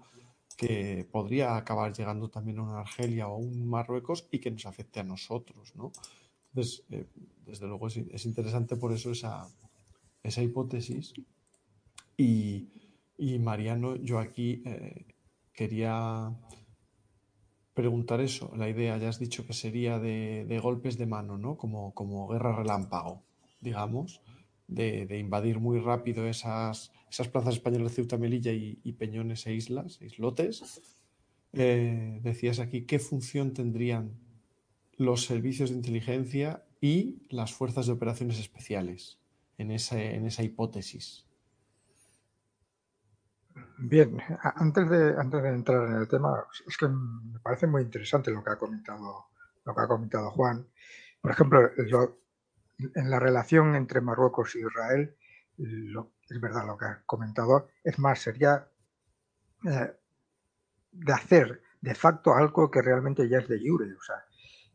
que podría acabar llegando también a una Argelia o a un Marruecos y que nos afecte a nosotros, ¿no? Entonces, eh, desde luego es, es, interesante por eso esa, esa hipótesis. Y, y, Mariano, yo aquí eh, quería preguntar eso, la idea, ya has dicho que sería de, de golpes de mano, ¿no? Como, como guerra relámpago, digamos, de, invadir muy rápido esas esas plazas españolas Ceuta, Melilla y, Peñones e islas, islotes. Eh, decías aquí, ¿qué función tendrían los servicios de inteligencia y las fuerzas de operaciones especiales en, en esa hipótesis. Bien, antes de, antes de entrar en el tema, es que me parece muy interesante lo que ha comentado, lo que ha comentado Juan. Por ejemplo, en la relación entre Marruecos y Israel, es verdad lo que ha comentado, es más, sería eh, de hacer de facto algo que realmente ya es de jure. O sea,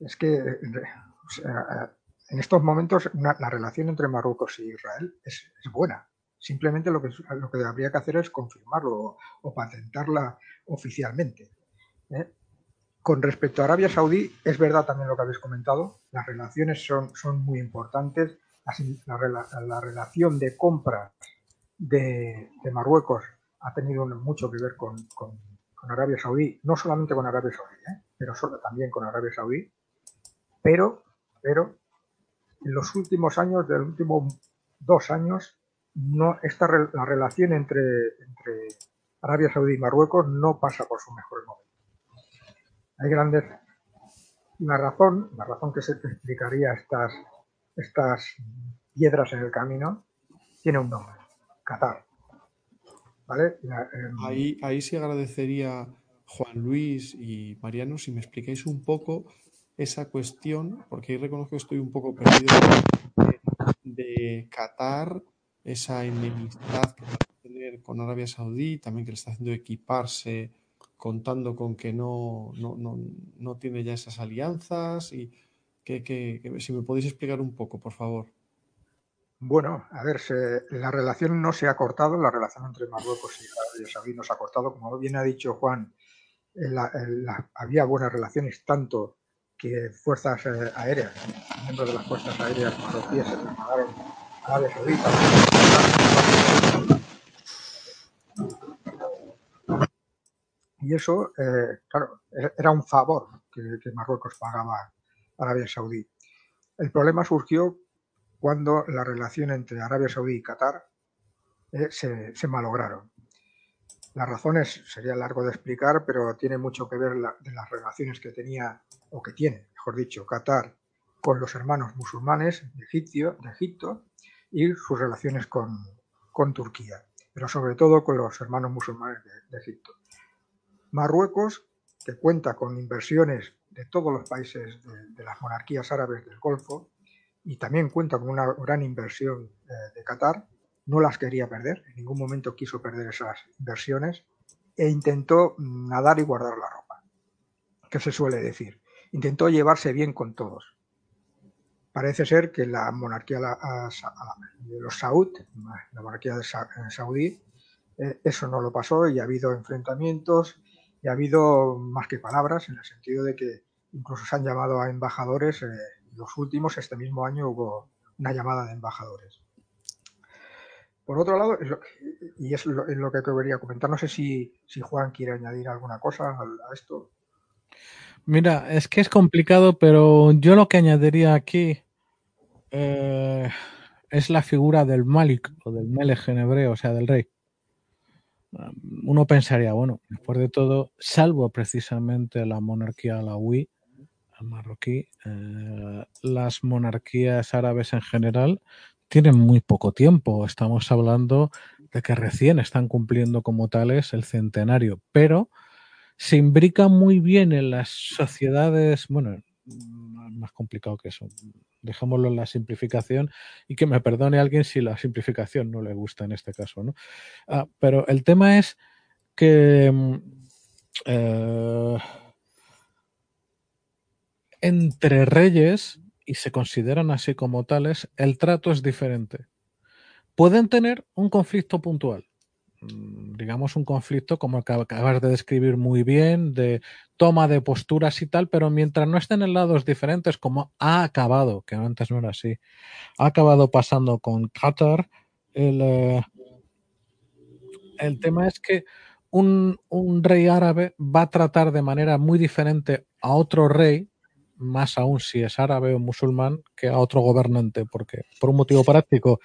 es que en estos momentos la relación entre Marruecos y Israel es, buena. Simplemente lo que, lo que habría que hacer es confirmarlo o, patentarla oficialmente. ¿eh? Con respecto a Arabia Saudí, es verdad también lo que habéis comentado, las relaciones son, son muy importantes. La, relación de compra de, Marruecos ha tenido mucho que ver con, Arabia Saudí, no solamente con Arabia Saudí, ¿eh? pero también con Arabia Saudí. Pero, pero en los últimos años, de los últimos dos años, esta, la relación entre, entre Arabia Saudí y Marruecos no pasa por su mejor momento. Hay grandes. La razón, la razón que se explicaría estas, estas piedras en el camino, tiene un nombre: Qatar. ¿Vale? Em, ahí, ahí sí agradecería Juan Luis y Mariano si me explicáis un poco esa cuestión, porque ahí reconozco que estoy un poco perdido de, Qatar, esa enemistad que va a tener con Arabia Saudí, también que le está haciendo equiparse contando con que no, no, tiene ya esas alianzas y que, si me podéis explicar un poco, por favor. Bueno, a ver, la relación no se ha cortado, la relación entre Marruecos y Arabia Saudí no se ha cortado. Como bien ha dicho Juan, había buenas relaciones tanto que fuerzas eh, aéreas, miembros de las fuerzas aéreas marroquíes se trasladaron a Arabia Saudita. Y eso, eh, claro, era un favor que, Marruecos pagaba a Arabia Saudí. El problema surgió cuando la relación entre Arabia Saudí y Qatar eh, se, malograron. Las razones sería largo de explicar, pero tiene mucho que ver de las relaciones que tenía o que tiene, mejor dicho, Qatar con los hermanos musulmanes de, de Egipto y sus relaciones con, Turquía, pero sobre todo con los hermanos musulmanes de, Egipto. Marruecos, que cuenta con inversiones de todos los países de, las monarquías árabes del Golfo y también cuenta con una gran inversión eh, de Qatar, no las quería perder, en ningún momento quiso perder esas inversiones e intentó nadar y guardar la ropa, que se suele decir intentó llevarse bien con todos. Parece ser que la monarquía de los Saud, la monarquía de Saudí, eh, eso no lo pasó y ha habido enfrentamientos y ha habido más que palabras en el sentido de que incluso se han llamado a embajadores. Eh, los últimos, este mismo año, hubo una llamada de embajadores. Por otro lado, y es lo, que quería comentar, no sé si, si Juan quiere añadir alguna cosa a esto. Mira, es que es complicado, pero yo lo que añadiría aquí eh, es la figura del Malik o del Melech en hebreo, o sea, del rey. Uno pensaría, bueno, después de todo, salvo precisamente la monarquía alawi, marroquí, eh, las monarquías árabes en general tienen muy poco tiempo. Estamos hablando de que recién están cumpliendo como tales el centenario, pero se imbrica muy bien en las sociedades, bueno, más complicado que eso. Dejémoslo en la simplificación y que me perdone alguien si la simplificación no le gusta en este caso, ¿no? Ah, pero el tema es que mm, eh, entre reyes, y se consideran así como tales, el trato es diferente. Pueden tener un conflicto puntual, Mm, digamos, un conflicto como el que acabas de describir muy bien, de toma de posturas y tal, pero mientras no estén en lados diferentes, como ha acabado, que antes no era así, ha acabado pasando con Qatar, el, eh, el tema es que un, un rey árabe va a tratar de manera muy diferente a otro rey, más aún si es árabe o musulmán, que a otro gobernante, porque por un motivo práctico,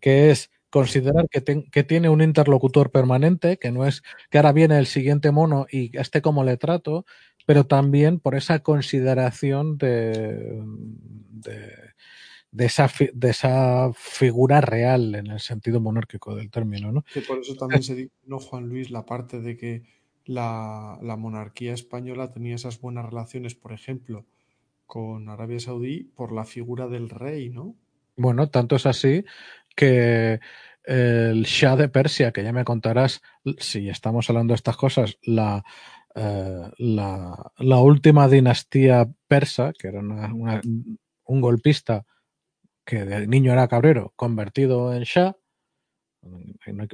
que es considerar que, que, tiene un interlocutor permanente, que no es que ahora viene el siguiente mono y esté como le trato, pero también por esa consideración de, de, de esa, de esa figura real en el sentido monárquico del término. ¿no? Que por eso también se dijo, ¿no, Juan Luis, la parte de que la, la monarquía española tenía esas buenas relaciones, por ejemplo, con Arabia Saudí por la figura del rey, ¿no? Bueno, tanto es así que el Shah de Persia, que ya me contarás, si estamos hablando de estas cosas, la, eh, la, última dinastía persa, que era una, un golpista que de niño era cabrero, convertido en Shah,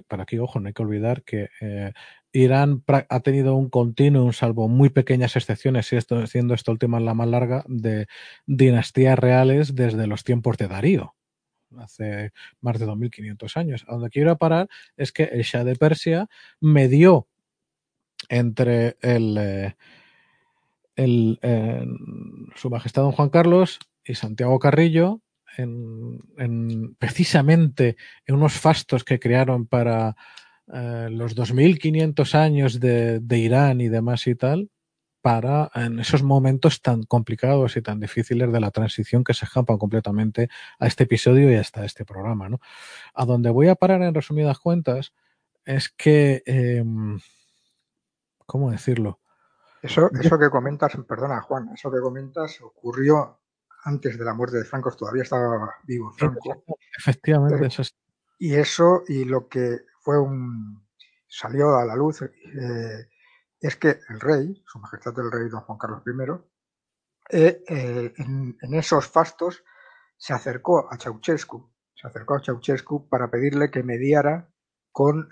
para aquí, ojo, no hay que olvidar que eh, Irán ha tenido un continuo, salvo muy pequeñas excepciones, y esto, siendo esta última la más larga, de dinastías reales desde los tiempos de Darío, hace más de 2500 años. A donde quiero parar es que el Shah de Persia medió entre el, eh, eh, su majestad don Juan Carlos y Santiago Carrillo en, en, precisamente en unos fastos que crearon para eh, los 2500 años de, de, Irán y demás y tal, para en esos momentos tan complicados y tan difíciles de la transición que se escapan completamente a este episodio y hasta este programa. ¿no? A donde voy a parar en resumidas cuentas es que, eh, ¿cómo decirlo? Eso, eso que comentas, perdona Juan, eso que comentas ocurrió antes de la muerte de Franco, todavía estaba vivo Franco. Efectivamente, eso es. Y eso, y lo que fue un. salió a la luz, eh, es que el rey, su majestad el rey don Juan Carlos I, eh, eh, en, en, esos fastos se acercó a Ceausescu, se acercó a Ceausescu para pedirle que mediara con,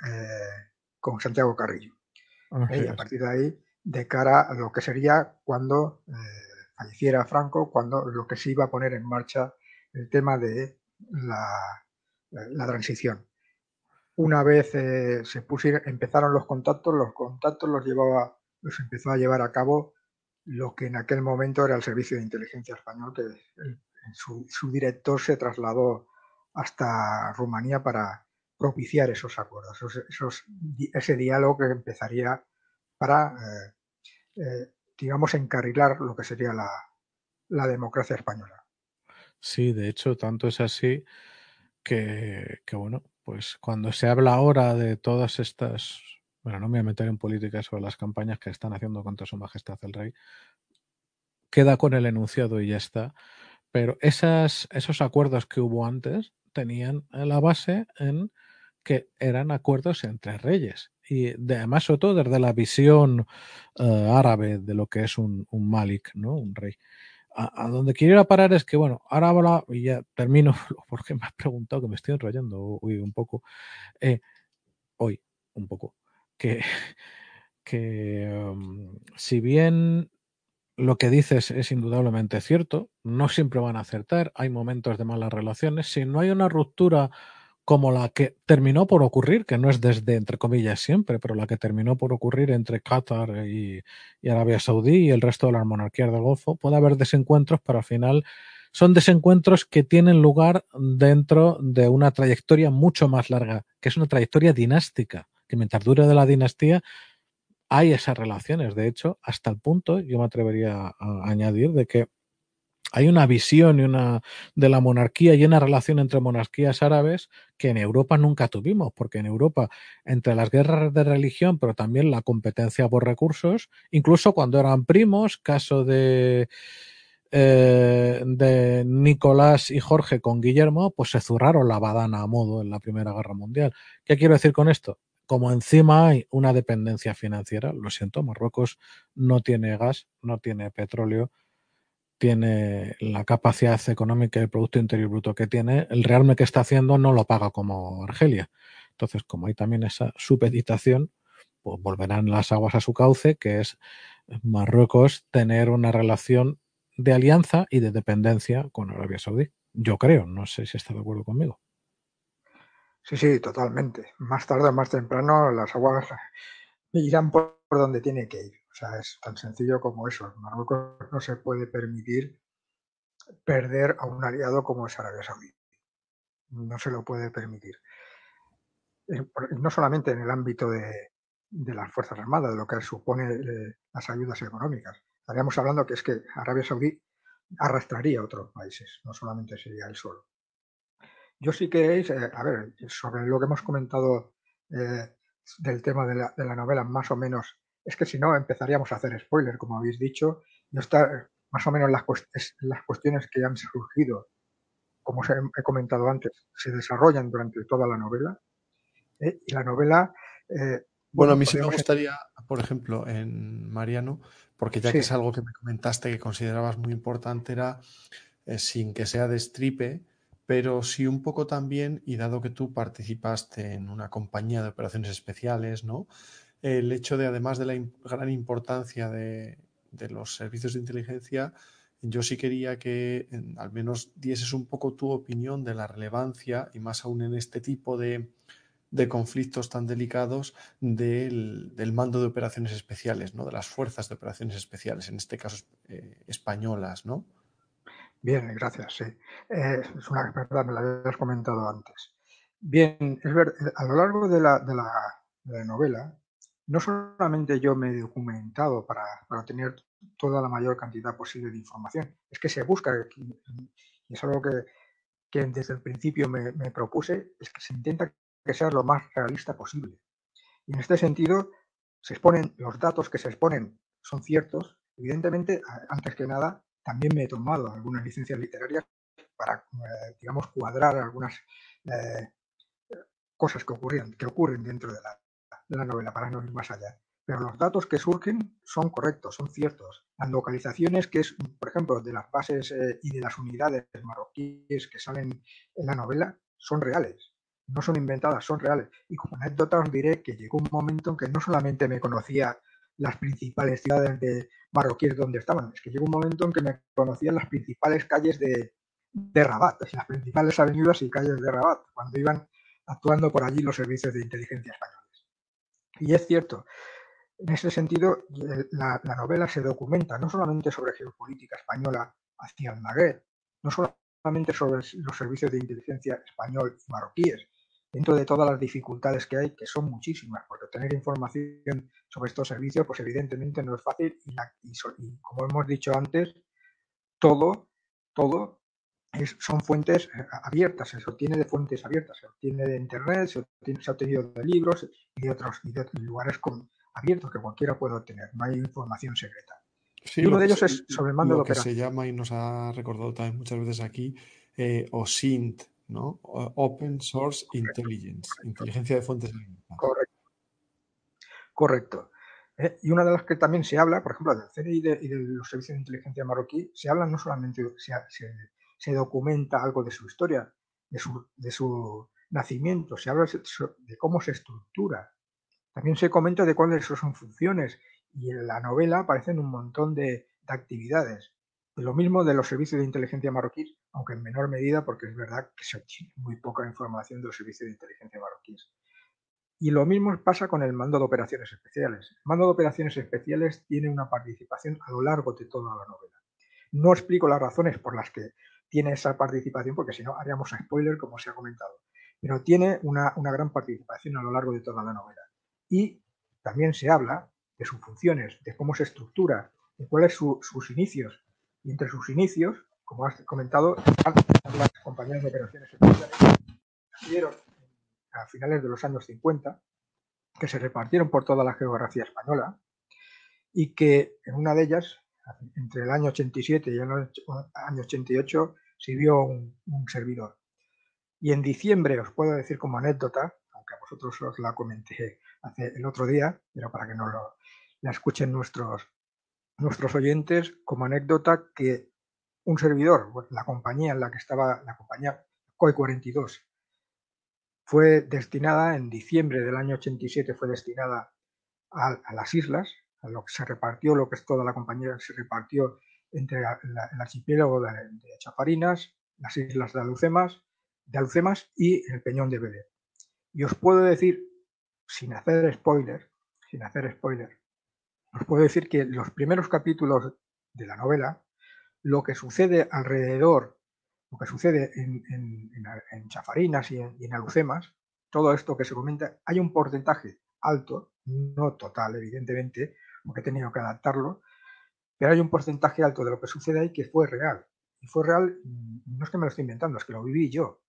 con Santiago Carrillo. y a partir de ahí, de cara a lo que sería cuando falleciera Franco, cuando lo que se iba a poner en marcha el tema de la, la transición. Una vez eh, se pusieron, empezaron los contactos, los contactos los llevaba, los empezó a llevar a cabo lo que en aquel momento era el Servicio de Inteligencia Español, que su, director se trasladó hasta Rumanía para propiciar esos acuerdos, esos, ese diálogo que empezaría para eh, eh, digamos, encarrilar lo que sería la, la, democracia española. Sí, de hecho, tanto es así que, que, bueno, pues cuando se habla ahora de todas estas, bueno, no me voy a meter en política sobre las campañas que están haciendo contra su majestad el rey, queda con el enunciado y ya está. Pero esos acuerdos que hubo antes tenían la base en que eran acuerdos entre reyes y de, además sobre todo desde la visión uh, árabe de lo que es un, un, Malik, ¿no? Un rey. A, donde quiero ir a parar es que, bueno, ahora habla, y ya termino, porque me has preguntado que me estoy enrollando hoy un poco, eh, hoy un poco, que, que um, si bien lo que dices es indudablemente cierto, no siempre van a acertar, hay momentos de malas relaciones, si no hay una ruptura como la que terminó por ocurrir, que no es desde, entre comillas, siempre, pero la que terminó por ocurrir entre Qatar y, Arabia Saudí y el resto de las monarquías del Golfo, puede haber desencuentros, pero al final son desencuentros que tienen lugar dentro de una trayectoria mucho más larga, que es una trayectoria dinástica, que mientras dure de la dinastía hay esas relaciones. De hecho, hasta el punto, yo me atrevería a añadir, de que hay una visión y una de la monarquía y una relación entre monarquías árabes que en Europa nunca tuvimos, porque en Europa, entre las guerras de religión, pero también la competencia por recursos, incluso cuando eran primos, caso de, eh, de Nicolás y Jorge con Guillermo, pues se zurraron la badana a modo en la Primera Guerra Mundial. ¿Qué quiero decir con esto? Como encima hay una dependencia financiera, lo siento, Marruecos no tiene gas, no tiene petróleo, tiene la capacidad económica y el Producto Interior Bruto que tiene, el realme que está haciendo no lo paga como Argelia. Entonces, como hay también esa supeditación, pues volverán las aguas a su cauce, que es Marruecos tener una relación de alianza y de dependencia con Arabia Saudí. Yo creo, no sé si está de acuerdo conmigo. Sí, sí, totalmente. Más tarde o más temprano las aguas irán por donde tiene que ir. Sea, es tan sencillo como eso. Marruecos no se puede permitir perder a un aliado como es Arabia Saudí. No se lo puede permitir. No solamente en el ámbito de, de las Fuerzas Armadas, de lo que supone eh, las ayudas económicas, estaríamos hablando que es que Arabia Saudí arrastraría a otros países, no solamente sería él solo. Yo sí que, eh, a ver, sobre lo que hemos comentado eh, del tema de la, de la, novela, más o menos, es que si no empezaríamos a hacer spoiler, como habéis dicho, y está más o menos las, las cuestiones que han surgido, como os he, comentado antes, se desarrollan durante toda la novela. ¿eh? Y la novela... Eh, bueno, a mí sí me gustaría, por ejemplo, en Mariano, porque ya que es algo que me comentaste que considerabas muy importante, era eh, sin que sea de stripe, pero sí un poco también, y dado que tú participaste en una compañía de operaciones especiales, ¿no? El hecho de, además de la gran importancia de, los servicios de inteligencia, yo sí quería que al menos dieses un poco tu opinión de la relevancia, y más aún en este tipo de, conflictos tan delicados del, mando de operaciones especiales, ¿no? de las fuerzas de operaciones especiales, en este caso eh, españolas, ¿no? Bien, gracias, sí. Eh, es una verdad, me la habías comentado antes. Bien, es verdad, a lo largo de la, de la, novela, no solamente yo me he documentado para, para, obtener toda la mayor cantidad posible de información, es que se busca, y es algo que, que desde el principio me, me propuse, es que se intenta que sea lo más realista posible. Y en este sentido, se exponen, los datos que se exponen son ciertos. Evidentemente, antes que nada, también me he tomado algunas licencias literarias para, eh, digamos, cuadrar algunas eh, cosas que ocurren, que ocurren dentro de la, de la novela, para no ir más allá. Pero los datos que surgen son correctos, son ciertos. Las localizaciones que es, por ejemplo, de las bases eh, y de las unidades marroquíes que salen en la novela son reales no son inventadas, son reales. Y como anécdota os diré que llegó un momento en que no solamente me conocía las principales ciudades de marroquíes donde estaban, es que llegó un momento en que me conocían las principales calles de, de Rabat, las principales avenidas y calles de Rabat, cuando iban actuando por allí los servicios de inteligencia españoles. Y es cierto, en ese sentido, la, la novela se documenta no solamente sobre geopolítica española hacia el Magreb, no solamente sobre los servicios de inteligencia español y marroquíes, dentro de todas las dificultades que hay, que son muchísimas, porque obtener información sobre estos servicios, pues evidentemente no es fácil y, como hemos dicho antes, todo, todo son fuentes eh, abiertas, se obtiene de fuentes abiertas, se obtiene de internet, se, ha obtenido de libros y de otros, y de lugares abiertos que cualquiera puede obtener, no hay información secreta. y uno de ellos es sobre el mando lo que se llama y nos ha recordado también muchas veces aquí eh, OSINT, ¿no? Open Source Intelligence, inteligencia de fuentes Correcto. Correcto. Eh, y una de las que también se habla, por ejemplo, del CNI y de, los servicios de inteligencia marroquí, se habla no solamente, se, se, documenta algo de su historia, de su, de su nacimiento, se habla de, cómo se estructura. También se comenta de cuáles son sus funciones y en la novela aparecen un montón de, de actividades. Lo mismo de los servicios de inteligencia marroquíes, aunque en menor medida porque es verdad que se obtiene muy poca información de los servicios de inteligencia marroquíes. Y lo mismo pasa con el mando de operaciones especiales. El mando de operaciones especiales tiene una participación a lo largo de toda la novela. No explico las razones por las que tiene esa participación, porque si no haríamos spoiler, como se ha comentado. Pero tiene una, gran participación a lo largo de toda la novela. Y también se habla de sus funciones, de cómo se estructura, de cuáles son sus inicios. Y entre sus inicios como has comentado, las compañías de operaciones nacieron a finales de los años 50, que se repartieron por toda la geografía española y que en una de ellas, entre el año 87 y el año 88, sirvió un, servidor. Y en diciembre, os puedo decir como anécdota, aunque a vosotros os la comenté hace el otro día, pero para que no lo, la escuchen nuestros, nuestros oyentes, como anécdota que un servidor, la compañía en la que estaba, la compañía COI 42, fue destinada en diciembre del año 87, fue destinada a, las islas, a lo que se repartió, lo que es toda la compañía, se repartió entre el archipiélago de, Chafarinas, las islas de Alucemas, de Alucemas y el Peñón de Vélez. Y os puedo decir, sin hacer spoiler, sin hacer spoiler, os puedo decir que los primeros capítulos de la novela lo que sucede alrededor, lo que sucede en, Chafarinas y en, Alucemas, todo esto que se comenta, hay un porcentaje alto, no total, evidentemente, porque he tenido que adaptarlo, pero hay un porcentaje alto de lo que sucede ahí que fue real. Y fue real, no es que me lo estoy inventando, es que lo viví yo.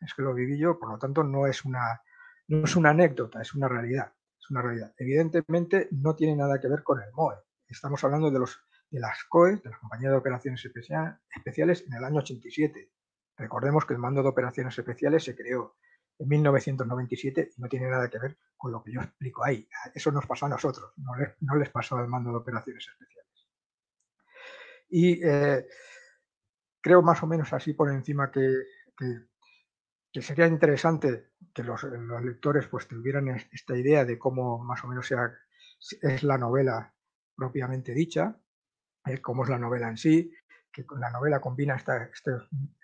Es que lo viví yo, por lo tanto no es una, no es una anécdota, es una realidad. Es una realidad. Evidentemente no tiene nada que ver con el MOE. Estamos hablando de, los, de las COE, de la Compañía de Operaciones Especiales, en el año 87. Recordemos que el mando de operaciones especiales se creó en 1997 y no tiene nada que ver con lo que yo explico ahí. Eso nos pasó a nosotros, no les, pasó al mando de operaciones especiales. Y eh, creo más o menos así por encima que, que, sería interesante que los, lectores pues tuvieran esta idea de cómo más o menos sea, es la novela propiamente dicha, eh, cómo es la novela en sí, que la novela combina esta, este,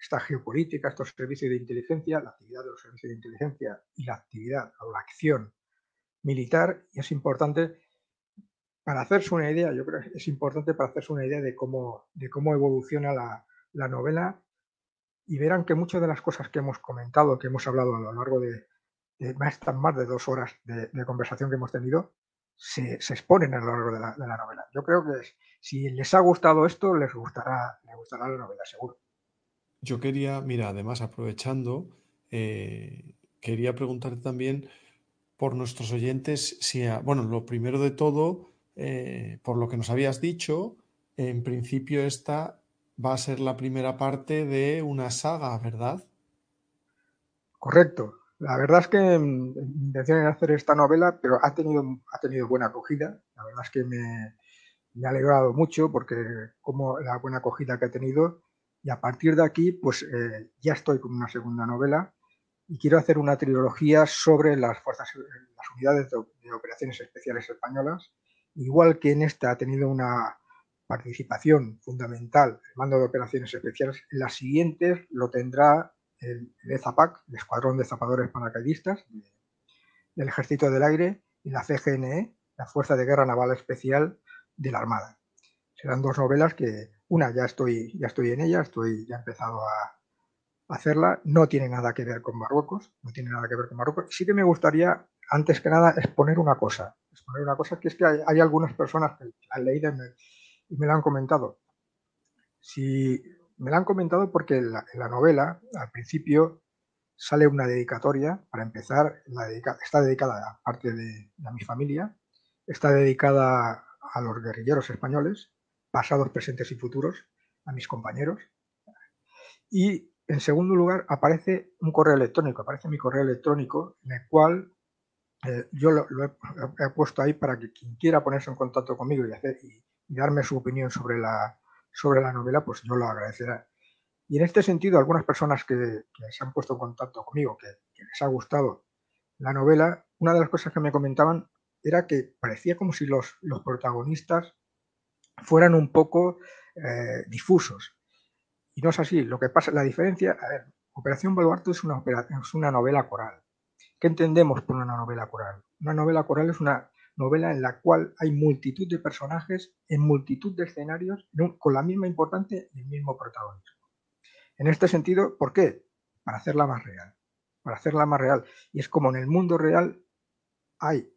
esta, geopolítica, estos servicios de inteligencia, la actividad de los servicios de inteligencia y la actividad o la acción militar. Y es importante, para hacerse una idea, yo creo que es importante para hacerse una idea de cómo, de cómo evoluciona la, la novela y verán que muchas de las cosas que hemos comentado, que hemos hablado a lo largo de, más, más de dos horas de, conversación que hemos tenido, se, exponen a lo largo de la, de la novela. Yo creo que si les ha gustado esto, les gustará, les gustará la novela, seguro. Yo quería, mira, además aprovechando, eh, quería preguntarte también por nuestros oyentes, si, bueno, lo primero de todo, eh, por lo que nos habías dicho, en principio esta va a ser la primera parte de una saga, ¿verdad? Correcto. La verdad es que mi intención era hacer esta novela, pero ha tenido, ha tenido buena acogida. La verdad es que me, me ha alegrado mucho porque como la buena acogida que ha tenido. Y a partir de aquí pues eh, ya estoy con una segunda novela. Y quiero hacer una trilogía sobre las fuerzas las unidades de, operaciones especiales españolas. Igual que en esta ha tenido una participación fundamental el mando de operaciones especiales en las siguientes lo tendrá el, el EZAPAC el escuadrón de zapadores paracaidistas del ejército del aire y la CGNE la fuerza de guerra naval especial de la Armada. Serán dos novelas que, una ya estoy, ya estoy en ella, estoy ya he empezado a, hacerla, no tiene nada que ver con Marruecos, no tiene nada que ver con Marruecos. Sí que me gustaría, antes que nada, exponer una cosa, exponer una cosa que es que hay, algunas personas que han leído y me, y me la han comentado. Si me la han comentado porque en la, novela, al principio, sale una dedicatoria, para empezar, está dedicada a parte de, mi familia, está dedicada a los guerrilleros españoles, pasados, presentes y futuros, a mis compañeros. Y en segundo lugar aparece un correo electrónico, aparece mi correo electrónico en el cual eh, yo lo, he, puesto ahí para que quien quiera ponerse en contacto conmigo y, darme su opinión sobre la, sobre la novela, pues yo lo agradeceré. Y en este sentido, algunas personas que, se han puesto en contacto conmigo, que, que les ha gustado la novela, una de las cosas que me comentaban era que parecía como si los, los protagonistas fueran un poco eh, difusos. Y no es así. Lo que pasa, la diferencia, a ver, Operación Baluarte es una, es una novela coral. ¿Qué entendemos por una novela coral? Una novela coral es una novela en la cual hay multitud de personajes en multitud de escenarios con la misma importancia y el mismo protagonismo. En este sentido, ¿por qué? Para hacerla más real. Para hacerla más real. Y es como en el mundo real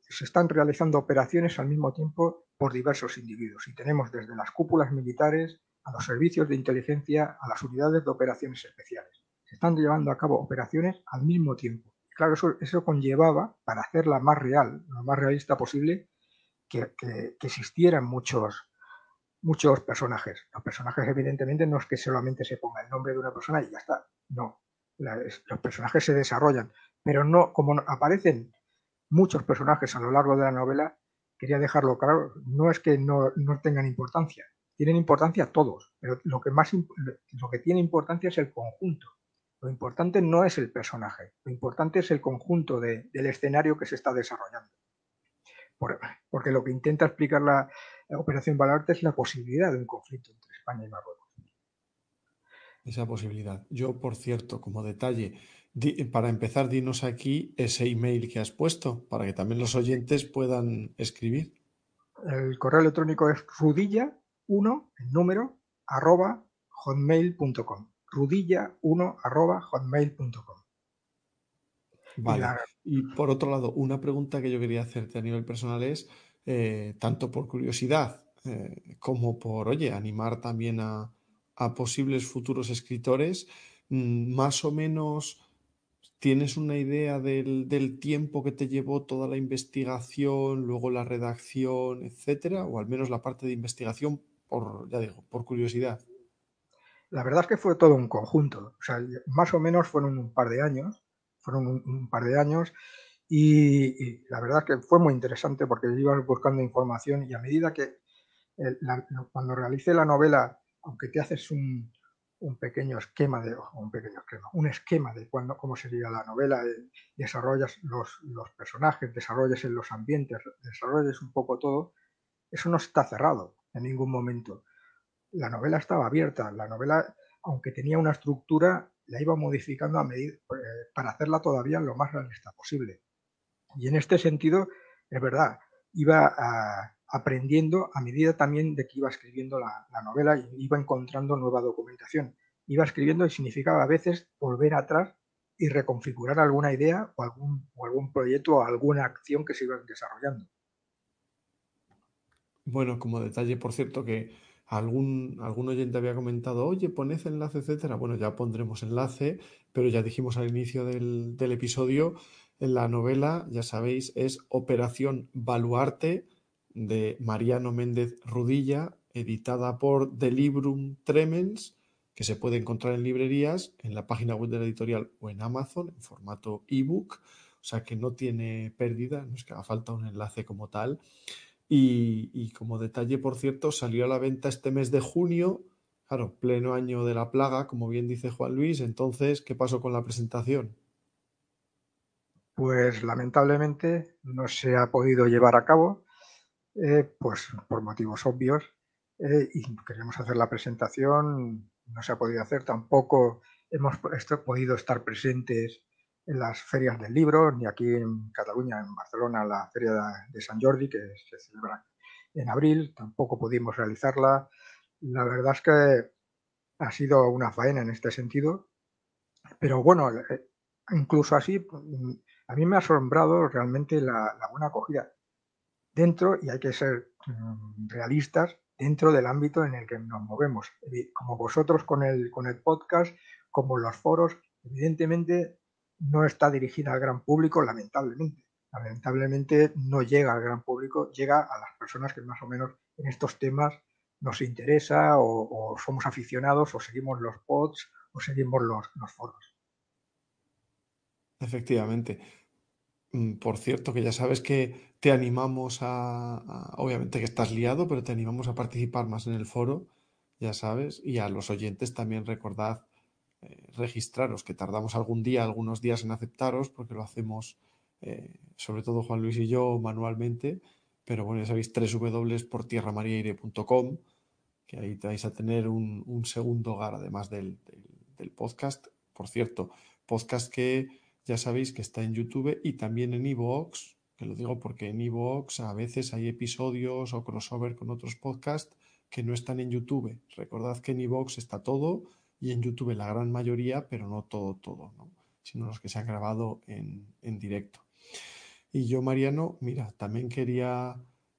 se están realizando operaciones al mismo tiempo por diversos individuos y tenemos desde las cúpulas militares a los servicios de inteligencia a las unidades de operaciones especiales. Se están llevando a cabo operaciones al mismo tiempo. Claro, eso, conllevaba, para hacerla más real, lo más realista posible, que, existieran muchos, muchos personajes. Los personajes, evidentemente, no es que solamente se ponga el nombre de una persona y ya está. No. los personajes se desarrollan, pero no, como aparecen muchos personajes a lo largo de la novela, quería dejarlo claro, no es que no, tengan importancia, tienen importancia todos, pero lo que más lo que tiene importancia es el conjunto. Lo importante no es el personaje, lo importante es el conjunto del escenario que se está desarrollando. porque lo que intenta explicar la, Operación Balarte es la posibilidad de un conflicto entre España y Marruecos. Esa posibilidad. Yo, por cierto, como detalle, para empezar, dinos aquí ese email que has puesto para que también los oyentes puedan escribir. El correo electrónico es rudilla1, el número, arroba hotmail.com. Rudilla1 arroba hotmail.com. Vale. Y, por otro lado, una pregunta que yo quería hacerte a nivel personal es, eh, tanto por curiosidad eh, como por, oye, animar también a, a posibles futuros escritores, mm, más o menos ¿Tienes una idea del, del, tiempo que te llevó toda la investigación, luego la redacción, etcétera? O al menos la parte de investigación, por, ya digo, por curiosidad. La verdad es que fue todo un conjunto. O sea, más o menos fueron un par de años. Fueron un, par de años. Y, la verdad es que fue muy interesante porque ibas buscando información y a medida que cuando realicé la novela, aunque te haces un, un pequeño esquema de un pequeño esquema, un esquema de cuándo, cómo sería la novela, eh, desarrollas los, los, personajes, desarrollas en los ambientes, desarrollas un poco todo, eso no está cerrado en ningún momento. La novela estaba abierta, la novela, aunque tenía una estructura, la iba modificando a medida, eh, para hacerla todavía lo más realista posible. Y en este sentido, es verdad, iba a, aprendiendo a medida también de que iba escribiendo la, la, novela y iba encontrando nueva documentación. Iba escribiendo y significaba a veces volver atrás y reconfigurar alguna idea o algún, o algún proyecto o alguna acción que se iba desarrollando. Bueno, como detalle, por cierto, que algún, algún oyente había comentado, oye, poned enlace, etcétera. Bueno, ya pondremos enlace, pero ya dijimos al inicio del, del episodio, en la novela, ya sabéis, es Operación Baluarte de Mariano Méndez Rudilla, editada por Delibrum Tremens, que se puede encontrar en librerías, en la página web de la editorial o en Amazon en formato ebook, o sea que no tiene pérdida, no es que haga falta un enlace como tal. Y, como detalle, por cierto, salió a la venta este mes de junio, claro, pleno año de la plaga, como bien dice Juan Luis. Entonces, ¿qué pasó con la presentación? Pues lamentablemente no se ha podido llevar a cabo eh, pues por motivos obvios, eh, y queríamos hacer la presentación, no se ha podido hacer, tampoco hemos podido estar presentes en las ferias del libro, ni aquí en Cataluña, en Barcelona, la feria de San Jordi, que se celebra en abril, tampoco pudimos realizarla. La verdad es que ha sido una faena en este sentido, pero bueno, eh, incluso así, a mí me ha asombrado realmente la, la buena acogida dentro, y hay que ser mm, realistas, dentro del ámbito en el que nos movemos. Como vosotros con el, con el podcast, como los foros, evidentemente no está dirigida al gran público, lamentablemente. Lamentablemente no llega al gran público, llega a las personas que más o menos en estos temas nos interesa o, somos aficionados o seguimos los pods o seguimos los, los foros. Efectivamente. Mm, por cierto, que ya sabes que te animamos a, a, obviamente que estás liado, pero te animamos a participar más en el foro, ya sabes, y a los oyentes también recordad eh, registraros, que tardamos algún día, algunos días en aceptaros, porque lo hacemos, eh, sobre todo Juan Luis y yo, manualmente, pero bueno, ya sabéis, www.portierramariaire.com, que ahí vais a tener un, un segundo hogar, además del, del, del podcast. Por cierto, podcast que ya sabéis que está en YouTube y también en iVoox, que lo digo porque en iVoox a veces hay episodios o crossover con otros podcasts que no están en YouTube. Recordad que en iVoox está todo y en YouTube la gran mayoría, pero no todo, todo, ¿no? sino los que se han grabado en, en directo. Y yo, Mariano, mira, también quería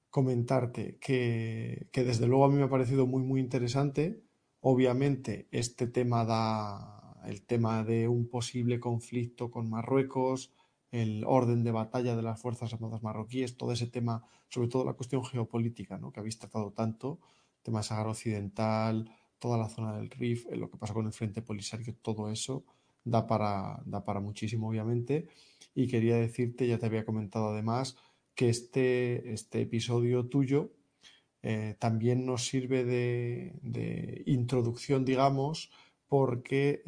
comentarte que, que desde luego a mí me ha parecido muy, muy interesante. Obviamente este tema da, el tema de un posible conflicto con Marruecos, el orden de batalla de las Fuerzas Armadas marroquíes, todo ese tema, sobre todo la cuestión geopolítica, ¿no? que habéis tratado tanto, tema Sahara Occidental, toda la zona del Rif, lo que pasa con el Frente Polisario, todo eso da para, da para muchísimo, obviamente. Y quería decirte, ya te había comentado además, que este, este episodio tuyo eh, también nos sirve de, introducción, digamos, porque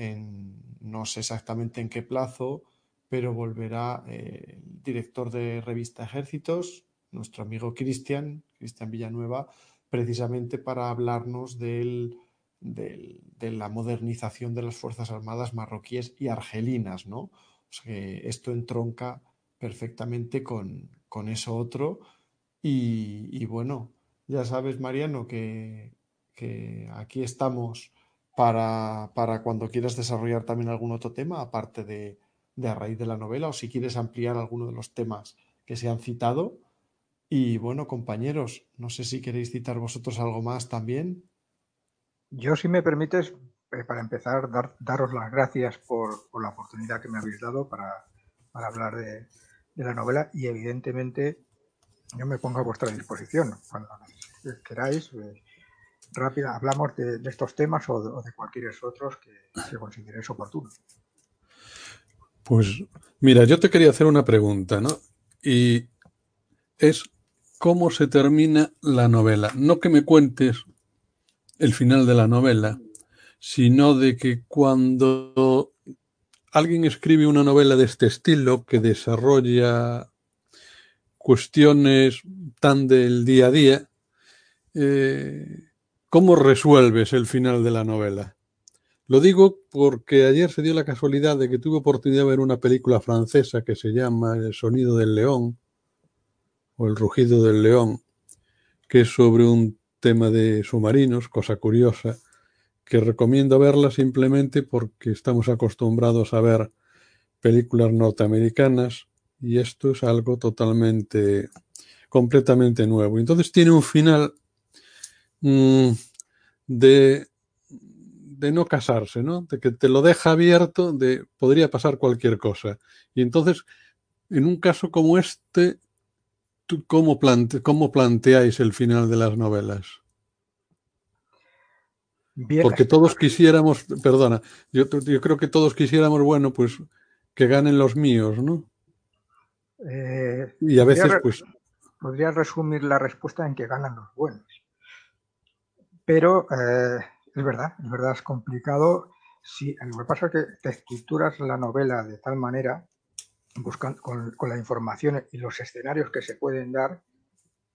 no sé exactamente en qué plazo, pero volverá eh, el director de revista Ejércitos, nuestro amigo Cristian, Cristian Villanueva, precisamente para hablarnos del, de la modernización de las Fuerzas Armadas marroquíes y argelinas, ¿no? O sea que esto entronca perfectamente con, con eso otro. Y, y, bueno, ya sabes, Mariano, que, que aquí estamos para, para cuando quieras desarrollar también algún otro tema, aparte de, de, a raíz de la novela, o si quieres ampliar alguno de los temas que se han citado, Y bueno, compañeros, no sé si queréis citar vosotros algo más también. Yo, si me permites, eh, para empezar, dar, daros las gracias por, la oportunidad que me habéis dado para, hablar de, la novela y evidentemente yo me pongo a vuestra disposición cuando queráis. Eh, rápida, hablamos de, estos temas o de, o de cualquier otros que, que consideréis oportunos. Pues mira, yo te quería hacer una pregunta, ¿no? Y es cómo se termina la novela. No que me cuentes el final de la novela, sino de que cuando alguien escribe una novela de este estilo que desarrolla cuestiones tan del día a día, eh, ¿cómo resuelves el final de la novela? Lo digo porque ayer se dio la casualidad de que tuve oportunidad de ver una película francesa que se llama El sonido del león o El rugido del león, que es sobre un tema de submarinos, cosa curiosa, que recomiendo verla simplemente porque estamos acostumbrados a ver películas norteamericanas y esto es algo totalmente, completamente nuevo. Entonces tiene un final mmm, de de no casarse, ¿no? De que te lo deja abierto, de podría pasar cualquier cosa. Y entonces, en un caso como este, ¿tú cómo, plante, cómo planteáis el final de las novelas? Bien, Porque todos quisiéramos, perdona, yo, yo, creo que todos quisiéramos, bueno, pues que ganen los míos, ¿no? Eh, y a veces, pues. Podría resumir la respuesta en que ganan los buenos. Pero eh, es verdad, es verdad, es complicado. Sí, lo que pasa es que te estructuras la novela de tal manera, buscando, con, con la información y los escenarios que se pueden dar,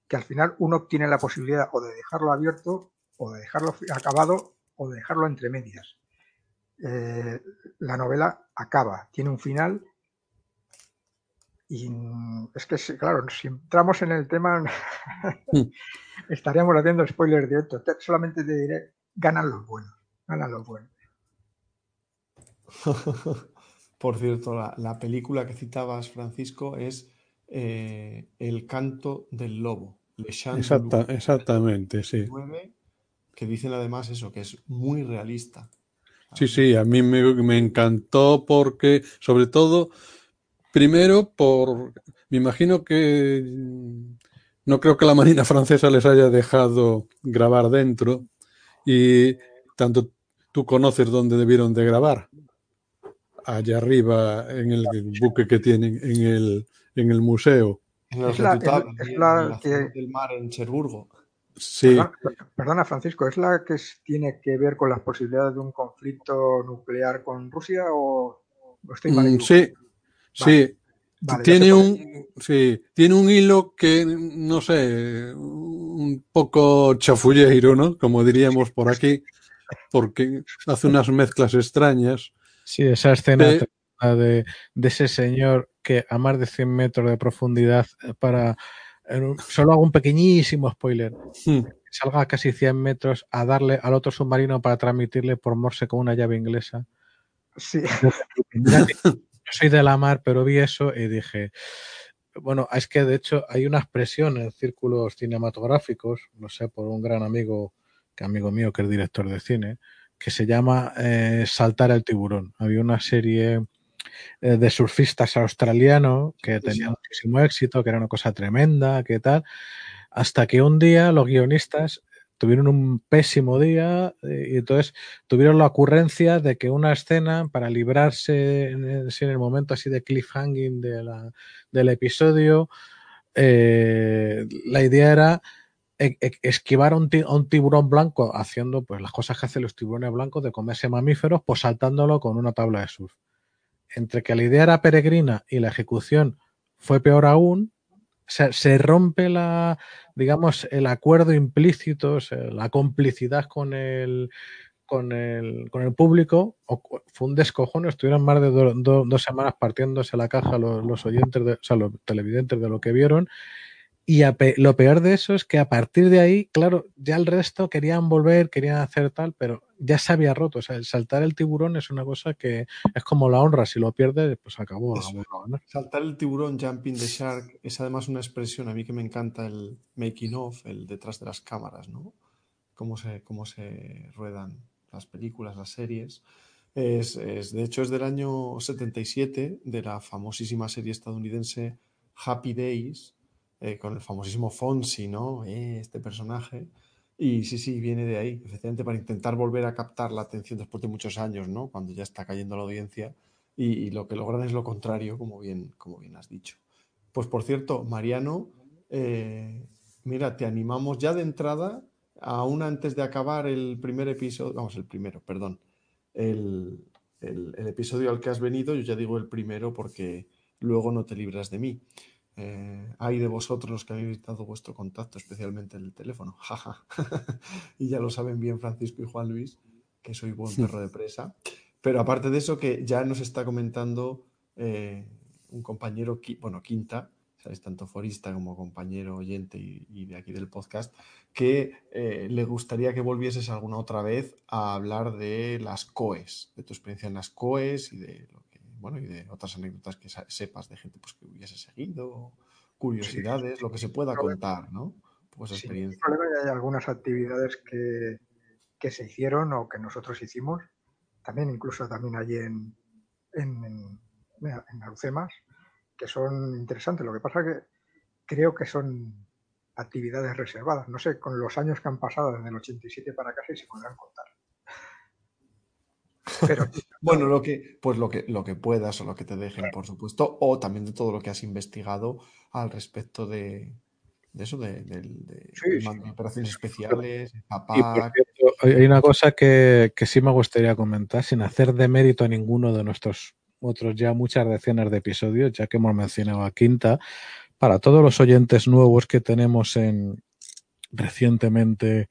que al final uno tiene la posibilidad o de dejarlo abierto, o de dejarlo acabado, o de dejarlo entre medias. Eh, la novela acaba, tiene un final y es que, claro, si entramos en el tema, estaríamos haciendo spoilers de esto. Solamente te diré ganan los buenos, ganan los buenos. Por cierto, la, la, película que citabas, Francisco, es eh, El canto del lobo. Le Exacta, exactamente, sí. Que dicen además eso, que es muy realista. Sí, sí, a mí me, me encantó porque, sobre todo, primero por, me imagino que no creo que la Marina Francesa les haya dejado grabar dentro, y tanto tú conoces dónde debieron de grabar. Allá arriba, en el buque que tienen en el, en el museo. En el es la, es, es la que... del mar en Cherburgo. Sí. Perdona, perdona, Francisco, ¿es la que tiene que ver con las posibilidades de un conflicto nuclear con Rusia o, o estoy mal? Mm, sí, vale. sí. Vale, tiene un sí, tiene un hilo que no sé, un poco chafulleiro, ¿no? Como diríamos por aquí, porque hace unas mezclas extrañas. Sí, esa escena de, de, de ese señor que a más de 100 metros de profundidad para solo hago un pequeñísimo spoiler. Hmm. Salga a casi 100 metros a darle al otro submarino para transmitirle por Morse con una llave inglesa. Sí. Yo soy de la mar, pero vi eso y dije, bueno, es que de hecho hay una expresión en círculos cinematográficos, no sé, por un gran amigo, que amigo mío que es director de cine, que se llama eh, Saltar el tiburón. Había una serie eh, de surfistas australianos que tenía muchísimo éxito, que era una cosa tremenda, que tal, hasta que un día los guionistas tuvieron un pésimo día eh, y entonces tuvieron la ocurrencia de que una escena para librarse en el, en el momento así de cliffhanging de la, del episodio eh, la idea era esquivar a un, un, tiburón blanco haciendo pues las cosas que hacen los tiburones blancos de comerse mamíferos pues saltándolo con una tabla de surf entre que la idea era peregrina y la ejecución fue peor aún se, rompe la, digamos, el acuerdo implícito, la complicidad con el, con el, con el público. O, fue un descojono, estuvieron más de do, do, dos semanas partiéndose la caja los, los oyentes, de, o sea, los televidentes de lo que vieron. Y lo peor de eso es que a partir de ahí, claro, ya el resto querían volver, querían hacer tal, pero ya se había roto. O sea, el saltar el tiburón es una cosa que es como la honra. Si lo pierdes, pues acabó. saltar el tiburón, jumping the shark, es además una expresión a mí que me encanta el making of, el detrás de las cámaras, ¿no? Cómo se, cómo se ruedan las películas, las series. Es, es, de hecho, es del año 77, de la famosísima serie estadounidense Happy Days, eh, con el famosísimo Fonsi, ¿no? Eh, este personaje. Y sí, sí, viene de ahí, efectivamente, para intentar volver a captar la atención después de muchos años, ¿no? Cuando ya está cayendo la audiencia y, lo que logran es lo contrario, como bien, como bien has dicho. Pues por cierto, Mariano, eh, mira, te animamos ya de entrada, aún antes de acabar el primer episodio, vamos, el primero, perdón, el, el episodio al que has venido, yo ya digo el primero porque luego no te libras de mí. Eh, hay de vosotros los que habéis dado vuestro contacto, especialmente el teléfono. Jaja. y ya lo saben bien Francisco y Juan Luis, que soy buen perro de presa. Pero aparte de eso, que ya nos está comentando eh, un compañero, bueno, Quinta, sabes, tanto forista como compañero oyente y, de aquí del podcast, que eh, le gustaría que volvieses alguna otra vez a hablar de las COES, de tu experiencia en las COES y de lo bueno, y de otras anécdotas que sepas de gente pues, que hubiese seguido, curiosidades, lo que se pueda contar, ¿no? Pues experiencia. hay algunas actividades que, que, se hicieron o que nosotros hicimos, también incluso también allí en, en, en, en Arucemas, que son interesantes. Lo que pasa que creo que son actividades reservadas. No sé, con los años que han pasado desde el 87 para acá, si se podrán contar. Pero, bueno, lo que, pues lo que, lo que puedas o lo que te dejen, por supuesto, o también de todo lo que has investigado al respecto de, eso, de, operaciones especiales, papá. hay una cosa que, que sí me gustaría comentar, sin hacer de mérito a ninguno de nuestros otros ya muchas decenas de episodios, ya que hemos mencionado a Quinta, para todos los oyentes nuevos que tenemos en recientemente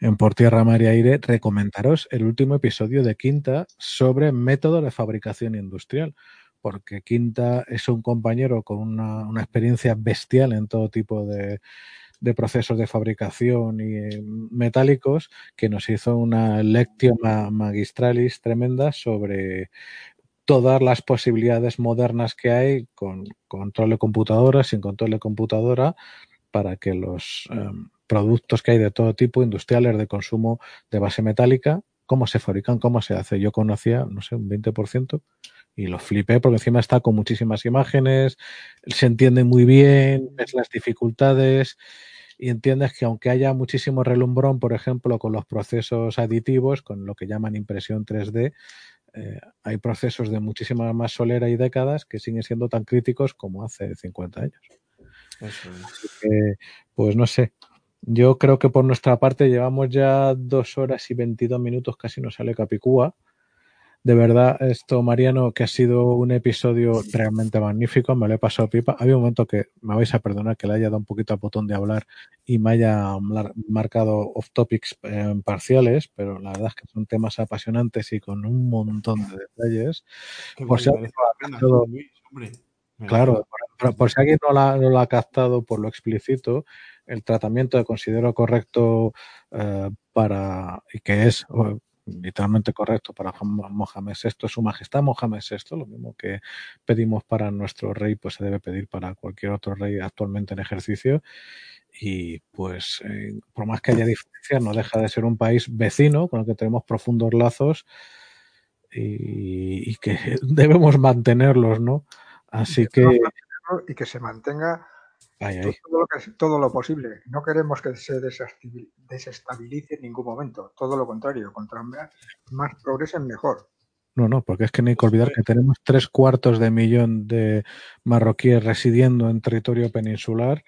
en Por Tierra, Mar y Aire, recomendaros el último episodio de Quinta sobre método de fabricación industrial, porque Quinta es un compañero con una, experiencia bestial en todo tipo de, procesos de fabricación y eh, metálicos, que nos hizo una lección magistralis tremenda sobre todas las posibilidades modernas que hay con control de computadora, sin control de computadora, para que los em, productos que hay de todo tipo, industriales de consumo de base metálica, cómo se fabrican, cómo se hace. Yo conocía, no sé, un 20% y lo flipé porque encima está con muchísimas imágenes, se entiende muy bien, ves las dificultades y entiendes que aunque haya muchísimo relumbrón, por ejemplo, con los procesos aditivos, con lo que llaman impresión 3D, eh, hay procesos de muchísima más solera y décadas que siguen siendo tan críticos como hace 50 años. pues no sé, yo creo que por nuestra parte llevamos ya dos horas y veintidós minutos, casi nos sale Capicúa. De verdad, esto, Mariano, que ha sido un episodio realmente magnífico, me lo he pasado pipa. Había un momento que me vais a perdonar que le haya dado un poquito al botón de hablar y me haya marcado off topics eh, parciales, pero la verdad es que son temas apasionantes y con un montón de detalles. por si Claro, por, si alguien no, no lo ha captado por lo explícito, el tratamiento que considero correcto eh, para, y que es literalmente correcto para Mohamed VI, su majestad Mohamed VI, lo mismo que pedimos para nuestro rey, pues se debe pedir para cualquier otro rey actualmente en ejercicio. Y pues, eh, por más que haya diferencias, no deja de ser un país vecino con el que tenemos profundos lazos y, y que debemos mantenerlos, ¿no? Así que. Y que se mantenga todo, lo que, todo, lo posible. No queremos que se desestabilice en ningún momento. Todo lo contrario. Contra más progresen, mejor. No, no, porque es que no hay que olvidar que tenemos tres cuartos de millón de marroquíes residiendo en territorio peninsular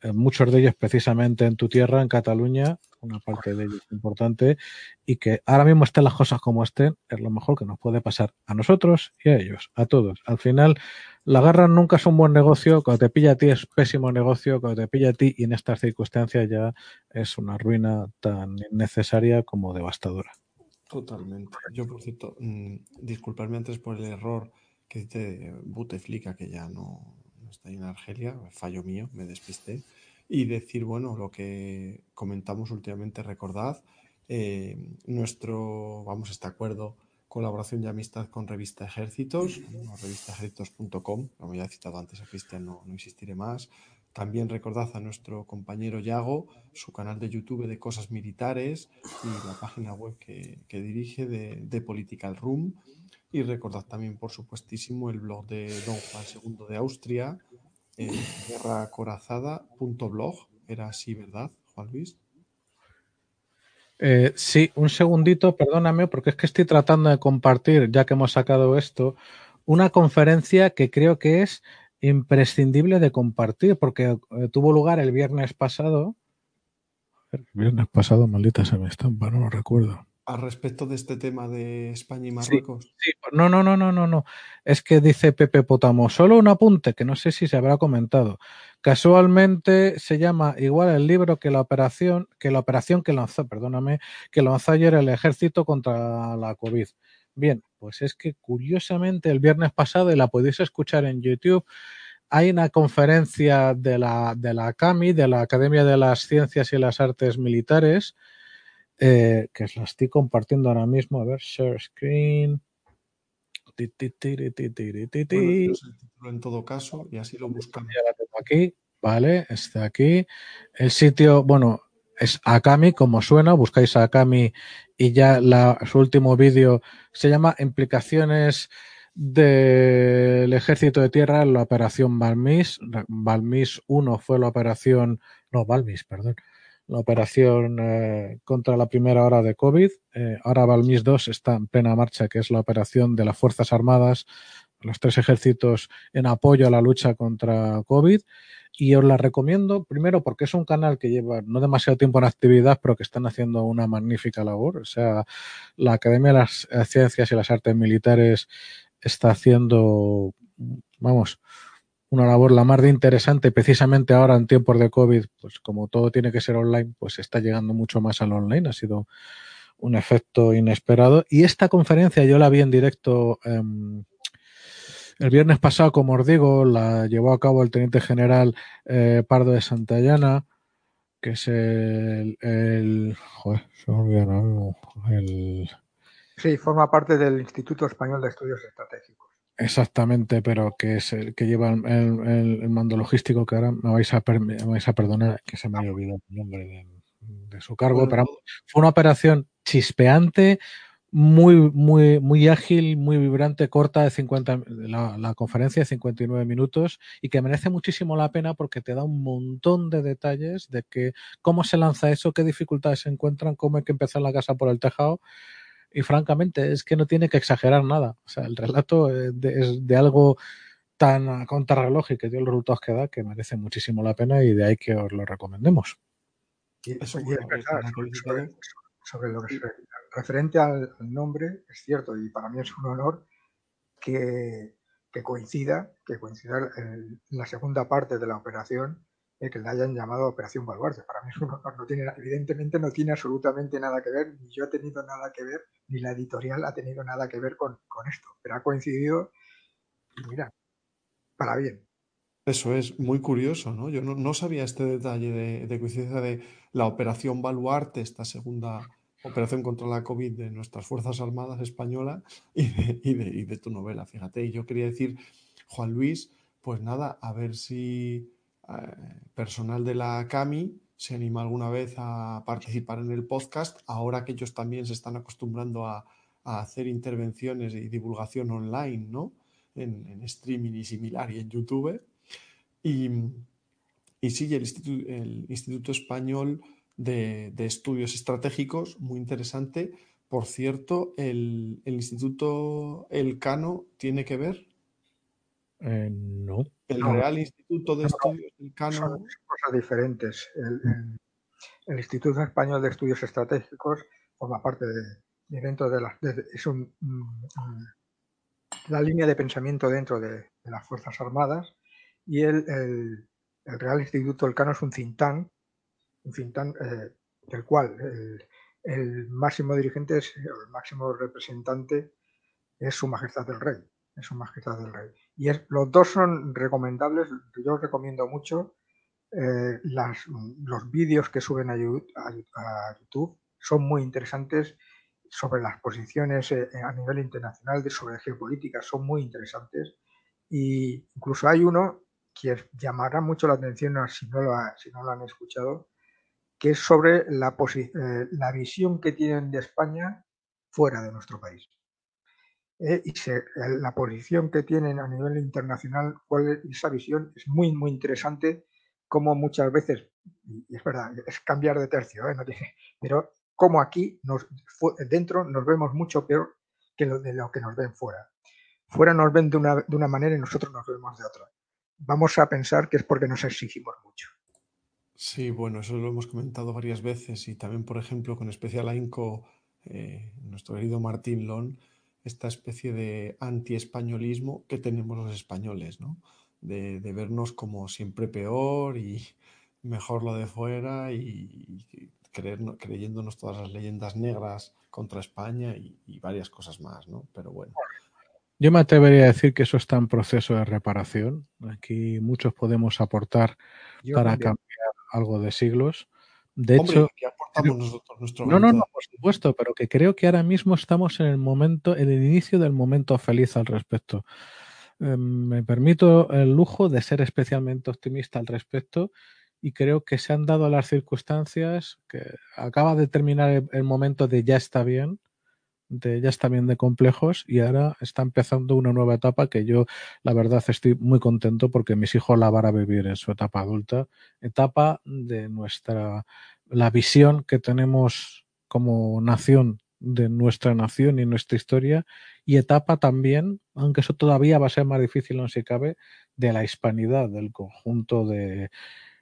eh, muchos de ellos precisamente en tu tierra, en Cataluña, una parte de ellos importante, y que ahora mismo estén las cosas como estén, es lo mejor que nos puede pasar a nosotros y a ellos, a todos. Al final, la guerra nunca es un buen negocio, cuando te pilla a ti es pésimo negocio, cuando te pilla a ti y en estas circunstancias ya es una ruina tan innecesaria como devastadora. Totalmente. Yo, por cierto, mm, disculparme antes por el error que dice Buteflika, que ya no, está en Argelia, fallo mío, me despisté. y decir, bueno, lo que comentamos últimamente, recordad eh, nuestro, vamos, este acuerdo, colaboración y amistad con Revista Ejércitos, revistaejércitos.com, como ya he citado antes a Cristian, no, no insistiré más. También recordad a nuestro compañero Yago, su canal de YouTube de cosas militares y la página web que, dirige de, de, Political Room. Y recordad también, por supuestísimo, el blog de Don Juan II de Austria, eh, guerracorazada.blog. Era así, ¿verdad, Juan Luis? Eh, sí, un segundito, perdóname, porque es que estoy tratando de compartir, ya que hemos sacado esto, una conferencia que creo que es imprescindible de compartir, porque eh, tuvo lugar el viernes pasado. Viernes pasado, maldita se me estampa, no lo recuerdo al respecto de este tema de España y Marruecos. Sí, no, no, no, no, no, no. Es que dice Pepe Potamo, solo un apunte que no sé si se habrá comentado. Casualmente se llama igual el libro que la operación, que la operación que lanzó, perdóname, que lanzó ayer el ejército contra la COVID. Bien, pues es que curiosamente el viernes pasado, y la podéis escuchar en YouTube, hay una conferencia de la, de la ACAMI, de la Academia de las Ciencias y las Artes Militares, eh, que la estoy compartiendo ahora mismo. A ver, share screen. en todo caso, y así lo buscamos. Ya la tengo aquí, vale, está aquí. El sitio, bueno, es Akami, como suena, buscáis a Akami y ya la, su último vídeo se llama Implicaciones del ejército de tierra en la operación Balmis. Balmis 1 fue la operación, no, Balmis, perdón, la operación eh, contra la primera hora de COVID. Eh, ahora Valmis 2 está en plena marcha, que es la operación de las Fuerzas Armadas, los tres ejércitos en apoyo a la lucha contra COVID. Y os la recomiendo primero porque es un canal que lleva no demasiado tiempo en actividad, pero que están haciendo una magnífica labor. O sea, la Academia de las Ciencias y las Artes Militares está haciendo, vamos, una labor la más de interesante, precisamente ahora en tiempos de COVID, pues como todo tiene que ser online, pues está llegando mucho más al online, ha sido un efecto inesperado. Y esta conferencia yo la vi en directo em, el viernes pasado, como os digo, la llevó a cabo el teniente general eh, Pardo de Santayana, que es el, joder, se me el... Sí, forma parte del Instituto Español de Estudios Estratégicos. Exactamente, pero que es el que lleva el, mando logístico, que ahora me vais, a vais a perdonar que se me haya olvidado el nombre de, su cargo, pero fue una operación chispeante, muy, muy, muy ágil, muy vibrante, corta de 50, la, la, conferencia de 59 minutos y que merece muchísimo la pena porque te da un montón de detalles de que cómo se lanza eso, qué dificultades se encuentran, cómo hay que empezar la casa por el tejado y francamente es que no tiene que exagerar nada. O sea, el relato es de, algo tan contrarreloj y que dio los resultados que da que merece muchísimo la pena y de ahí que os lo recomendemos. sobre, lo que referente al, nombre, es cierto, y para mí es un honor que, coincida, que coincida en la segunda parte de la operación que le hayan llamado Operación Baluarte. Para mí es un no tiene, evidentemente no tiene absolutamente nada que ver, ni yo he tenido nada que ver, ni la editorial ha tenido nada que ver con, esto, pero ha coincidido, mira, para bien. Eso es muy curioso, ¿no? Yo no, sabía este detalle de, coincidencia de la Operación Baluarte, esta segunda operación contra la COVID de nuestras Fuerzas Armadas españolas y de, y de tu novela, fíjate. Y yo quería decir, Juan Luis, pues nada, a ver si eh, personal de la CAMI se anima alguna vez a participar en el podcast, ahora que ellos también se están acostumbrando a, hacer intervenciones y divulgación online, ¿no? En, streaming y similar y en YouTube. Y, y sigue el, Instituto, Español de, Estudios Estratégicos, muy interesante. Por cierto, el Instituto Elcano tiene que ver eh, no. El Real Instituto de Estudios del Cano. Son cosas diferentes. El, Instituto Español de Estudios Estratégicos forma parte de, dentro de la. es un, la línea de pensamiento dentro de, las Fuerzas Armadas y el, Real Instituto del Cano es un think tank, un think tank eh, del cual el, máximo dirigente, es, el máximo representante es Su Majestad el Rey es Su Majestad del Rey. Y es, los dos son recomendables, yo os recomiendo mucho eh, los vídeos que suben a YouTube son muy interesantes sobre las posiciones eh, a nivel internacional de sobre geopolítica son muy interesantes. Y incluso hay uno que llamará mucho la atención si no lo, lo han escuchado que es sobre eh, la visión que tienen de España fuera de nuestro país eh, y la posición que tienen a nivel internacional cuál es, esa visión es muy muy interesante como muchas veces y es verdad es cambiar de tercio no tiene, pero como aquí nos, dentro nos vemos mucho peor que lo de lo que nos ven fuera. Fuera nos ven de una, de una manera y nosotros nos vemos de otra. Vamos a pensar que es porque nos exigimos mucho. Sí, bueno, eso lo hemos comentado varias veces y también, por ejemplo, con especial ahínco, eh, nuestro querido Martín Lon, esta especie de anti-españolismo que tenemos los españoles, ¿no? De, de, vernos como siempre peor y mejor lo de fuera y, y creer, creyéndonos todas las leyendas negras contra España y, y, varias cosas más, ¿no? Pero bueno. Yo me atrevería a decir que eso está en proceso de reparación. Aquí muchos podemos aportar Yo para también. cambiar algo de siglos. De Hombre, hecho, ¿qué aportamos nosotros? Nuestro no, no, no, por supuesto, pero que creo que ahora mismo estamos en el momento, en el inicio del momento feliz al respecto. Eh, me permito el lujo de ser especialmente optimista al respecto y creo que se han dado las circunstancias que acaba de terminar el, el, momento de ya está bien, de está bien de complejos y ahora está empezando una nueva etapa que yo la verdad estoy muy contento porque mis hijos la van a vivir en su etapa adulta, etapa de nuestra la visión que tenemos como nación de nuestra nación y nuestra historia y etapa también, aunque eso todavía va a ser más difícil no se cabe, de la hispanidad, del conjunto de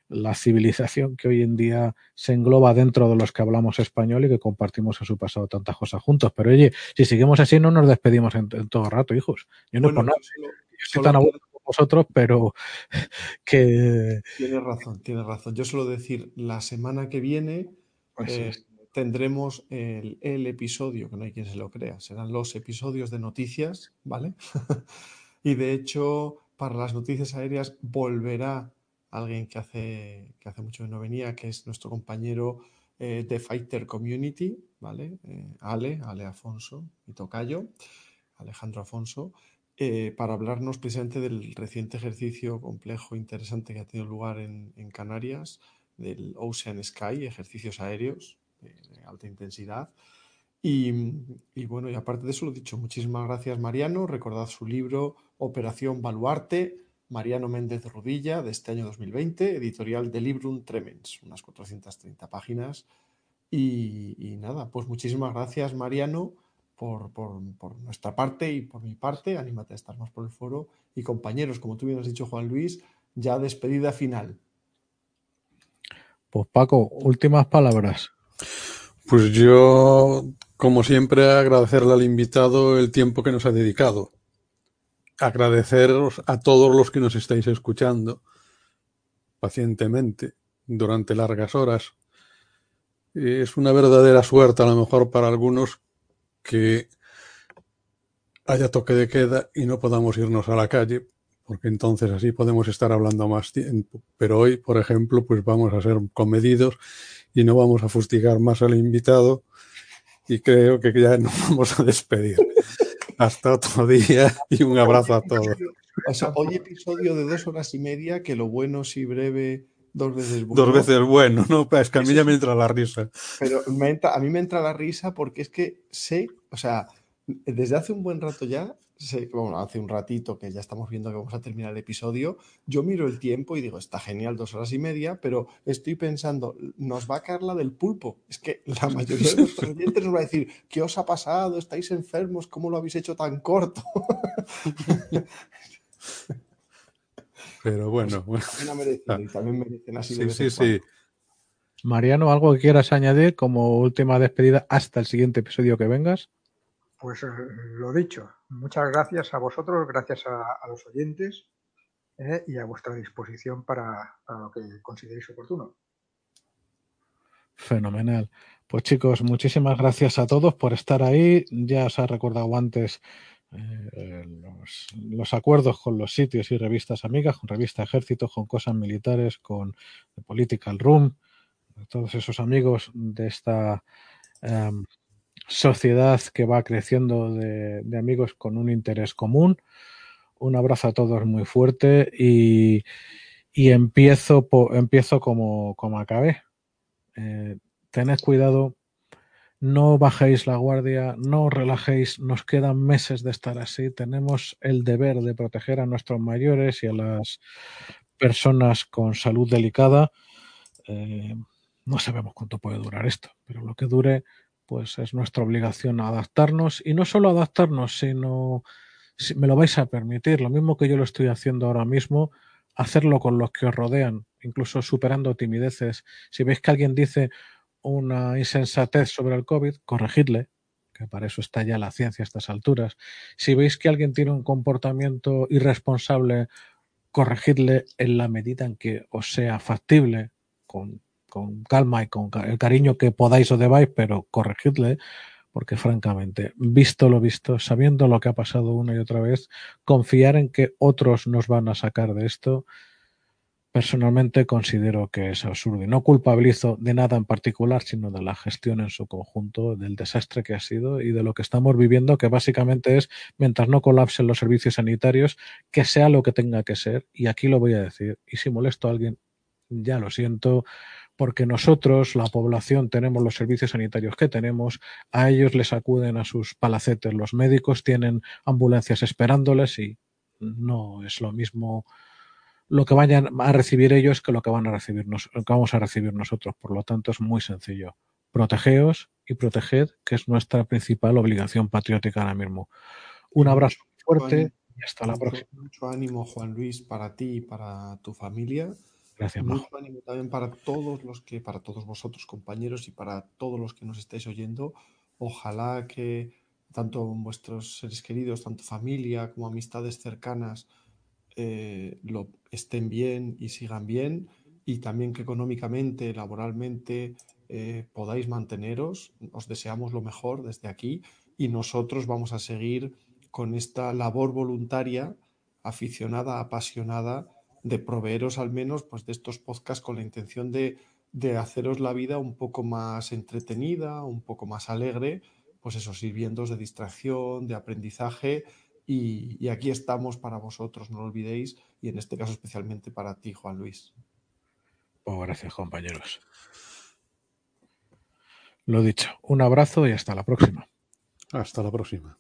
la civilización que hoy en día se engloba dentro de los que hablamos español y que compartimos en su pasado tantas cosas juntos. Pero oye, si seguimos así no nos despedimos en, en todo rato, hijos. Yo no bueno. Solo, yo estoy tan aburrido como vosotros, pero que... Tienes razón, tienes razón. Yo suelo decir, la semana que viene pues eh, sí. tendremos el, el episodio, que no hay quien se lo crea, serán los episodios de noticias, ¿vale? y de hecho, para las noticias aéreas volverá alguien que hace, que hace mucho que no venía, que es nuestro compañero eh, de Fighter Community, ¿vale? Eh, Ale, Ale Afonso, mi tocayo, Alejandro Afonso, eh, para hablarnos precisamente del reciente ejercicio complejo, interesante que ha tenido lugar en, Canarias, del Ocean Sky, ejercicios aéreos de, alta intensidad. Y, y, bueno, y aparte de eso, lo dicho, muchísimas gracias Mariano, recordad su libro Operación Baluarte, Mariano Méndez Rudilla, de este año 2020, editorial de Librum Tremens, unas 430 páginas. Y, y nada, pues muchísimas gracias, Mariano, por, por, por, nuestra parte y por mi parte. Anímate a estar más por el foro. Y compañeros, como tú bien has dicho, Juan Luis, ya despedida final. Pues Paco, últimas palabras. Pues yo, como siempre, agradecerle al invitado el tiempo que nos ha dedicado agradeceros a todos los que nos estáis escuchando pacientemente durante largas horas. Es una verdadera suerte, a lo mejor para algunos, que haya toque de queda y no podamos irnos a la calle, porque entonces así podemos estar hablando más tiempo. Pero hoy, por ejemplo, pues vamos a ser comedidos y no vamos a fustigar más al invitado y creo que ya nos vamos a despedir. Hasta otro día y un abrazo a todos. O sea, hoy episodio de dos horas y media, que lo bueno si breve, dos veces bueno. Dos veces bueno, no, es que a mí ya me entra la risa. Pero me entra, a mí me entra la risa porque es que sé, o sea, desde hace un buen rato ya sé, bueno, hace un ratito que ya estamos viendo que vamos a terminar el episodio, yo miro el tiempo y digo, está genial, dos horas y media, pero estoy pensando, nos va a caer la del pulpo. Es que la mayoría de los oyentes nos va a decir, ¿qué os ha pasado? ¿Estáis enfermos? ¿Cómo lo habéis hecho tan corto? pero bueno, pues, bueno. Merecen, y también merecen así sí, de sí, sí. Mariano, ¿algo que quieras añadir como última despedida hasta el siguiente episodio que vengas? Pues eh, lo dicho, muchas gracias a vosotros, gracias a, los oyentes eh, y a vuestra disposición para, lo que consideréis oportuno. Fenomenal. Pues chicos, muchísimas gracias a todos por estar ahí. Ya os ha recordado antes eh, los, acuerdos con los sitios y revistas amigas, con Revista Ejército, con Cosas Militares, con Political Room, todos esos amigos de esta um, sociedad que va creciendo de, amigos con un interés común. Un abrazo a todos muy fuerte y, y empiezo, po, empiezo como, como acabé. Eh, tened cuidado, no bajéis la guardia, no os relajéis, nos quedan meses de estar así, tenemos el deber de proteger a nuestros mayores y a las personas con salud delicada. Eh, no sabemos cuánto puede durar esto, pero lo que dure, pues es nuestra obligación adaptarnos y no solo adaptarnos, sino, si me lo vais a permitir, lo mismo que yo lo estoy haciendo ahora mismo, hacerlo con los que os rodean, incluso superando timideces. Si veis que alguien dice, una insensatez sobre el COVID, corregidle, que para eso está ya la ciencia a estas alturas. Si veis que alguien tiene un comportamiento irresponsable, corregidle en la medida en que os sea factible, con, con calma y con el cariño que podáis o debáis, pero corregidle, porque francamente, visto lo visto, sabiendo lo que ha pasado una y otra vez, confiar en que otros nos van a sacar de esto Personalmente considero que es absurdo y no culpabilizo de nada en particular, sino de la gestión en su conjunto, del desastre que ha sido y de lo que estamos viviendo, que básicamente es, mientras no colapsen los servicios sanitarios, que sea lo que tenga que ser. Y aquí lo voy a decir. Y si molesto a alguien, ya lo siento, porque nosotros, la población, tenemos los servicios sanitarios que tenemos, a ellos les acuden a sus palacetes los médicos, tienen ambulancias esperándoles y no es lo mismo lo que vayan a recibir ellos que lo que van a recibir lo que vamos a recibir nosotros. Por lo tanto, es muy sencillo. Protegeos y proteged, que es nuestra principal obligación patriótica ahora mismo. Un abrazo fuerte y hasta la próxima. Mucho ánimo, Juan Luis, para ti y para tu familia. Gracias, Mucho Majo. ánimo también para todos los que, para todos vosotros, compañeros, y para todos los que nos estáis oyendo. Ojalá que tanto vuestros seres queridos, tanto familia como amistades cercanas, eh, lo estén bien y sigan bien y también que económicamente, laboralmente eh, podáis manteneros. Os deseamos lo mejor desde aquí y nosotros vamos a seguir con esta labor voluntaria, aficionada, apasionada, de proveeros al menos pues, de estos podcasts con la intención de, de haceros la vida un poco más entretenida, un poco más alegre, pues eso, sirviendo de distracción, de aprendizaje y, y, aquí estamos para vosotros, no lo olvidéis, y en este caso especialmente para ti, Juan Luis. Oh, gracias, compañeros. Lo dicho, un abrazo y hasta la próxima. Hasta la próxima.